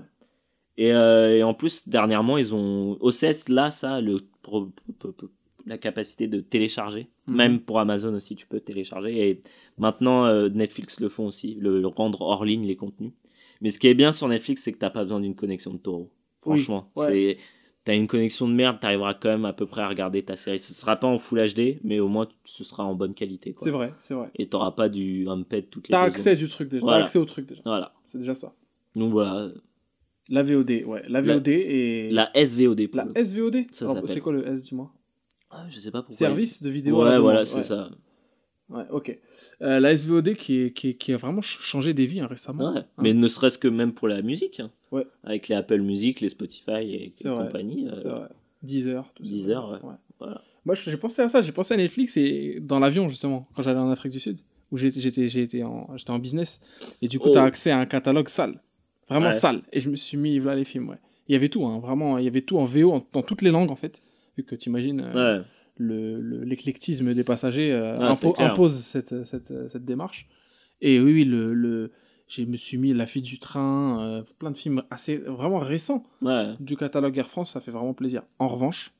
[SPEAKER 2] Et, euh, et en plus, dernièrement, ils ont. OCS, là, ça, le, la capacité de télécharger.
[SPEAKER 3] Mhm.
[SPEAKER 2] Même pour Amazon aussi, tu peux télécharger. Et maintenant, euh, Netflix le font aussi, le, le rendre hors ligne, les contenus. Mais ce qui est bien sur Netflix, c'est que t'as pas besoin d'une connexion de taureau.
[SPEAKER 3] Oui,
[SPEAKER 2] Franchement,
[SPEAKER 3] ouais.
[SPEAKER 2] c'est. T'as une connexion de merde, t'arriveras quand même à peu près à regarder ta série. Ce sera pas en Full HD, mais au moins ce sera en bonne qualité.
[SPEAKER 3] C'est vrai, c'est vrai.
[SPEAKER 2] Et t'auras pas du Humped toutes les
[SPEAKER 3] T'as accès du truc déjà,
[SPEAKER 2] Voilà.
[SPEAKER 3] t'as accès au truc déjà.
[SPEAKER 2] Voilà.
[SPEAKER 3] C'est déjà ça.
[SPEAKER 2] Donc voilà.
[SPEAKER 3] La VOD, ouais, la
[SPEAKER 2] La-
[SPEAKER 3] VOD et
[SPEAKER 2] La SVOD pour
[SPEAKER 3] la
[SPEAKER 2] le-
[SPEAKER 3] SVOD.
[SPEAKER 2] Ça
[SPEAKER 3] Alors,
[SPEAKER 2] s'appelle.
[SPEAKER 3] c'est quoi le S du moins
[SPEAKER 2] Ah, je sais pas pourquoi.
[SPEAKER 3] Service de vidéo à la
[SPEAKER 2] Ouais, voilà, c'est
[SPEAKER 3] ouais.
[SPEAKER 2] ça.
[SPEAKER 3] Ouais, ok. Euh, la SVOD qui, est, qui, est- qui a vraiment ch- changé des vies hein, récemment.
[SPEAKER 2] Ouais.
[SPEAKER 3] Hein.
[SPEAKER 2] Mais ne serait-ce que même pour la musique. hein.
[SPEAKER 3] Ouais.
[SPEAKER 2] Avec les Apple Music, les Spotify et
[SPEAKER 3] C'est vrai.
[SPEAKER 2] compagnie. euh,
[SPEAKER 3] vrai. 10 heures. tout ça.
[SPEAKER 2] 10 heures, ouais. Voilà.
[SPEAKER 3] Moi, j'ai pensé à ça. J'ai pensé à Netflix et dans l'avion, justement, quand j'allais en Afrique du Sud, où j'étais j'étais en, en business. Et du coup,
[SPEAKER 2] Oh.
[SPEAKER 3] tu as accès à un catalogue sale. Vraiment sale. Et je me suis mis, voilà les films, ouais. Il y avait tout, hein, vraiment. Il y avait tout en VO, en- dans toutes les langues, en fait. Vu que tu imagines
[SPEAKER 2] Ouais.
[SPEAKER 3] Le- le- l'éclectisme des passagers euh, impo-
[SPEAKER 2] clair.
[SPEAKER 3] impose cette, cette, cette démarche. Et oui, oui, le, le, je me suis mis La fille du train, euh, plein de films assez vraiment récents
[SPEAKER 2] Ouais.
[SPEAKER 3] du catalogue Air France, ça fait vraiment plaisir. En revanche,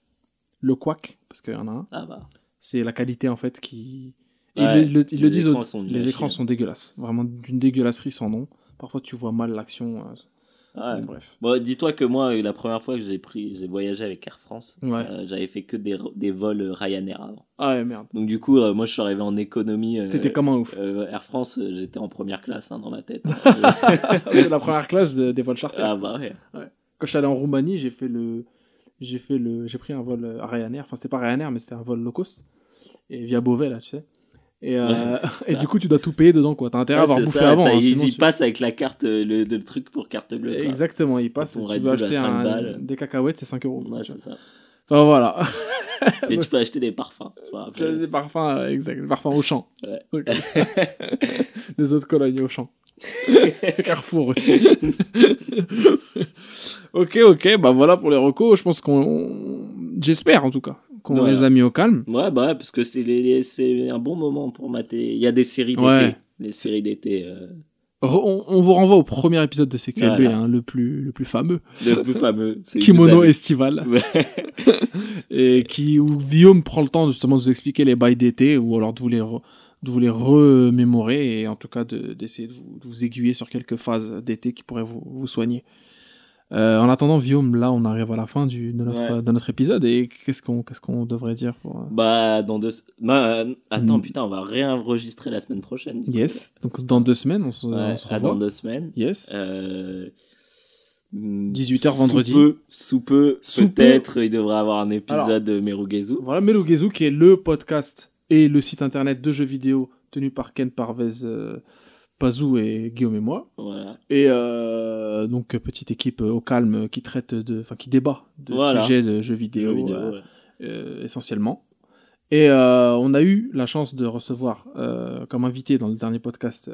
[SPEAKER 3] le Quack, parce qu'il y en a un,
[SPEAKER 2] Ah bah.
[SPEAKER 3] c'est la qualité en fait qui.
[SPEAKER 2] Ouais,
[SPEAKER 3] ils le, ils le
[SPEAKER 2] les
[SPEAKER 3] disent,
[SPEAKER 2] écrans
[SPEAKER 3] les écrans sont dégueulasses, vraiment d'une dégueulasserie sans nom. Parfois tu vois mal l'action. Euh,
[SPEAKER 2] Ouais.
[SPEAKER 3] bref.
[SPEAKER 2] Bon, dis-toi que moi, la première fois que j'ai pris, j'ai voyagé avec Air France,
[SPEAKER 3] Ouais.
[SPEAKER 2] euh, j'avais fait que des, des vols Ryanair avant.
[SPEAKER 3] Ah ouais, merde.
[SPEAKER 2] Donc du coup, euh, moi, je suis arrivé en économie. euh,
[SPEAKER 3] T'étais comme un ouf.
[SPEAKER 2] euh, Air France, euh, j'étais en première classe hein, dans ma tête.
[SPEAKER 3] c'est la première classe de- des vols charter.
[SPEAKER 2] ah bah ouais.
[SPEAKER 3] Quand je suis allé en Roumanie, j'ai fait le. J'ai fait le. J'ai pris un vol euh, Ryanair. Enfin, c'était pas Ryanair, mais c'était un vol low cost. Et via Beauvais, là, tu sais. Et, euh, et du coup, tu dois tout payer dedans, quoi. T'as intérêt à avoir bouffé
[SPEAKER 2] ça,
[SPEAKER 3] avant. hein,
[SPEAKER 2] il,
[SPEAKER 3] sinon
[SPEAKER 2] il
[SPEAKER 3] tu-
[SPEAKER 2] passe avec la carte, euh, le, le truc pour carte bleue. quoi.
[SPEAKER 3] Exactement, il passe. Si tu veux acheter
[SPEAKER 2] 5
[SPEAKER 3] un-
[SPEAKER 2] balles.
[SPEAKER 3] des cacahuètes, c'est 5 euros.
[SPEAKER 2] Ouais, c'est ça.
[SPEAKER 3] Enfin, voilà.
[SPEAKER 2] Et tu peux acheter des parfums.
[SPEAKER 3] des parfums, euh, exact. Des parfums au champ.
[SPEAKER 2] Ouais.
[SPEAKER 3] Des autres colonies au champ. Carrefour aussi. ok, ok, bah voilà pour les recos. Je pense qu'on. J'espère en tout cas qu'on
[SPEAKER 2] Voilà.
[SPEAKER 3] les a mis au calme.
[SPEAKER 2] Ouais, bah parce que c'est les- c'est un bon moment pour mater. Il y a des séries d'été.
[SPEAKER 3] Ouais.
[SPEAKER 2] Les séries d'été. euh,
[SPEAKER 3] Re- on, on vous renvoie au premier épisode de CQLB,
[SPEAKER 2] Voilà.
[SPEAKER 3] hein, le, plus, le plus fameux.
[SPEAKER 2] le plus fameux. c'est
[SPEAKER 3] Kimono estival. Et qui, où Guillaume prend le temps justement de vous expliquer les bails d'été ou alors de vous les, re- de vous les remémorer et en tout cas de- d'essayer de, vous, de vous aiguiller sur quelques phases d'été qui pourraient vous, vous soigner. Euh, en attendant, Guillaume, là on arrive à la fin du, de, notre,
[SPEAKER 2] Ouais.
[SPEAKER 3] de notre épisode et qu'est-ce qu'on qu'est-ce qu'on devrait dire pour... euh,
[SPEAKER 2] Bah, dans deux. Bah, euh, attends,
[SPEAKER 3] Mm.
[SPEAKER 2] putain, on va réenregistrer la semaine prochaine. coup.
[SPEAKER 3] Yes, donc dans deux semaines on se,
[SPEAKER 2] Ouais,
[SPEAKER 3] on se
[SPEAKER 2] ah,
[SPEAKER 3] revoit.
[SPEAKER 2] dans deux semaines.
[SPEAKER 3] Yes.
[SPEAKER 2] Euh, mm,
[SPEAKER 3] 18 heures vendredi.
[SPEAKER 2] Sous peu, sous peu, peut-être il devrait avoir un épisode de Merugezu.
[SPEAKER 3] Voilà, Melugezu qui est le podcast et le site internet de jeux vidéo tenu par Ken Parvez, Pazou et Guillaume et moi.
[SPEAKER 2] Voilà.
[SPEAKER 3] Et euh, donc petite équipe euh, au calme qui traite de, enfin qui débat de
[SPEAKER 2] Voilà.
[SPEAKER 3] sujets de jeux vidéo,
[SPEAKER 2] Jeux vidéo,
[SPEAKER 3] euh,
[SPEAKER 2] ouais.
[SPEAKER 3] euh, essentiellement. Et on a eu la chance de recevoir comme invité dans le dernier podcast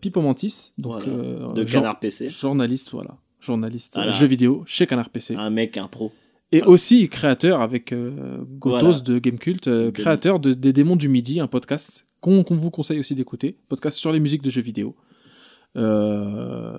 [SPEAKER 3] Pipo Mantis, donc
[SPEAKER 2] Voilà. De Canard PC.
[SPEAKER 3] journaliste, voilà, journaliste jeux vidéo chez Canard PC,
[SPEAKER 2] Un mec, un pro.
[SPEAKER 3] et
[SPEAKER 2] voilà.
[SPEAKER 3] aussi créateur avec euh, Gotos
[SPEAKER 2] Voilà.
[SPEAKER 3] de Gamecult, euh, créateur de, des Démons du Midi, un podcast qu'on vous conseille aussi d'écouter, podcast sur les musiques de jeux vidéo, euh,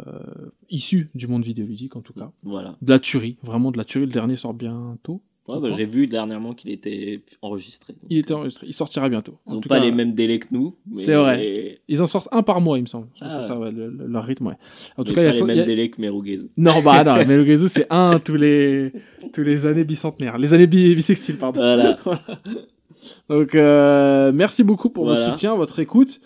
[SPEAKER 3] issu du monde vidéoludique en tout cas.
[SPEAKER 2] Voilà.
[SPEAKER 3] De la tuerie, vraiment de la tuerie. Le dernier sort bientôt.
[SPEAKER 2] Ouais, bah, j'ai vu dernièrement qu'il était enregistré. donc,
[SPEAKER 3] Il était enregistré. Il sortira bientôt.
[SPEAKER 2] Ils n'ont pas
[SPEAKER 3] cas,
[SPEAKER 2] les mêmes délais que nous.
[SPEAKER 3] C'est vrai. Ils en sortent un par mois, il me semble.
[SPEAKER 2] Ah
[SPEAKER 3] c'est ça, ouais, le- le- leur rythme, ouais. En tout cas, il y a,
[SPEAKER 2] les mêmes
[SPEAKER 3] y a-
[SPEAKER 2] délais que Merugezu.
[SPEAKER 3] Non, bah non, mais le Gezu, c'est un tous les, tous les années bicentenaires. Les années bi- bissextiles, pardon.
[SPEAKER 2] Voilà.
[SPEAKER 3] Donc, euh, merci beaucoup pour
[SPEAKER 2] Voilà.
[SPEAKER 3] votre soutien, votre écoute.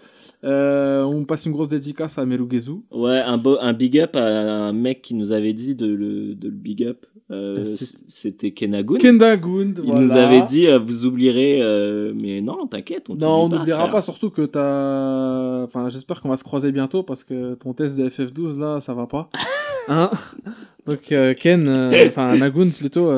[SPEAKER 3] Euh, on passe une grosse dédicace à Merugezu.
[SPEAKER 2] Ouais, un, beau, un big up à un mec qui nous avait dit de le, de le big up. Euh, C'était Kenagun.
[SPEAKER 3] Kenda Gund,
[SPEAKER 2] Il
[SPEAKER 3] voilà.
[SPEAKER 2] nous avait dit, euh, vous oublierez, mais non, t'inquiète, on
[SPEAKER 3] Non, on n'oubliera pas, surtout que t'as. Enfin, j'espère qu'on va se croiser bientôt parce que ton test de FF12 là, ça va pas. Hein? Donc, Ken, enfin, Nagun plutôt. euh,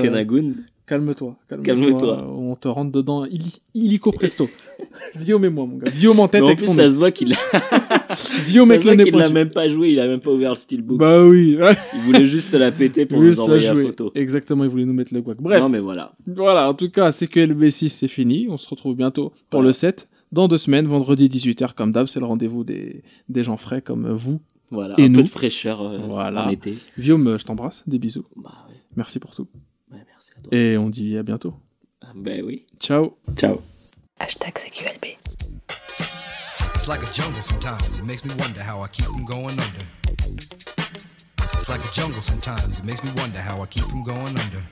[SPEAKER 3] Calme-toi.
[SPEAKER 2] Calme-toi.
[SPEAKER 3] On te rentre dedans illi- illico presto. Viome moi, mon gars. Viome en tête
[SPEAKER 2] Mais en
[SPEAKER 3] avec
[SPEAKER 2] plus,
[SPEAKER 3] son
[SPEAKER 2] ça
[SPEAKER 3] nez.
[SPEAKER 2] se voit qu'il
[SPEAKER 3] Viome
[SPEAKER 2] ça
[SPEAKER 3] avec le nez
[SPEAKER 2] qu'il l'a même pas joué, il a même pas ouvert le steelbook.
[SPEAKER 3] Bah oui.
[SPEAKER 2] Il voulait juste se la péter pour
[SPEAKER 3] Juste
[SPEAKER 2] nous
[SPEAKER 3] la
[SPEAKER 2] envoyer la
[SPEAKER 3] jouer.
[SPEAKER 2] photo.
[SPEAKER 3] Exactement, il voulait nous mettre le guac. Bref.
[SPEAKER 2] Non, mais voilà.
[SPEAKER 3] Voilà, en tout cas, c'est que LB6, c'est fini. On se retrouve bientôt pour le 7. Dans deux semaines, vendredi 18h, comme d'hab, c'est le rendez-vous des, des gens frais comme vous.
[SPEAKER 2] Voilà.
[SPEAKER 3] Et
[SPEAKER 2] un
[SPEAKER 3] nous
[SPEAKER 2] peu de fraîcheur euh,
[SPEAKER 3] Voilà.
[SPEAKER 2] en été.
[SPEAKER 3] Viome, je t'embrasse. Des bisous.
[SPEAKER 2] Bah, ouais.
[SPEAKER 3] Merci pour tout. Et on dit à bientôt.
[SPEAKER 2] Ah, Ben oui.
[SPEAKER 3] Ciao.
[SPEAKER 2] Ciao.
[SPEAKER 1] Hashtag CQLB.
[SPEAKER 7] It's like a jungle sometimes. It makes me wonder how I keep from going under. It's like a jungle sometimes. It makes me wonder how I keep from going under.